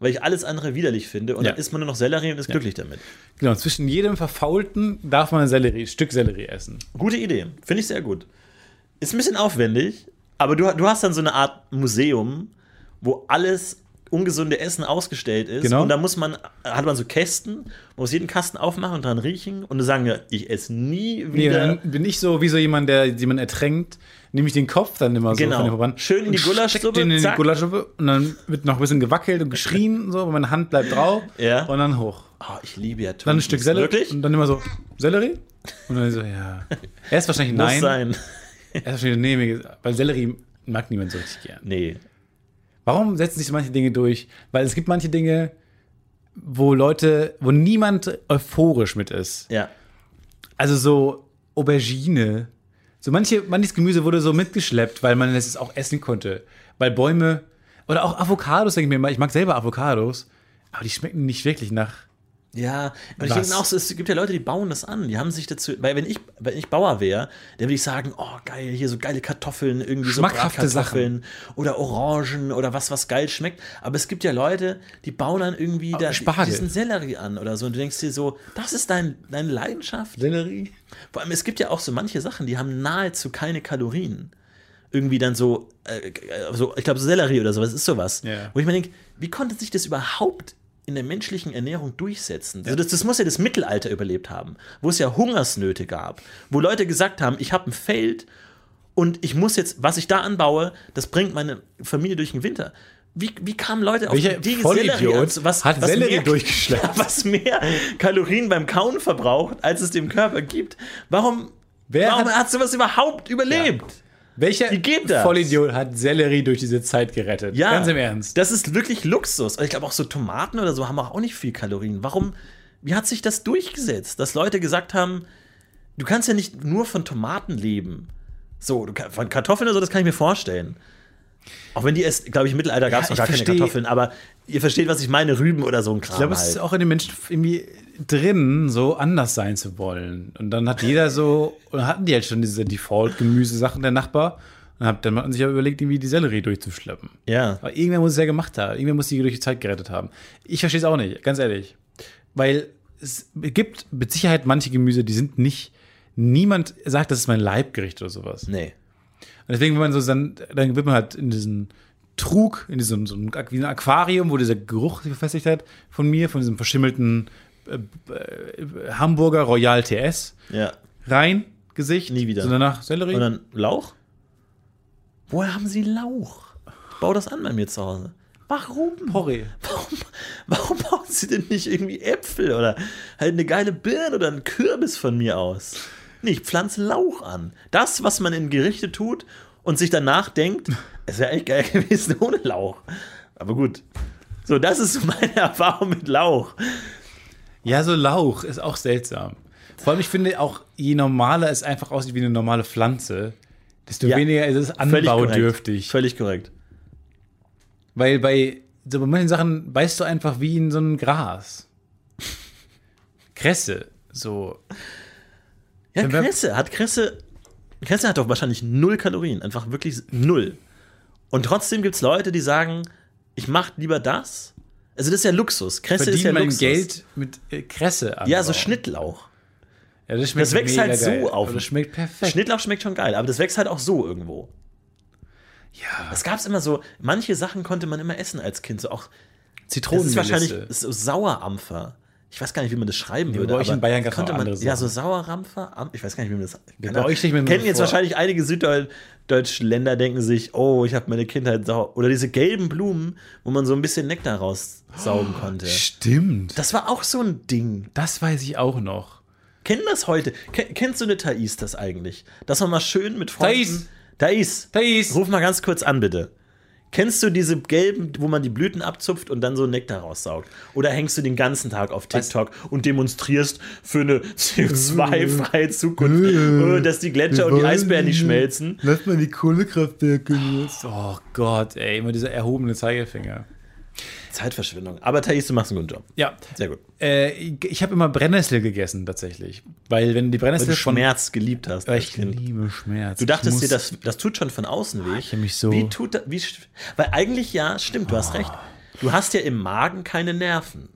S1: weil ich alles andere widerlich finde. Und
S2: Ja.
S1: dann isst man nur noch Sellerie und ist glücklich damit.
S2: Genau, zwischen jedem Verfaulten darf man ein Sellerie, Stück Sellerie essen.
S1: Gute Idee. Finde ich sehr gut. Ist ein bisschen aufwendig, aber du, du hast dann so eine Art Museum, wo alles ungesunde Essen ausgestellt ist.
S2: Genau.
S1: Und da muss man, hat man so Kästen, man muss jeden Kasten aufmachen und dran riechen und dann sagen wir, ich esse nie
S2: Nee,
S1: wieder.
S2: dann bin ich so wie so jemand, der jemand ertränkt, nehme ich den Kopf dann immer so
S1: Genau.
S2: von dem Verband.
S1: Schön in die Gulaschsuppe,
S2: Den in die. Gulaschsuppe und dann wird noch ein bisschen gewackelt und geschrien und so, aber meine Hand bleibt drauf
S1: Ja.
S2: und dann hoch.
S1: oh, ich liebe ja
S2: Dann ein Stück Sellerie
S1: Wirklich?
S2: und dann immer so, Sellerie? Und dann so, ja. Er ist wahrscheinlich
S1: Muss
S2: nein.
S1: sein.
S2: Er ist wahrscheinlich nee, weil Sellerie mag niemand so richtig gern.
S1: Nee.
S2: Warum setzen sich manche Dinge durch? Weil es gibt manche Dinge, wo Leute, wo niemand euphorisch mit ist.
S1: Ja.
S2: Also so Aubergine. So manche, manches Gemüse wurde so mitgeschleppt, weil man es auch essen konnte. Weil Bäume oder auch Avocados, denke ich mir mal, ich mag selber Avocados, aber die schmecken nicht wirklich nach.
S1: Ja, und ich denke auch so, es gibt ja Leute, die bauen das an. Die haben sich dazu, weil wenn ich, wenn ich Bauer wäre, dann würde ich sagen, oh geil, hier so geile Kartoffeln, irgendwie so
S2: Schmackhafte
S1: Bratkartoffeln oder Orangen oder was, was geil schmeckt. Aber es gibt ja Leute, die bauen dann irgendwie da,
S2: Spargel.
S1: diesen Sellerie an oder so. Und du denkst dir so, das ist dein, deine Leidenschaft.
S2: Sellerie?
S1: Vor allem, es gibt ja auch so manche Sachen, die haben nahezu keine Kalorien. Irgendwie dann so, äh, so ich glaube, Sellerie oder sowas ist sowas.
S2: Ja.
S1: Wo ich mir denke, wie konnte sich das überhaupt in der menschlichen Ernährung durchsetzen? Also das, das muss ja das Mittelalter überlebt haben, wo es ja Hungersnöte gab, wo Leute gesagt haben, ich habe ein Feld und ich muss jetzt, was ich da anbaue, das bringt meine Familie durch den Winter. Wie, wie kamen Leute auf
S2: Welcher
S1: die
S2: Vollidiot
S1: Sellerie was,
S2: hat
S1: was
S2: Sellerie
S1: mehr,
S2: durchgeschleppt?
S1: Was mehr Kalorien beim Kauen verbraucht, als es dem Körper gibt. Warum,
S2: Wer
S1: warum
S2: hat-
S1: hat, sowas überhaupt überlebt?
S2: Welcher
S1: Wie geht das?
S2: Vollidiot hat Sellerie durch diese Zeit gerettet?
S1: Ja,
S2: Ganz im Ernst.
S1: Das ist wirklich Luxus. Und ich glaube auch so Tomaten oder so haben auch nicht viel Kalorien. Warum, wie hat sich das durchgesetzt, dass Leute gesagt haben, du kannst ja nicht nur von Tomaten leben. So, von Kartoffeln oder so, das kann ich mir vorstellen. Auch wenn die es, glaube ich, im Mittelalter gab es
S2: Ja,
S1: noch gar
S2: ich
S1: keine
S2: versteh-
S1: Kartoffeln, aber ihr versteht, was ich meine, Rüben oder so ein Kram.
S2: Ich glaube, es
S1: halt.
S2: ist auch in den Menschen irgendwie drin, so anders sein zu wollen. Und dann hat jeder so, und hatten die halt schon diese Default-Gemüsesachen der Nachbar. Und hat, dann hat man sich ja überlegt, irgendwie die Sellerie durchzuschleppen.
S1: ja.
S2: Aber irgendwer muss es ja gemacht haben. Irgendwer muss die durch die Zeit gerettet haben. Ich verstehe es auch nicht, ganz ehrlich. Weil es gibt mit Sicherheit manche Gemüse, die sind nicht, niemand sagt, das ist mein Leibgericht oder sowas.
S1: Nee.
S2: Und deswegen, wenn man so dann, dann wird man halt in diesen Trug, in diesem so ein Aquarium, wo dieser Geruch sich befestigt hat von mir, von diesem verschimmelten äh, äh, Hamburger Royal TS
S1: Ja.
S2: rein, Gesicht.
S1: Nie wieder.
S2: So danach Sellerie.
S1: Und dann Lauch? Woher haben Sie Lauch? Bau das an bei mir zu Hause. Warum?
S2: Porree.
S1: Warum, warum bauen Sie denn nicht irgendwie Äpfel oder halt eine geile Birne oder einen Kürbis von mir aus? Nee, ich pflanze Lauch an. Das, was man in Gerichte tut und sich danach denkt, es wäre echt geil gewesen ohne Lauch. Aber gut. So, das ist meine Erfahrung mit Lauch.
S2: Ja, so Lauch ist auch seltsam. Vor allem, ich finde auch, je normaler es einfach aussieht wie eine normale Pflanze, desto
S1: Ja,
S2: weniger ist es anbaudürftig.
S1: Völlig korrekt.
S2: Weil bei, so bei manchen Sachen beißt du einfach wie in so ein Gras. Kresse, so.
S1: Ja,
S2: Wenn
S1: Kresse hat Kresse. Kresse hat doch wahrscheinlich null Kalorien, einfach wirklich null. Und trotzdem gibt es Leute, die sagen, ich mache lieber das. Also das ist ja Luxus. Kresse ist ja
S2: mein
S1: Luxus.
S2: Geld mit äh, Kresse an.
S1: Ja, so Schnittlauch.
S2: Ja, das, schmeckt
S1: Das wächst halt so
S2: geil.
S1: auf.
S2: Aber Das schmeckt perfekt.
S1: Schnittlauch schmeckt schon geil, aber das wächst halt auch so irgendwo.
S2: ja,
S1: Es gab immer so, manche Sachen konnte man immer essen als Kind. So auch, das ist wahrscheinlich so Sauerampfer. Ich weiß gar nicht, wie man das schreiben würde.
S2: bei euch in Bayern noch
S1: man, Ja, so. Sauerrampfer. Am- Ich weiß gar nicht, wie man das.
S2: bei
S1: Keine
S2: euch mir nur
S1: Kennen jetzt
S2: vor.
S1: wahrscheinlich einige süddeutsche Länder, denken sich, oh, ich habe meine Kindheit sauer. Oder diese gelben Blumen, wo man so ein bisschen Nektar raussaugen konnte.
S2: Stimmt.
S1: Das war auch so ein Ding.
S2: Das weiß ich auch noch.
S1: Kennen das heute? Ken- Kennst du eine Thais das eigentlich? Dass man mal schön mit Freunden.
S2: Thais.
S1: Thais.
S2: Thais.
S1: Ruf mal ganz kurz an, bitte. Kennst du diese gelben, wo man die Blüten abzupft und dann so Nektar raussaugt? Oder hängst du den ganzen Tag auf TikTok und demonstrierst für eine CO2-freie Zukunft, äh, dass die Gletscher und die Eisbären nicht schmelzen?
S2: Lass mal die Kohlekraftwerke. Oh Gott, ey, immer dieser erhobene Zeigefinger.
S1: Zeitverschwendung. Aber Thais, du machst einen guten Job.
S2: Ja.
S1: Sehr gut.
S2: Äh, ich ich habe immer Brennnessel gegessen, tatsächlich. Weil wenn die
S1: Weil
S2: Brennnessel
S1: du Schmerz geliebt hast.
S2: Weil ich liebe Schmerz.
S1: Du dachtest
S2: ich
S1: dir, das, das tut schon von außen weh.
S2: ich hab mich so-
S1: Wie tut das, wie, weil eigentlich ja, stimmt, du hast recht. Du hast ja im Magen keine Nerven.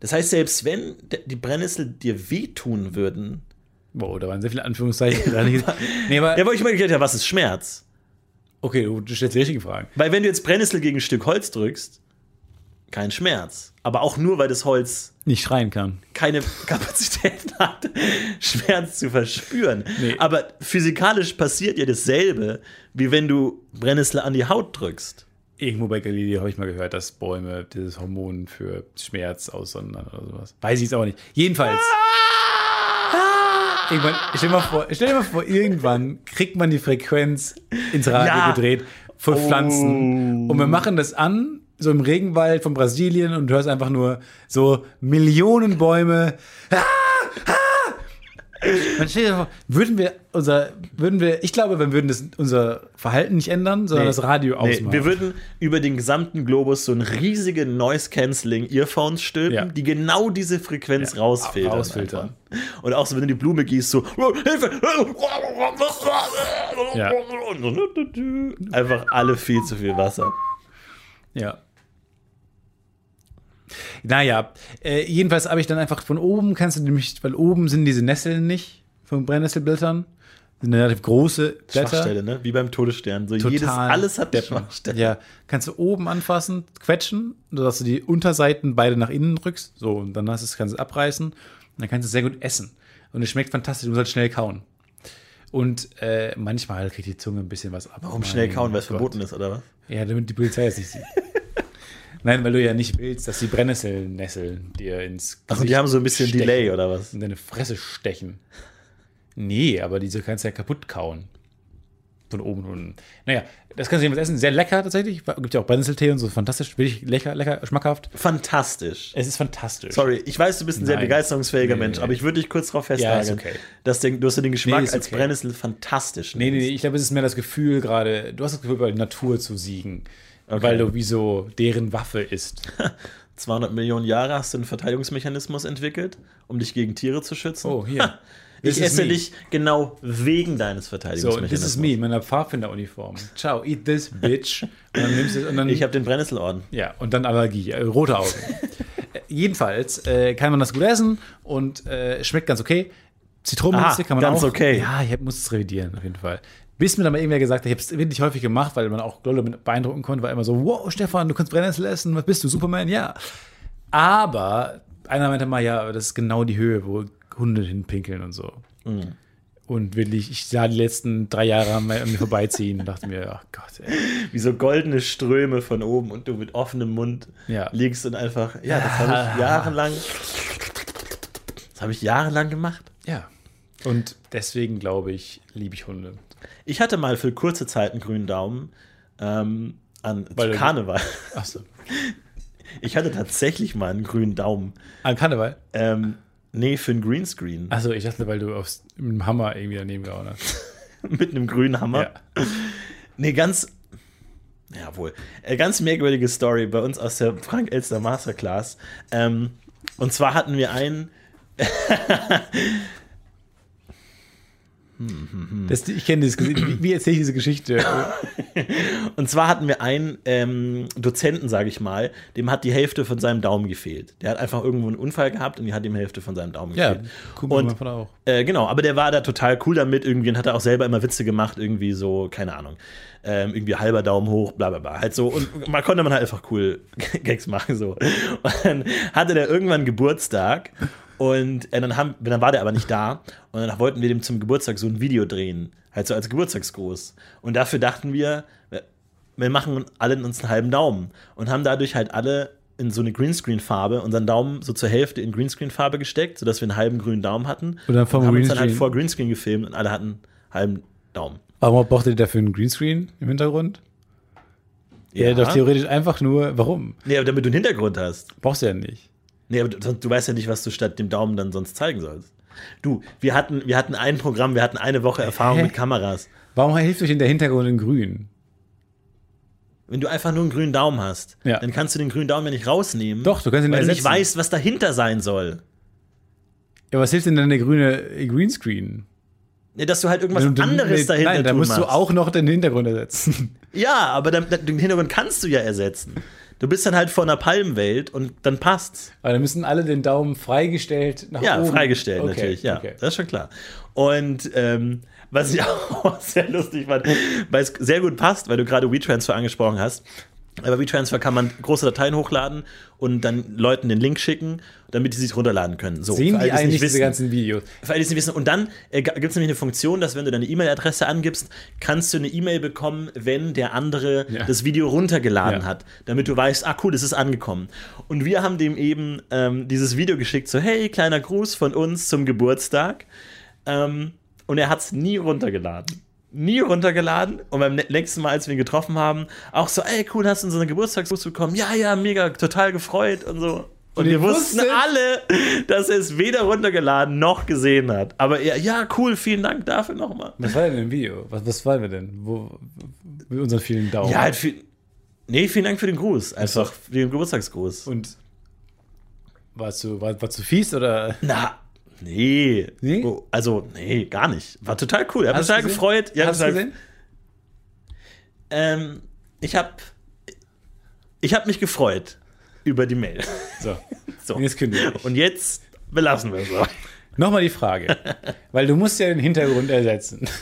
S1: Das heißt, selbst wenn die Brennnessel dir wehtun würden,
S2: Wow, da waren sehr viele Anführungszeichen dran. nee, aber,
S1: ja, wo ich immer gedacht, ja, was ist Schmerz?
S2: Okay, du, du stellst die richtigen Fragen.
S1: Weil wenn du jetzt Brennnessel gegen ein Stück Holz drückst, kein Schmerz. Aber auch nur, weil das Holz
S2: Nicht schreien kann.
S1: keine Kapazität hat, Schmerz zu verspüren.
S2: Nee.
S1: Aber physikalisch passiert ja dasselbe, wie wenn du Brennnessel an die Haut drückst.
S2: Irgendwo bei Galileo habe ich mal gehört, dass Bäume dieses Hormon für Schmerz aussondern oder sowas. Weiß ich jetzt auch nicht. Jedenfalls. Irgendwann, stell dir mal vor, stell dir mal vor, irgendwann kriegt man die Frequenz ins Radio
S1: Ja.
S2: gedreht von Pflanzen. Und wir machen das an, so im Regenwald von Brasilien und du hörst einfach nur so Millionen Bäume. Ah. Man stell dir vor, würden wir unser, würden wir, ich glaube, wir würden das, unser Verhalten nicht ändern, sondern das Radio
S1: Nee,
S2: ausmachen.
S1: wir würden über den gesamten Globus so ein riesige Noise-Canceling-Earphones stülpen,
S2: Ja.
S1: die genau diese Frequenz rausfiltern.
S2: rausfiltern.
S1: einfach. Und auch so, wenn du die Blume gießt, so Hilfe!
S2: Ja.
S1: Einfach alle viel zu viel Wasser.
S2: Ja. Naja, äh, jedenfalls habe ich dann einfach von oben, kannst du nämlich, weil oben sind diese Nesseln nicht von Brennnesselblättern, sind relativ große Blätter.
S1: Schwachstelle, ne? Wie beim Todesstern. So
S2: Total
S1: jedes, alles hat eine. Schwachstelle.
S2: Ja, kannst du oben anfassen, quetschen, sodass du die Unterseiten beide nach innen drückst. So, und dann hast es, kannst du es abreißen. Und dann kannst du es sehr gut essen. Und es schmeckt fantastisch, du musst halt schnell kauen. Und äh, manchmal kriegt die Zunge ein bisschen was ab.
S1: Warum schnell kauen, weil es verboten ist, oder was?
S2: Ja, damit die Polizei es nicht sieht. Nein, weil du ja nicht willst, dass die Brennnesselnesseln dir ins
S1: Also die haben so ein bisschen
S2: stechen
S1: Delay, oder was?
S2: In deine Fresse stechen. Nee, aber diese kannst du ja kaputt kauen. Von oben und unten. Naja, das kannst du jedenfalls essen. Sehr lecker tatsächlich. Gibt ja auch Brennnesseltee und so. Fantastisch. Wirklich lecker, lecker, schmackhaft.
S1: Fantastisch.
S2: Es ist fantastisch.
S1: Sorry, ich weiß, du bist ein sehr
S2: Nein.
S1: begeisterungsfähiger
S2: Nee,
S1: Mensch,
S2: nee.
S1: aber ich würde dich kurz darauf
S2: Ja,
S1: festnageln,
S2: ist okay.
S1: dass den, du hast ja den Geschmack
S2: Nee,
S1: als
S2: okay.
S1: Brennnessel fantastisch.
S2: Nee, nee, nee, ich glaube, es ist mehr das Gefühl gerade, du hast das Gefühl, bei der Natur zu siegen. Weil du wie so deren Waffe isst.
S1: 200 Millionen Jahre hast du einen Verteidigungsmechanismus entwickelt, um dich gegen Tiere zu schützen.
S2: Oh, hier.
S1: Ich esse dich genau wegen deines
S2: So,
S1: Verteidigungsmechanismus.
S2: this is me in meiner Pfadfinderuniform. Ciao, eat this, bitch. Und dann nimmst du und dann,
S1: Ich habe den Brennnesselorden.
S2: ja, und dann Allergie, äh, rote Augen. Äh, jedenfalls äh, kann man das gut essen und äh, schmeckt ganz okay. Zitronenminze kann man
S1: ganz
S2: auch.
S1: okay.
S2: Ja, ich muss es revidieren, auf jeden Fall. Bis mir dann mal irgendwer gesagt hat, ich habe es wirklich häufig gemacht, weil man auch mit beeindrucken konnte, war immer so, wow, Stefan, du kannst Brennnessel essen, was bist du, Superman? Ja. Aber einer meinte mal, ja, das ist genau die Höhe, wo Hunde hinpinkeln und so.
S1: Mhm.
S2: Und wirklich, ich sah die letzten drei Jahre an mir an mir vorbeiziehen und dachte mir, ach Gott, ey.
S1: Wie so goldene Ströme von oben und du mit offenem Mund
S2: Ja.
S1: liegst und einfach, ja, das habe ich jahrelang, das habe ich jahrelang gemacht.
S2: Ja. Und deswegen glaube ich, liebe ich Hunde.
S1: Ich hatte mal für kurze Zeit einen grünen Daumen ähm, an
S2: Weil
S1: Karneval.
S2: Achso.
S1: Ich hatte tatsächlich mal einen grünen Daumen.
S2: An Karneval?
S1: Ähm, nee, für einen Greenscreen.
S2: Achso, ich dachte, weil du aufs, mit dem Hammer irgendwie daneben gehauen hast.
S1: Mit einem grünen Hammer.
S2: Ja.
S1: Nee, ganz. Ja, wohl. Äh, ganz merkwürdige Story bei uns aus der Frank Elster Masterclass. Ähm, und zwar hatten wir einen.
S2: Das, ich kenne das. Wie, wie erzähle ich diese Geschichte?
S1: Und zwar hatten wir einen ähm, Dozenten, sage ich mal, dem hat die Hälfte von seinem Daumen gefehlt. Der hat einfach irgendwo einen Unfall gehabt und die hat ihm Hälfte von seinem Daumen
S2: ja,
S1: gefehlt.
S2: Kumpel
S1: Und-
S2: auch.
S1: Äh, genau, aber der war da total cool damit irgendwie und hat er auch selber immer Witze gemacht, irgendwie so, keine Ahnung, ähm, irgendwie halber Daumen hoch, bla bla bla. Halt so, und mal konnte man halt einfach cool Gags machen, so. Und dann hatte der irgendwann Geburtstag und äh, dann, haben, dann war der aber nicht da und dann wollten wir dem zum Geburtstag so ein Video drehen, halt so als Geburtstagsgruß. Und dafür dachten wir, wir- machen alle uns einen halben Daumen und haben dadurch halt alle in so eine Greenscreen-Farbe unseren Daumen so zur Hälfte in Greenscreen-Farbe gesteckt, sodass wir einen halben grünen Daumen hatten.
S2: Und dann vom
S1: haben uns dann halt
S2: Greenscreen-
S1: vor Greenscreen gefilmt und alle hatten einen halben Daumen.
S2: Warum braucht ihr dafür einen Greenscreen im Hintergrund? Ja, doch theoretisch einfach nur. Warum?
S1: Nee, aber damit du einen Hintergrund hast.
S2: Brauchst du ja nicht.
S1: Nee, aber du, du weißt ja nicht, was du statt dem Daumen dann sonst zeigen sollst. Du, wir hatten, wir hatten ein Programm, wir hatten eine Woche Erfahrung
S2: Hä?
S1: mit Kameras.
S2: Warum hilft euch denn der Hintergrund in grün?
S1: Wenn du einfach nur einen grünen Daumen hast,
S2: Ja.
S1: dann kannst du den grünen Daumen ja nicht rausnehmen.
S2: Doch, du kannst ihn
S1: weil du nicht weißt, was dahinter sein soll.
S2: Ja, was hilft denn dann der grüne Greenscreen?
S1: Nee, dass du halt irgendwas
S2: du-
S1: anderes
S2: nee,
S1: dahinter
S2: Nein, da musst du
S1: machst.
S2: auch noch den Hintergrund ersetzen.
S1: Ja, aber dann, den Hintergrund kannst du ja ersetzen. Du bist dann halt vor einer Palmwelt und dann passt's.
S2: Aber dann müssen alle den Daumen freigestellt nach
S1: Ja,
S2: oben.
S1: freigestellt
S2: Okay,
S1: natürlich, ja.
S2: okay.
S1: Das ist schon klar. Und ähm, was ich auch sehr lustig fand, weil es sehr gut passt, weil du gerade WeTransfer angesprochen hast. Aber WeTransfer kann man große Dateien hochladen und dann Leuten den Link schicken, damit die sich runterladen können. So,
S2: Sehen die eigentlich
S1: nicht
S2: diese ganzen Videos?
S1: Für alle, die es nicht wissen. Und dann äh, gibt es nämlich eine Funktion, dass wenn du deine E-Mail-Adresse angibst, kannst du eine E-Mail bekommen, wenn der andere
S2: Ja.
S1: das Video runtergeladen
S2: Ja.
S1: hat, damit du weißt, ah cool, das ist angekommen. Und wir haben dem eben ähm, dieses Video geschickt, so hey, kleiner Gruß von uns zum Geburtstag. Ähm, und er hat es nie runtergeladen. Nie runtergeladen und beim nä- nächsten Mal, als wir ihn getroffen haben, auch so, ey, cool, hast du unseren Geburtstagsgruß bekommen? Ja, ja, mega, total gefreut und so. Und, wir wussten alle, dass er es weder runtergeladen noch gesehen hat. Aber er, ja, cool, vielen Dank dafür nochmal.
S2: Was war denn im Video? Was, was waren wir denn? Wo, mit unseren vielen Daumen.
S1: Ja, halt viel, nee, vielen Dank für den Gruß. Einfach für den Geburtstagsgruß.
S2: Und warst du, war, warst du fies oder?
S1: Na, nee.
S2: Nee?
S1: Oh, Also, nee, gar nicht. War total cool.
S2: Hast du
S1: total
S2: gesehen?
S1: gefreut. Ja,
S2: Hast du gesehen?
S1: Ähm, ich habe ich hab mich gefreut über die Mail.
S2: So.
S1: So.
S2: Und jetzt kündige ich.
S1: Und jetzt belassen wir es so.
S2: Nochmal die Frage. Weil du musst ja den Hintergrund ersetzen.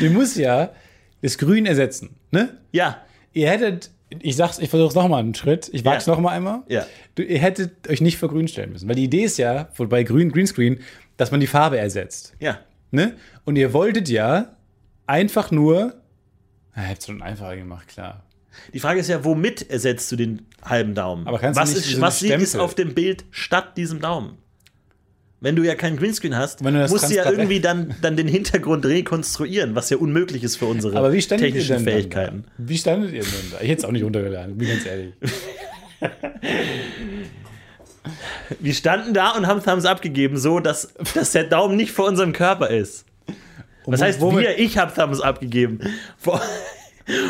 S2: Du musst ja das Grün ersetzen, ne?
S1: Ja,
S2: Ihr hättet, ich sag's, ich versuch's nochmal einen Schritt, ich wag's
S1: Ja.
S2: noch mal einmal.
S1: Ja.
S2: Du, ihr hättet euch nicht vor Grün stellen müssen. Weil die Idee ist ja, bei Grün, Greenscreen, dass man die Farbe ersetzt.
S1: ja.
S2: Ne? Und ihr wolltet ja einfach nur. Ja, habt's schon einfacher gemacht, klar.
S1: Die Frage ist ja, womit ersetzt du den halben Daumen?
S2: Aber kannst du
S1: was
S2: nicht
S1: ist,
S2: so
S1: was
S2: Stempel-
S1: auf dem Bild statt diesem Daumen? Wenn du ja keinen Greenscreen hast, musst du ja irgendwie dann, dann den Hintergrund rekonstruieren, was ja unmöglich ist für unsere
S2: Aber wie
S1: technischen Fähigkeiten.
S2: Dann da? Wie standet ihr denn da? Ich hätte es auch nicht runtergeladen, bin ganz ehrlich.
S1: Wir standen da und haben Thumbs up gegeben, so dass, dass der Daumen nicht vor unserem Körper ist. Was heißt wir? Ich habe Thumbs up gegeben. Vor-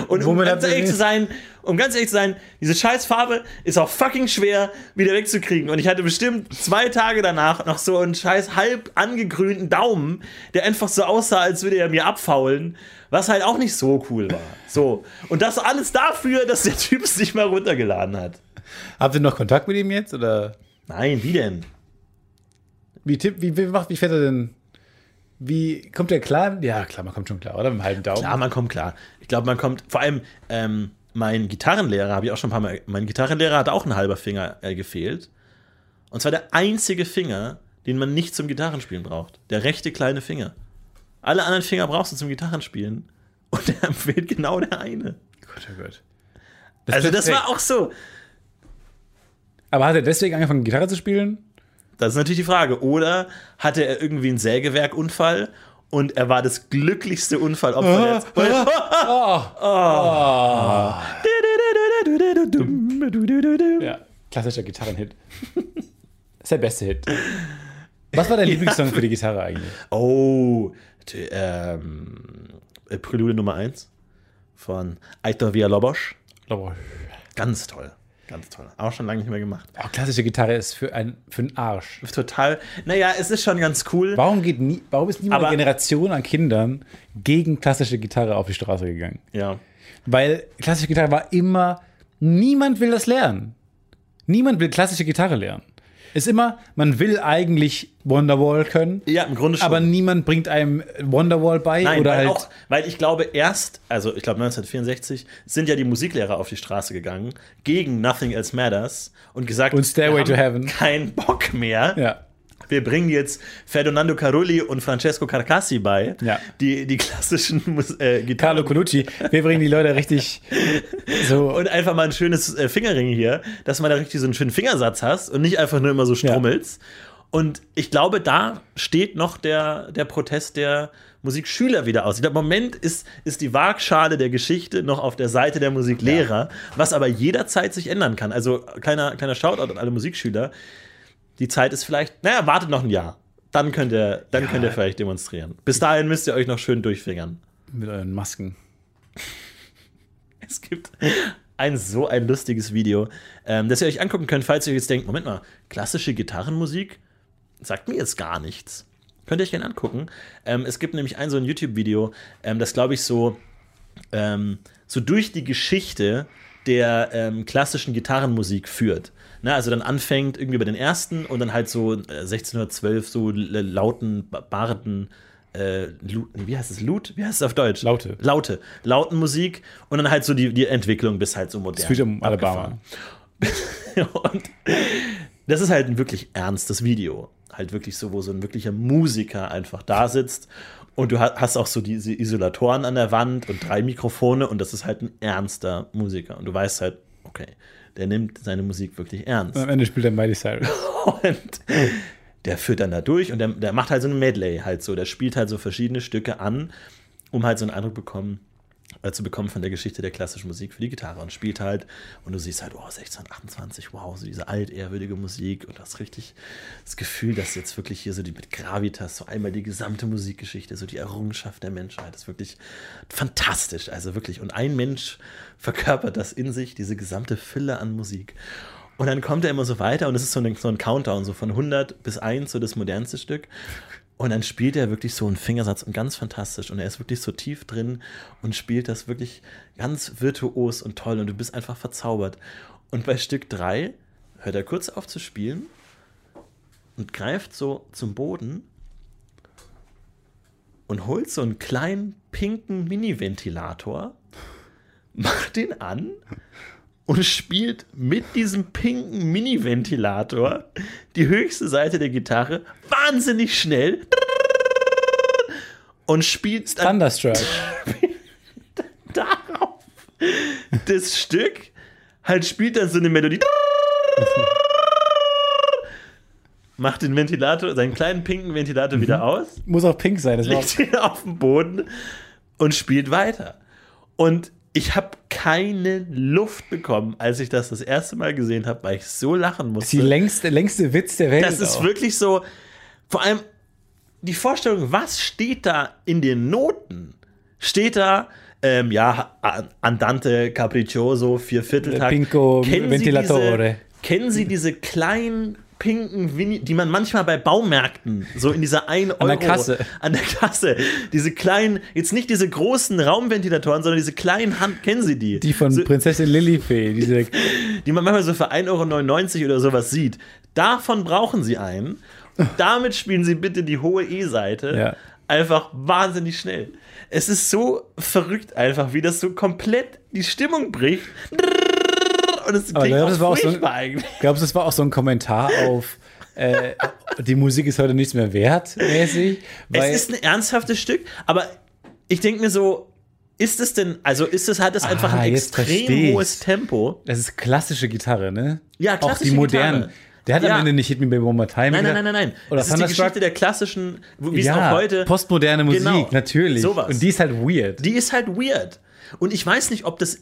S1: Und um ganz ehrlich zu sein, um ganz ehrlich zu sein, diese scheiß Farbe ist auch fucking schwer wieder wegzukriegen. Und ich hatte bestimmt zwei Tage danach noch so einen scheiß halb angegrünten Daumen, der einfach so aussah, als würde er mir abfaulen, was halt auch nicht so cool war. So. Und das alles dafür, dass der Typ es nicht mal runtergeladen hat.
S2: Habt ihr noch Kontakt mit ihm jetzt? Oder
S1: Nein, wie denn?
S2: wie, tipp, wie, wie, macht, wie fährt er denn? Wie kommt er klar? Ja, klar, man kommt schon klar, oder? Mit dem halben Daumen.
S1: Klar, man kommt klar. Ich glaube, man kommt, vor allem, ähm, mein Gitarrenlehrer, habe ich auch schon ein paar Mal, mein Gitarrenlehrer hat auch ein halber Finger äh, gefehlt. Und zwar der einzige Finger, den man nicht zum Gitarrenspielen braucht. Der rechte kleine Finger. Alle anderen Finger brauchst du zum Gitarrenspielen. Und der fehlt genau der eine.
S2: Gott, oh Gott.
S1: also,
S2: ist
S1: das war auch so.
S2: Aber hat er deswegen angefangen, Gitarre zu spielen?
S1: Das ist natürlich die Frage. Oder hatte er irgendwie einen Sägewerkunfall und er war das glücklichste Unfallopfer jetzt.
S2: Ja, klassischer Gitarrenhit. Das ist der beste Hit. Was war dein Lieblingssong für die Gitarre eigentlich?
S1: Oh, t- ähm, äh, Prälude Nummer 1 von Aitor Villalobos.
S2: Oh,
S1: Ganz toll. Ganz toll. Auch schon lange nicht mehr gemacht.
S2: klassische Gitarre ist für, ein, für einen Arsch.
S1: Total. Naja, es ist schon ganz cool.
S2: Warum, geht nie, warum ist niemand
S1: Aber-
S2: eine Generation an Kindern gegen klassische Gitarre auf die Straße gegangen?
S1: Ja.
S2: Weil klassische Gitarre war immer, niemand will das lernen. Niemand will klassische Gitarre lernen. Ist immer, man will eigentlich Wonderwall können,
S1: Ja, im Grunde schon.
S2: aber niemand bringt einem Wonderwall bei
S1: Nein,
S2: oder
S1: weil,
S2: halt.
S1: auch, weil ich glaube, erst, also ich glaube 1964, sind ja die Musiklehrer auf die Straße gegangen gegen Nothing Else Matters und gesagt,
S2: Und Stairway to Heaven.
S1: keinen Bock mehr.
S2: ja.
S1: Wir bringen jetzt Ferdinando Carulli und Francesco Carcassi bei,
S2: Ja.
S1: die, die klassischen äh, Gitarren.
S2: Carlo Colucci, wir bringen die Leute richtig so.
S1: Und einfach mal ein schönes äh, Fingerring hier, dass man da richtig so einen schönen Fingersatz hast und nicht einfach nur immer so strummelst. Und ich glaube, da steht noch der, der Protest der Musikschüler wieder aus. Ich glaube, im Moment ist, ist die Waagschale der Geschichte noch auf der Seite der Musiklehrer, was aber jederzeit sich ändern kann. Also kleiner, kleiner Shoutout an alle Musikschüler. Die Zeit ist vielleicht, naja, wartet noch ein Jahr. Dann könnt ihr, dann könnt ihr vielleicht demonstrieren. Bis dahin müsst ihr euch noch schön durchfingern.
S2: mit euren Masken.
S1: Es gibt ein so ein lustiges Video, ähm, das ihr euch angucken könnt, falls ihr jetzt denkt, Moment mal, klassische Gitarrenmusik sagt mir jetzt gar nichts. Könnt ihr euch gerne angucken. Ähm, es gibt nämlich ein so ein YouTube-Video, ähm, das glaube ich so, ähm, so durch die Geschichte der ähm, klassischen Gitarrenmusik führt. Na, also dann anfängt irgendwie bei den ersten und dann halt so äh, 1612 so l- lauten, ba- barden, äh, wie heißt es, Lut? Wie heißt es auf Deutsch?
S2: Laute.
S1: Laute. Lautenmusik und dann halt so die, die Entwicklung bis halt so modern.
S2: Home Alabama.
S1: und das ist halt ein wirklich ernstes Video. Halt wirklich so, wo so ein wirklicher Musiker einfach da sitzt und du ha- hast auch so diese Isolatoren an der Wand und drei Mikrofone und das ist halt ein ernster Musiker. Und du weißt halt, okay, der nimmt seine Musik wirklich ernst.
S2: Und am Ende spielt er Miley Cyrus.
S1: Und der führt dann da durch und der, der macht halt so ein Medley halt so. Der spielt halt so verschiedene Stücke an, um halt so einen Eindruck bekommen, zu bekommen von der Geschichte der klassischen Musik für die Gitarre und spielt halt und du siehst halt, oh, 1628, wow, so diese altehrwürdige Musik und hast richtig das Gefühl, dass jetzt wirklich hier so die mit Gravitas so einmal die gesamte Musikgeschichte, so die Errungenschaft der Menschheit, das ist wirklich fantastisch, also wirklich. Und ein Mensch verkörpert das in sich, diese gesamte Fülle an Musik. Und dann kommt er immer so weiter und es ist so ein, so ein Countdown, so von 100 bis 1, so das modernste Stück. Und dann spielt er wirklich so einen Fingersatz und ganz fantastisch. Und er ist wirklich so tief drin und spielt das wirklich ganz virtuos und toll. Und du bist einfach verzaubert. Und bei Stück 3 hört er kurz auf zu spielen und greift so zum Boden und holt so einen kleinen pinken Mini-Ventilator, macht den an und spielt mit diesem pinken Mini-Ventilator die höchste Seite der Gitarre wahnsinnig schnell und spielt dann
S2: Thunderstruck.
S1: darauf das Stück, halt spielt dann so eine Melodie. Macht den Ventilator, seinen kleinen pinken Ventilator wieder aus,
S2: Muss auch pink sein. Das
S1: legt ihn auf den Boden und spielt weiter. Und ich habe keine Luft bekommen, als ich das das erste Mal gesehen habe, weil ich so lachen musste.
S2: die längste, längste Witz der Welt.
S1: Das ist
S2: auch.
S1: wirklich so, vor allem die Vorstellung, was steht da in den Noten? Steht da, ähm, ja, Andante, Capriccioso, Viervierteltakt.
S2: Pinco,
S1: Kennen Sie
S2: Ventilatore.
S1: Diese, kennen Sie diese kleinen pinken Winnie, die man manchmal bei Baumärkten, so in dieser 1 Euro.
S2: An der Kasse.
S1: An der Kasse. Diese kleinen, jetzt nicht diese großen Raumventilatoren, sondern diese kleinen Hand, kennen Sie die?
S2: Die von
S1: so,
S2: Prinzessin Lilifee, diese
S1: die man manchmal so für 1,99 Euro oder sowas sieht. Davon brauchen Sie einen. Und damit spielen Sie bitte die hohe E-Seite.
S2: Ja.
S1: Einfach wahnsinnig schnell. Es ist so verrückt einfach, wie das so komplett die Stimmung bricht. Und es klingt
S2: das
S1: auch
S2: war auch so ein,
S1: eigentlich.
S2: glaubst du, das war auch so ein Kommentar auf äh, die Musik ist heute nichts mehr wert, mäßig?
S1: Es ist ein ernsthaftes Stück, aber ich denke mir so, ist es denn, also ist es, es einfach
S2: Ah,
S1: ein
S2: jetzt
S1: extrem hohes Tempo?
S2: das ist klassische Gitarre, ne?
S1: Ja,
S2: Auch
S1: klassische
S2: die modernen.
S1: Gitarre.
S2: Der hat
S1: Ja.
S2: am Ende nicht Hit Me Baby One More Time.
S1: Nein, nein, nein, nein, nein.
S2: Oder
S1: das ist die. Geschichte der klassischen, wie es
S2: ja,
S1: auch heute.
S2: postmoderne Musik,
S1: Genau.
S2: natürlich.
S1: Sowas.
S2: Und die ist halt weird.
S1: Die ist halt weird. Und ich weiß nicht, ob das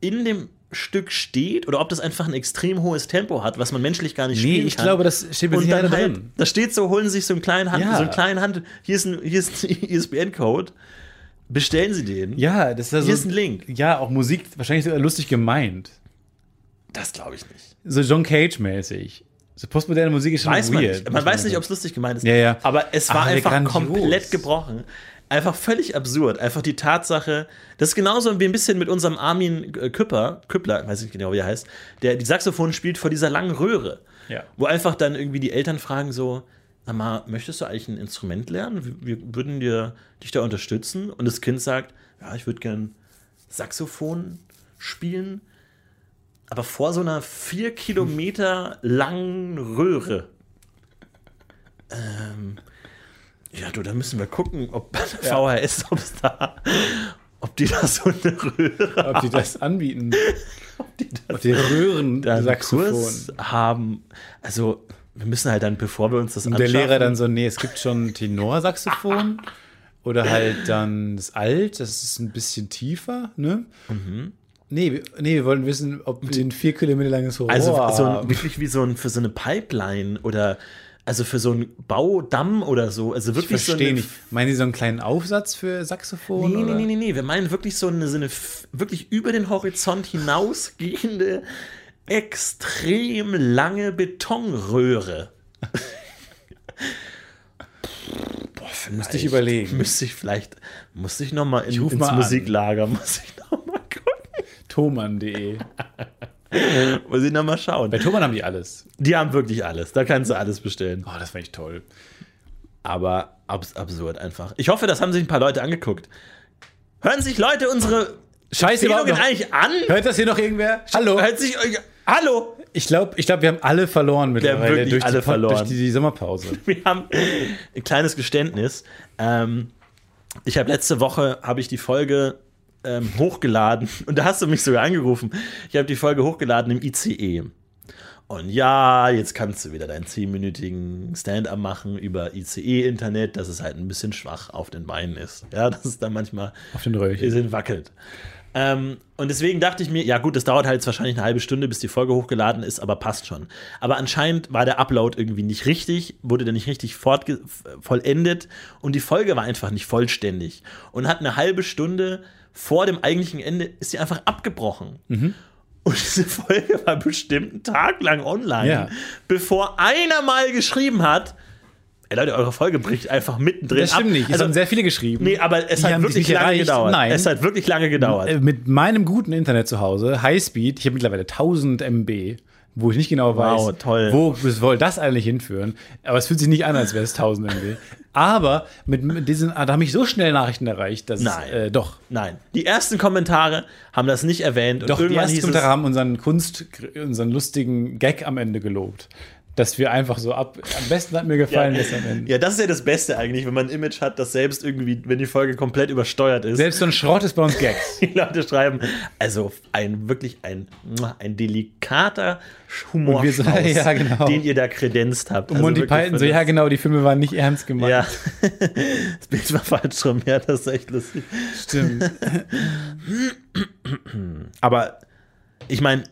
S1: in dem Stück steht oder ob das einfach ein extrem hohes Tempo hat, was man menschlich gar nicht
S2: nee,
S1: spielen
S2: ich
S1: kann.
S2: glaube, das steht mit
S1: und dann halt,
S2: drin.
S1: da steht so, holen Sie sich so einen kleinen Hand,
S2: Ja.
S1: so einen kleinen Hand, hier ist ein, hier ist ein ISBN-Code, bestellen Sie den.
S2: Ja, das ist ja so.
S1: Hier ist ein Link.
S2: Ja, auch Musik wahrscheinlich sogar lustig gemeint.
S1: Das glaube ich nicht.
S2: So John Cage-mäßig. So postmoderne Musik ist schon
S1: Weiß man
S2: weird.
S1: nicht. Man weiß nicht, ob es lustig gemeint ist.
S2: Ja, ja.
S1: Aber es war
S2: Aber
S1: einfach
S2: grandios.
S1: komplett gebrochen. Einfach völlig absurd. Einfach die Tatsache, das ist genauso wie ein bisschen mit unserem Armin äh, Küpper, Küppler, weiß ich nicht genau, wie er heißt, der die Saxophon spielt vor dieser langen Röhre.
S2: Ja.
S1: Wo einfach dann irgendwie die Eltern fragen so, sag mal, möchtest du eigentlich ein Instrument lernen? Wir, wir würden dir, dich da unterstützen. Und das Kind sagt, ja, ich würde gern Saxophon spielen, aber vor so einer vier Kilometer langen Röhre. Ähm, ja, du, da müssen wir gucken, ob der VHS, ob es da, ob die da so eine Röhre,
S2: Ob die das anbieten.
S1: die da
S2: Ob die Röhren.
S1: Kurs haben. Also, wir müssen halt dann, bevor wir uns das
S2: Und der Lehrer dann so, nee, es gibt schon Tenorsaxophon. Oder halt dann das Alt, das ist ein bisschen tiefer, ne?
S1: Mhm.
S2: Nee, wir- nee, wir wollen wissen, ob wir ein vier Kilometer langes Rohr
S1: Also so ein, wirklich wie so ein für so eine Pipeline oder also für so einen Baudamm oder so. Also
S2: Ich
S1: wirklich so
S2: verstehe
S1: eine,
S2: nicht. Meinen Sie so einen kleinen Aufsatz für Saxophon?
S1: Nee, nee,
S2: oder?
S1: nee, nee, nee. Wir meinen wirklich so eine, so eine wirklich über den Horizont hinausgehende, extrem lange Betonröhre. Boah,
S2: Müsste ich überlegen.
S1: Müsste ich vielleicht, musste ich nochmal in,
S2: ruf
S1: ins
S2: mal an.
S1: Musiklager, muss ich nochmal gucken.
S2: Thomann.de.
S1: Muss ich nochmal schauen.
S2: Bei Thomann haben die alles.
S1: Die haben wirklich alles. Da kannst du alles bestellen.
S2: Oh, das fand ich toll.
S1: aber abs absurd einfach. Ich hoffe, das haben sich ein paar Leute angeguckt. Hören sich Leute unsere
S2: Scheiße, überhaupt noch.
S1: eigentlich an?
S2: Hört das hier noch irgendwer? Hallo?
S1: Hört sich euch. Hallo!
S2: Ich glaube, ich glaub, wir haben alle verloren mittlerweile
S1: wirklich
S2: durch,
S1: alle
S2: die,
S1: verloren.
S2: durch die, die Sommerpause.
S1: Wir haben ein kleines Geständnis. Ähm, ich habe letzte Woche habe ich die Folge ähm, hochgeladen und da hast du mich sogar angerufen. Ich habe die Folge hochgeladen im ICE. Und ja, jetzt kannst du wieder deinen 10-minütigen Stand-up machen über ICE-Internet, dass es halt ein bisschen schwach auf den Beinen ist. Ja, dass es dann manchmal
S2: Auf den Röhrchen.
S1: bisschen wackelt. Ähm, und deswegen dachte ich mir, ja gut, das dauert halt jetzt wahrscheinlich eine halbe Stunde, bis die Folge hochgeladen ist, aber passt schon. Aber anscheinend war der Upload irgendwie nicht richtig, wurde der nicht richtig vollendet und die Folge war einfach nicht vollständig. Und hat eine halbe Stunde vor dem eigentlichen Ende ist sie einfach abgebrochen.
S2: Mhm.
S1: Und diese Folge war bestimmt einen Tag lang online,
S2: Ja.
S1: bevor einer mal geschrieben hat, ey Leute, eure Folge bricht einfach mittendrin
S2: Das stimmt
S1: ab.
S2: nicht. Es
S1: Also,
S2: haben sehr viele geschrieben.
S1: Nee, aber es
S2: Die
S1: hat wirklich lange
S2: erreicht.
S1: gedauert.
S2: Nein.
S1: Es hat wirklich lange gedauert.
S2: Äh, Mit meinem guten Internet zu Hause, Highspeed, ich habe mittlerweile 1000 MB, wo ich nicht genau weiß,
S1: Wow, toll.
S2: wo soll das eigentlich hinführen. Aber es fühlt sich nicht an, als wäre es 1000 MB. Aber mit, mit diesen, ah, da haben mich so schnell Nachrichten erreicht, dass
S1: Nein.
S2: es, äh, doch.
S1: Nein, die ersten Kommentare haben das nicht erwähnt. Und
S2: Doch, die ersten Kommentare haben unseren Kunst, unseren lustigen Gag am Ende gelobt. Dass wir einfach so ab. Am besten hat mir gefallen, das am Ende.
S1: ja, das ist ja das Beste eigentlich, wenn man ein Image hat, das selbst irgendwie, wenn die Folge komplett übersteuert ist,
S2: Selbst so ein Schrott ist bei uns Gags.
S1: die Leute schreiben, also ein wirklich ein, ein delikater Humor,
S2: so, ja, genau.
S1: den ihr da kredenzt habt.
S2: Und
S1: Also
S2: Monty Python so, ja genau, die Filme waren nicht ernst gemeint.
S1: Ja, das Bild war falsch rum, ja, das ist echt lustig.
S2: Stimmt.
S1: Aber ich meine,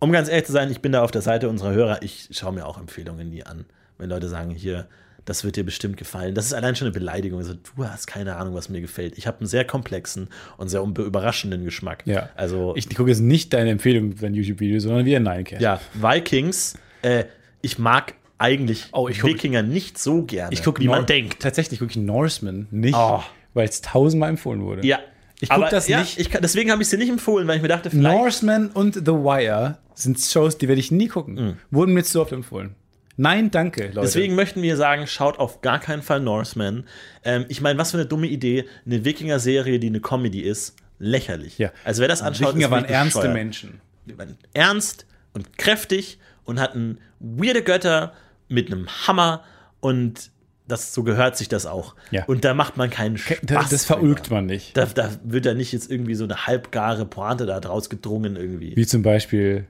S1: um ganz ehrlich zu sein, ich bin da auf der Seite unserer Hörer. Ich schaue mir auch Empfehlungen nie an. Wenn Leute sagen, hier, das wird dir bestimmt gefallen. Das ist allein schon eine Beleidigung. Also, du hast keine Ahnung, was mir gefällt. Ich habe einen sehr komplexen und sehr überraschenden Geschmack.
S2: Ja.
S1: Also,
S2: Ich gucke jetzt nicht deine Empfehlung für ein YouTube-Video, sondern wie ein Ninecast.
S1: ja, Vikings. Äh, ich mag eigentlich
S2: Oh, ich guck-
S1: Wikinger nicht so gerne,
S2: Ich gucke
S1: wie man denkt.
S2: Tatsächlich gucke ich Norseman nicht,
S1: Oh.
S2: weil es tausendmal empfohlen wurde.
S1: Ja.
S2: Ich guck
S1: Aber
S2: das
S1: ja,
S2: nicht.
S1: Ich deswegen habe ich sie nicht empfohlen, weil ich mir dachte, vielleicht.
S2: Norseman und The Wire sind Shows, die werde ich nie gucken. Wurden mir zu oft empfohlen. Nein, danke, Leute.
S1: Deswegen möchten wir sagen, schaut auf gar keinen Fall Norseman. Ähm, ich meine, was für eine dumme Idee, eine Wikinger-Serie, die eine Comedy ist, lächerlich.
S2: Ja.
S1: Also wer das anschaut,
S2: Wikinger
S1: ist
S2: waren ernste
S1: bescheuert.
S2: Menschen.
S1: Die waren ernst und kräftig und hatten weirde Götter mit einem Hammer und das so gehört sich das auch.
S2: Ja.
S1: Und da macht man keinen Spaß.
S2: Da, das verulgt
S1: drüber.
S2: man nicht.
S1: Da, da wird ja nicht jetzt irgendwie so eine halbgare Pointe da draus gedrungen irgendwie.
S2: Wie zum Beispiel.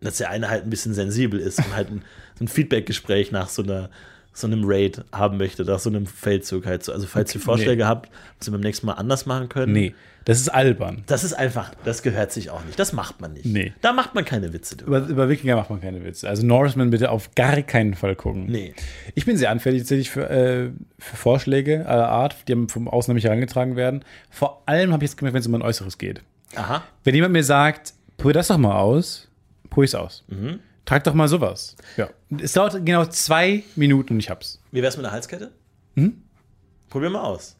S1: dass der eine halt ein bisschen sensibel ist und halt ein, so ein Feedback-Gespräch nach so einer so einem Raid haben möchte, nach so einem Feldzug halt so. Also falls ihr Vorschläge habt, was wir beim nächsten Mal anders machen können.
S2: Nee, das ist albern.
S1: Das ist einfach, das gehört sich auch nicht. Das macht man nicht.
S2: Nee.
S1: Da macht man keine Witze drüber.
S2: Über, über Wikinger macht man keine Witze. Also Norseman bitte auf gar keinen Fall gucken.
S1: Nee.
S2: Ich bin sehr anfällig tatsächlich für, äh, für Vorschläge aller Art, die vom Außen mich herangetragen werden. Vor allem habe ich es gemerkt, wenn es um mein Äußeres geht.
S1: Aha.
S2: Wenn jemand mir sagt, probier das doch mal aus, probier es aus.
S1: Mhm.
S2: Trag doch mal sowas. Ja. Es dauert genau zwei Minuten und ich hab's.
S1: Wie wär's mit einer Halskette?
S2: Hm?
S1: Probier mal aus.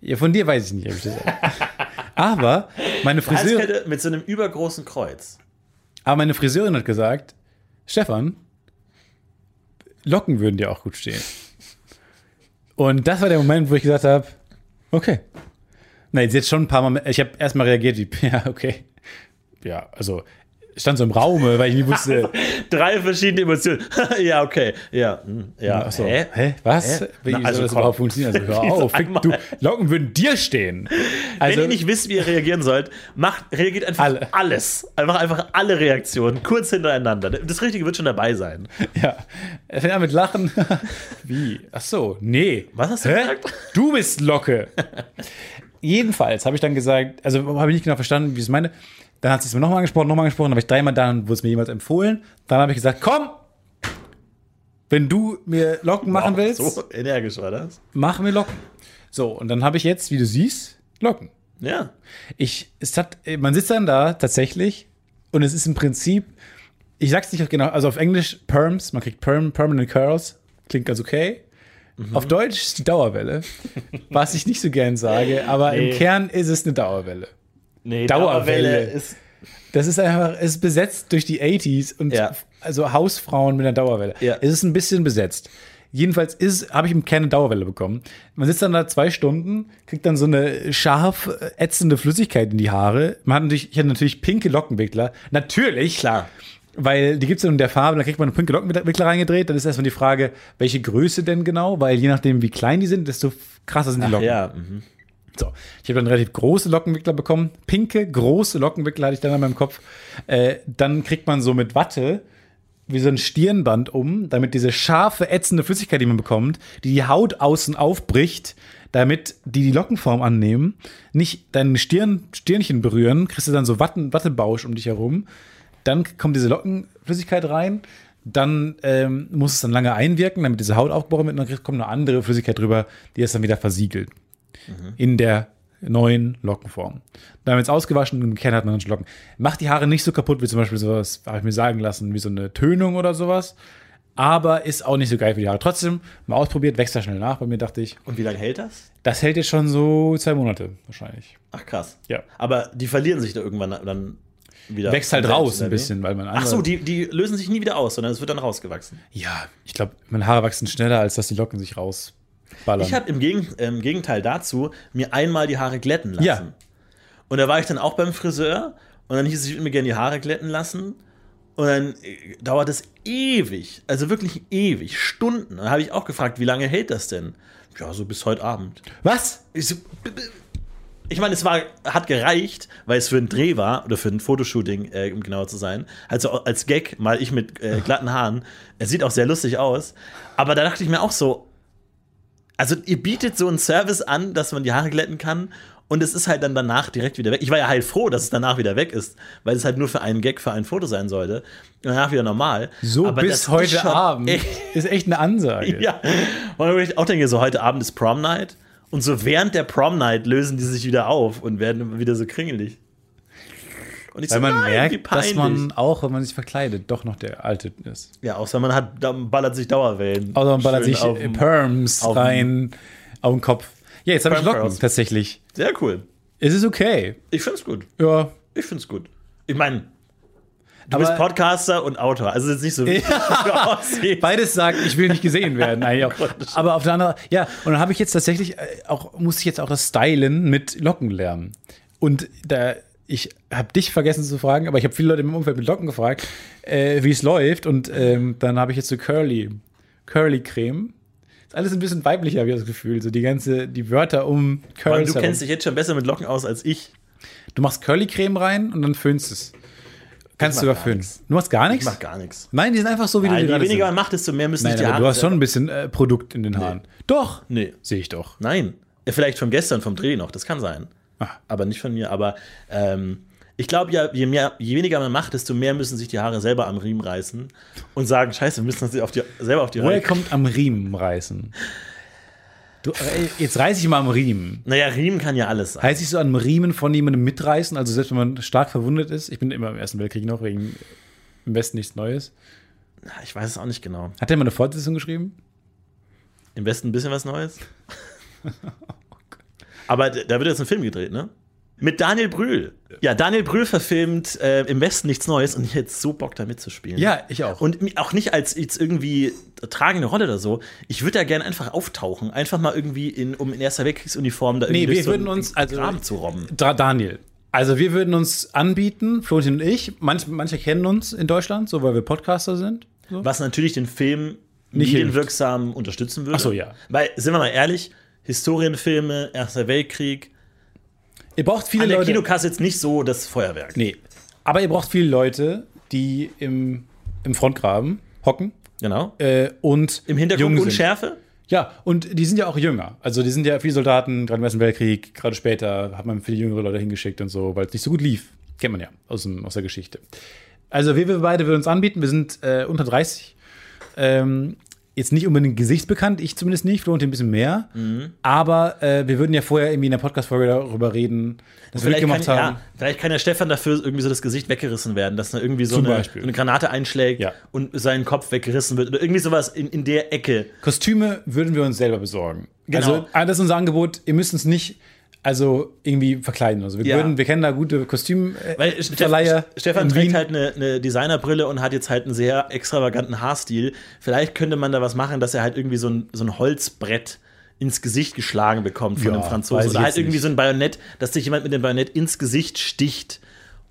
S2: Ja, von dir weiß ich nicht, ob ich das. Aber meine Friseurin,
S1: Halskette mit so einem übergroßen Kreuz.
S2: aber meine Friseurin hat gesagt, Stefan, Locken würden dir auch gut stehen. Und das war der Moment, wo ich gesagt habe, okay. Nein, jetzt schon ein paar Mal, ich habe erstmal reagiert, wie, ja, okay. Ja, also stand so im Raume, weil ich nie wusste,
S1: Drei verschiedene Emotionen. ja, okay. Ja. hm, ja.
S2: So.
S1: Hä?
S2: Hä? Was?
S1: Hä?
S2: Wie
S1: Na,
S2: soll
S1: also
S2: das
S1: komm.
S2: überhaupt funktionieren? Also hör auf. Fick, du, Locken würden dir stehen. Also,
S1: Wenn ihr nicht wisst, wie ihr reagieren sollt, macht, reagiert einfach
S2: Alle.
S1: alles. Einfach, einfach alle Reaktionen kurz hintereinander. Das Richtige wird schon dabei sein.
S2: ja. Er fängt an mit Lachen. Wie? Ach so, nee.
S1: Was hast du
S2: Hä?
S1: gesagt?
S2: Du bist Locke. Jedenfalls habe ich dann gesagt, also habe ich nicht genau verstanden, wie ich es meine. Dann hat sie es mir nochmal angesprochen, nochmal angesprochen, dann habe ich dreimal da und wurde es mir jemals empfohlen. Dann habe ich gesagt, komm, wenn du mir Locken machen willst,
S1: So energisch war das.
S2: mach mir Locken. So, und dann habe ich jetzt, wie du siehst, Locken.
S1: Ja.
S2: Ich, es hat, man sitzt dann da tatsächlich und es ist im Prinzip, ich sag's nicht genau, also auf Englisch Perms, man kriegt Perm, Permanent Curls, klingt ganz okay.
S1: Mhm.
S2: Auf Deutsch ist die Dauerwelle, was ich nicht so gern sage, aber
S1: Nee.
S2: im Kern ist es eine Dauerwelle.
S1: Nee,
S2: Dauerwelle.
S1: ist.
S2: Das ist einfach, es ist besetzt durch die 80s und
S1: Ja.
S2: also Hausfrauen mit einer Dauerwelle.
S1: Ja.
S2: Es ist ein bisschen besetzt. Jedenfalls ist, habe ich im Kern eine Dauerwelle bekommen. Man sitzt dann da zwei Stunden, kriegt dann so eine scharf äh, ätzende Flüssigkeit in die Haare. Man hat natürlich, ich hatte natürlich pinke Lockenwickler. Natürlich,
S1: Klar.
S2: weil die gibt es in der Farbe, dann kriegt man einen pinke Lockenwickler reingedreht. Dann ist erstmal die Frage, welche Größe denn genau, weil je nachdem, wie klein die sind, desto krasser sind die Locken.
S1: Ja. Mhm.
S2: So, ich habe dann relativ große Lockenwickler bekommen. Pinke, große Lockenwickler hatte ich dann an meinem Kopf. Äh, dann kriegt man so mit Watte wie so ein Stirnband um, damit diese scharfe, ätzende Flüssigkeit, die man bekommt, die die Haut außen aufbricht, damit die die Lockenform annehmen, nicht deine Stirn, Stirnchen berühren, kriegst du dann so Watten, Wattebausch um dich herum. Dann kommt diese Lockenflüssigkeit rein. Dann ähm, muss es dann lange einwirken, damit diese Haut aufgebrochen wird. Und dann kommt eine andere Flüssigkeit drüber, die es dann wieder versiegelt in der neuen Lockenform. Dann wird es ausgewaschen und im Kern hat man dann Locken. Macht die Haare nicht so kaputt wie zum Beispiel sowas, habe ich mir sagen lassen, wie so eine Tönung oder sowas. Aber ist auch nicht so geil für die Haare. Trotzdem, mal ausprobiert, wächst da schnell nach. Bei mir dachte ich,
S1: Und wie lange hält das?
S2: das hält jetzt schon so zwei Monate wahrscheinlich.
S1: Ach krass.
S2: Ja.
S1: Aber die verlieren sich da irgendwann dann wieder.
S2: Wächst halt raus ein bisschen, weil man
S1: Ach so, die, die lösen sich nie wieder aus, sondern es wird dann rausgewachsen.
S2: Ja, ich glaube, meine Haare wachsen schneller, als dass die Locken sich rausballern.
S1: Ich habe im, Gegen, im Gegenteil dazu mir einmal die Haare glätten lassen.
S2: Ja.
S1: Und da war ich dann auch beim Friseur und dann hieß es, ich würde mir gerne die Haare glätten lassen. Und dann äh, dauert es ewig, also wirklich ewig, Stunden. Dann habe ich auch gefragt, wie lange hält das denn? Ja, so bis heute Abend.
S2: Was?
S1: Ich, so, ich meine, es war, hat gereicht, weil es für einen Dreh war oder für ein Fotoshooting, äh, um genauer zu sein. Also als Gag mal ich mit äh, glatten Haaren. Es sieht auch sehr lustig aus. Aber da dachte ich mir auch so, also ihr bietet so einen Service an, dass man die Haare glätten kann und es ist halt dann danach direkt wieder weg. Ich war ja heilfroh, dass es danach wieder weg ist, weil es halt nur für einen Gag, für ein Foto sein sollte. Und danach wieder normal.
S2: So
S1: Aber
S2: bis
S1: ist
S2: heute
S1: schon
S2: Abend
S1: echt-
S2: ist echt eine Ansage.
S1: ja. Und ich auch denke, so heute Abend ist Prom Night. Und so während der Prom Night lösen die sich wieder auf und werden wieder so kringelig. Und ich
S2: Weil
S1: so,
S2: man
S1: nein,
S2: merkt, dass man auch, wenn man sich verkleidet, doch noch der Alte ist.
S1: Ja, außer man hat, da ballert sich Dauerwellen.
S2: Außer man ballert
S1: Schön
S2: sich
S1: auf
S2: äh, Perms
S1: auf dem-
S2: rein auf den Kopf. Ja, jetzt habe ich Locken,
S1: Curls.
S2: tatsächlich.
S1: Sehr cool.
S2: Es ist okay.
S1: Ich find's gut.
S2: Ja.
S1: Ich find's gut. Ich meine, du
S2: Aber-
S1: bist Podcaster und Autor. Also jetzt nicht so, wie du aussiehst.
S2: Beides sagt, ich will nicht gesehen werden. Auch. Aber auf der anderen, ja, und dann habe ich jetzt tatsächlich äh, auch, musste ich jetzt auch das Stylen mit Locken lernen. Und da, ich habe dich vergessen zu fragen, aber ich habe viele Leute im Umfeld mit Locken gefragt, äh, wie es läuft. Und ähm, dann habe ich jetzt so Curly, Curly Creme. Ist alles ein bisschen weiblicher, habe ich das Gefühl. So die ganze, die Wörter um
S1: Mann,
S2: Curls.
S1: du
S2: herum.
S1: kennst dich jetzt schon besser mit Locken aus als ich.
S2: Du machst Curly Creme rein und dann föhnst es. Kannst du
S1: nichts.
S2: Du machst gar
S1: Ich
S2: nichts?
S1: mach gar nichts.
S2: Nein, die sind einfach so, wie
S1: Nein,
S2: du
S1: je
S2: die gerade
S1: weniger
S2: sind.
S1: man macht, desto mehr müssen
S2: Nein,
S1: sich die Haare
S2: du hast schon ein bisschen äh, Produkt in den Haaren. Doch.
S1: Nee.
S2: Sehe ich doch.
S1: Nein. Ja, vielleicht von gestern, vom Dreh noch, das kann sein.
S2: Ah.
S1: Aber nicht von mir. Aber ähm, ich glaube ja, je, mehr, je weniger man macht, desto mehr müssen sich die Haare selber am Riemen reißen und sagen, scheiße, wir müssen das auf die, selber auf die
S2: Woher
S1: Reihe
S2: kommt am Riemen reißen? Du, äh, jetzt reiß ich mal am Riemen.
S1: Naja, Riemen kann ja alles sein.
S2: Heißt ich so einem Riemen von jemandem mitreißen? Also selbst wenn man stark verwundet ist. Ich bin immer im Ersten Weltkrieg noch, wegen im Westen nichts Neues.
S1: Ich weiß es auch nicht genau.
S2: Hat der mal eine Fortsetzung geschrieben?
S1: Im Westen ein bisschen was Neues. Aber da wird jetzt ein Film gedreht, ne? Mit Daniel Brühl. Ja, Daniel Brühl verfilmt äh, im Westen nichts Neues und ich hätte so Bock da mitzuspielen.
S2: Ja, ich auch.
S1: Und auch nicht als jetzt irgendwie tragende Rolle oder so. Ich würde da gerne einfach auftauchen. Einfach mal irgendwie in, um in Erster Weltkriegsuniform da irgendwie
S2: Nee, wir
S1: so
S2: würden
S1: einen
S2: uns, also,
S1: Graben zu robben.
S2: Da, Daniel. Also wir würden uns anbieten, Florentin und ich. Manch, manche kennen uns in Deutschland, so weil wir Podcaster sind. So.
S1: Was natürlich den Film
S2: Nicht
S1: medienwirksam unterstützen würde.
S2: Ach so, ja.
S1: Weil, sind wir mal ehrlich, Historienfilme, Erster Weltkrieg,
S2: Ihr braucht viele
S1: an der
S2: Leute.
S1: Kinokasse jetzt nicht so das Feuerwerk.
S2: Nee. Aber ihr braucht viele Leute, die im, im Frontgraben hocken
S1: Genau.
S2: äh, und
S1: Im Hintergrund. Unschärfe.
S2: Ja, und die sind ja auch jünger. Also die sind ja viele Soldaten, gerade im Ersten Weltkrieg, gerade später hat man viele jüngere Leute hingeschickt und so, weil es nicht so gut lief. Kennt man ja aus, dem, aus der Geschichte. Also wir, wir beide würden uns anbieten, wir sind äh, unter 30. Ähm, jetzt nicht unbedingt gesichtsbekannt, ich zumindest nicht, Florentin ein bisschen mehr.
S1: Mhm.
S2: Aber äh, wir würden ja vorher irgendwie in der Podcast-Folge darüber reden, dass wir
S1: Vielleicht kann,
S2: mitgemacht haben.
S1: ja, vielleicht kann der Stefan dafür irgendwie so das Gesicht weggerissen werden, dass da irgendwie so eine, eine Granate einschlägt
S2: Ja.
S1: und sein Kopf weggerissen wird oder irgendwie sowas in, in der Ecke.
S2: Kostüme würden wir uns selber besorgen.
S1: Genau.
S2: Also das ist unser Angebot. Ihr müsst uns nicht also irgendwie verkleiden. Also wir
S1: Ja.
S2: würden, wir kennen da gute Kostümverleiher.
S1: Steff, Stefan trägt
S2: Wien.
S1: halt eine, eine Designerbrille und hat jetzt halt einen sehr extravaganten Haarstil. Vielleicht könnte man da was machen, dass er halt irgendwie so ein, so ein Holzbrett ins Gesicht geschlagen bekommt von
S2: Ja,
S1: einem Franzosen. Oder halt irgendwie
S2: nicht.
S1: so ein Bajonett, dass sich jemand mit dem Bajonett ins Gesicht sticht.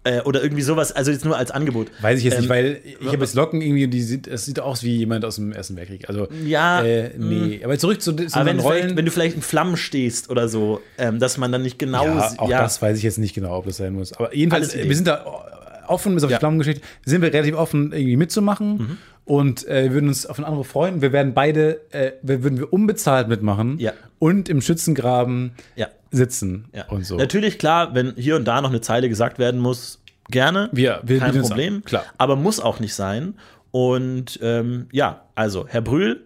S1: Äh, oder irgendwie sowas, also jetzt nur als Angebot.
S2: Weiß ich jetzt
S1: Ähm,
S2: nicht, weil ich habe jetzt Locken irgendwie, die sieht, es sieht aus wie jemand aus dem Ersten Weltkrieg. Also
S1: Ja,
S2: äh, nee. Aber zurück zu, zu
S1: Aber wenn
S2: unseren
S1: du, vielleicht,
S2: Rollen.
S1: wenn du vielleicht in Flammen stehst oder so, ähm, dass man dann nicht genau
S2: ja, auch das weiß ich jetzt nicht genau, ob das sein muss. Aber jedenfalls, wir sind da offen, bis auf
S1: Ja.
S2: die Flammengeschichte, sind wir relativ offen, irgendwie mitzumachen.
S1: Mhm.
S2: Und äh, wir würden uns auf einen anderen freuen. Wir werden beide, äh, wir würden wir unbezahlt mitmachen
S1: Ja.
S2: und im Schützengraben
S1: Ja.
S2: sitzen und so.
S1: Natürlich, klar, wenn hier und da noch eine Zeile gesagt werden muss, gerne.
S2: Wir- wir
S1: kein Problem.
S2: klar.
S1: Aber muss auch nicht sein. Und ähm, ja, also, Herr Brühl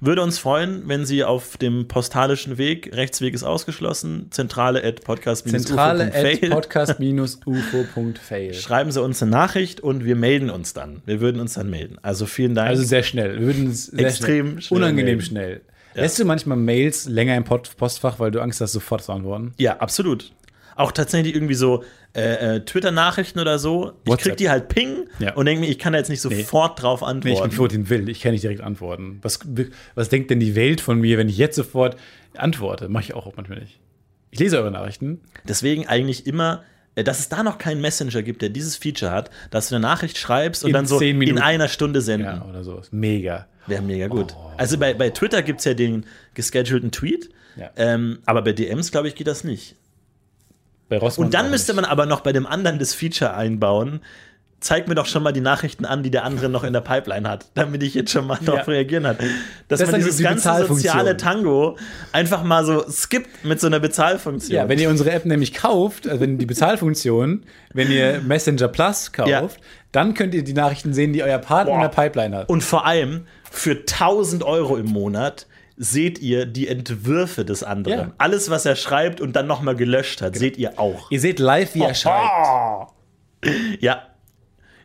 S1: würde uns freuen, wenn Sie auf dem postalischen Weg, Rechtsweg ist ausgeschlossen, zentrale at podcast
S2: Zentrale at podcast-ufo.fail.
S1: Schreiben Sie uns eine Nachricht und wir melden uns dann. Wir würden uns dann melden. Also vielen Dank.
S2: Also sehr schnell. Wir würden es
S1: Extrem
S2: schnell.
S1: schnell
S2: Unangenehm
S1: melden.
S2: schnell. Lässt du manchmal Mails länger im Post Postfach, weil du Angst hast, sofort zu antworten?
S1: Ja, absolut. Auch tatsächlich irgendwie so äh, äh, Twitter-Nachrichten oder so. Ich
S2: WhatsApp.
S1: krieg die halt ping
S2: Ja.
S1: und denke mir, ich kann da jetzt nicht sofort drauf
S2: Nee, ich bin
S1: antworten.
S2: Florentin Will. Ich kann nicht direkt antworten. Was, was denkt denn die Welt von mir, wenn ich jetzt sofort antworte? Mache ich auch manchmal nicht. Ich lese eure Nachrichten.
S1: Deswegen eigentlich immer, äh, dass es da noch keinen Messenger gibt, der dieses Feature hat, dass du eine Nachricht schreibst und
S2: In
S1: dann so in einer Stunde senden.
S2: Ja, oder so. Mega.
S1: Wäre mega gut.
S2: Oh.
S1: Also bei, bei Twitter gibt es ja den geschedulten Tweet,
S2: Ja.
S1: ähm, aber bei DMs, glaube ich, geht das nicht.
S2: Bei Rossmann
S1: Und dann müsste man aber noch bei dem anderen das Feature einbauen. Zeig mir doch schon mal die Nachrichten an, die der andere noch in der Pipeline hat, damit ich jetzt schon mal darauf reagieren hat. Dass
S2: Das
S1: man dieses
S2: die
S1: ganze soziale Tango einfach mal so skippt mit so einer Bezahlfunktion.
S2: Ja, wenn ihr unsere App nämlich kauft, also wenn die Bezahlfunktion, wenn ihr Messenger Plus kauft,
S1: Ja.
S2: dann könnt ihr die Nachrichten sehen, die euer Partner in
S1: Boah.
S2: der Pipeline hat.
S1: Und vor allem für 1000 Euro im Monat seht ihr die Entwürfe des anderen.
S2: Ja. Genau.
S1: Alles, was er schreibt und dann nochmal gelöscht hat, seht ihr auch.
S2: Ihr seht live, wie er schreibt.
S1: Ja.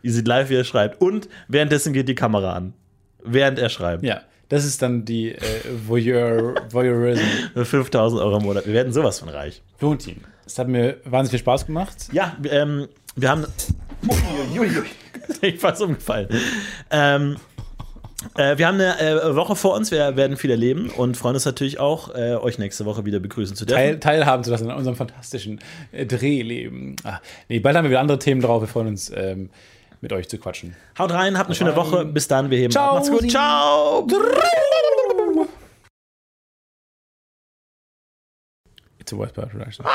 S1: Ihr seht live, wie er schreibt. Und währenddessen geht die Kamera an. Während er schreibt.
S2: Ja, das ist dann die äh, Voyeur, Voyeurism.
S1: Für 5000 Euro im Monat. Wir werden sowas von reich.
S2: Florentin, es hat mir wahnsinnig viel Spaß gemacht.
S1: Ja, ähm, wir haben. ich fast umgefallen. Ähm, äh, wir haben eine äh, Woche vor uns, wir werden viel erleben und freuen uns natürlich auch, äh, euch nächste Woche wieder begrüßen zu dürfen.
S2: Teil, teilhaben zu lassen an unserem fantastischen äh, Drehleben. Ah, nee, bald haben wir wieder andere Themen drauf. Wir freuen uns, ähm, mit euch zu quatschen.
S1: Haut rein, habt eine schöne
S2: rein.
S1: Woche. Bis dann, wir heben
S2: Ciao,
S1: ab. Macht's gut.
S2: Sie-
S1: Ciao.
S2: It's a worst part, actually.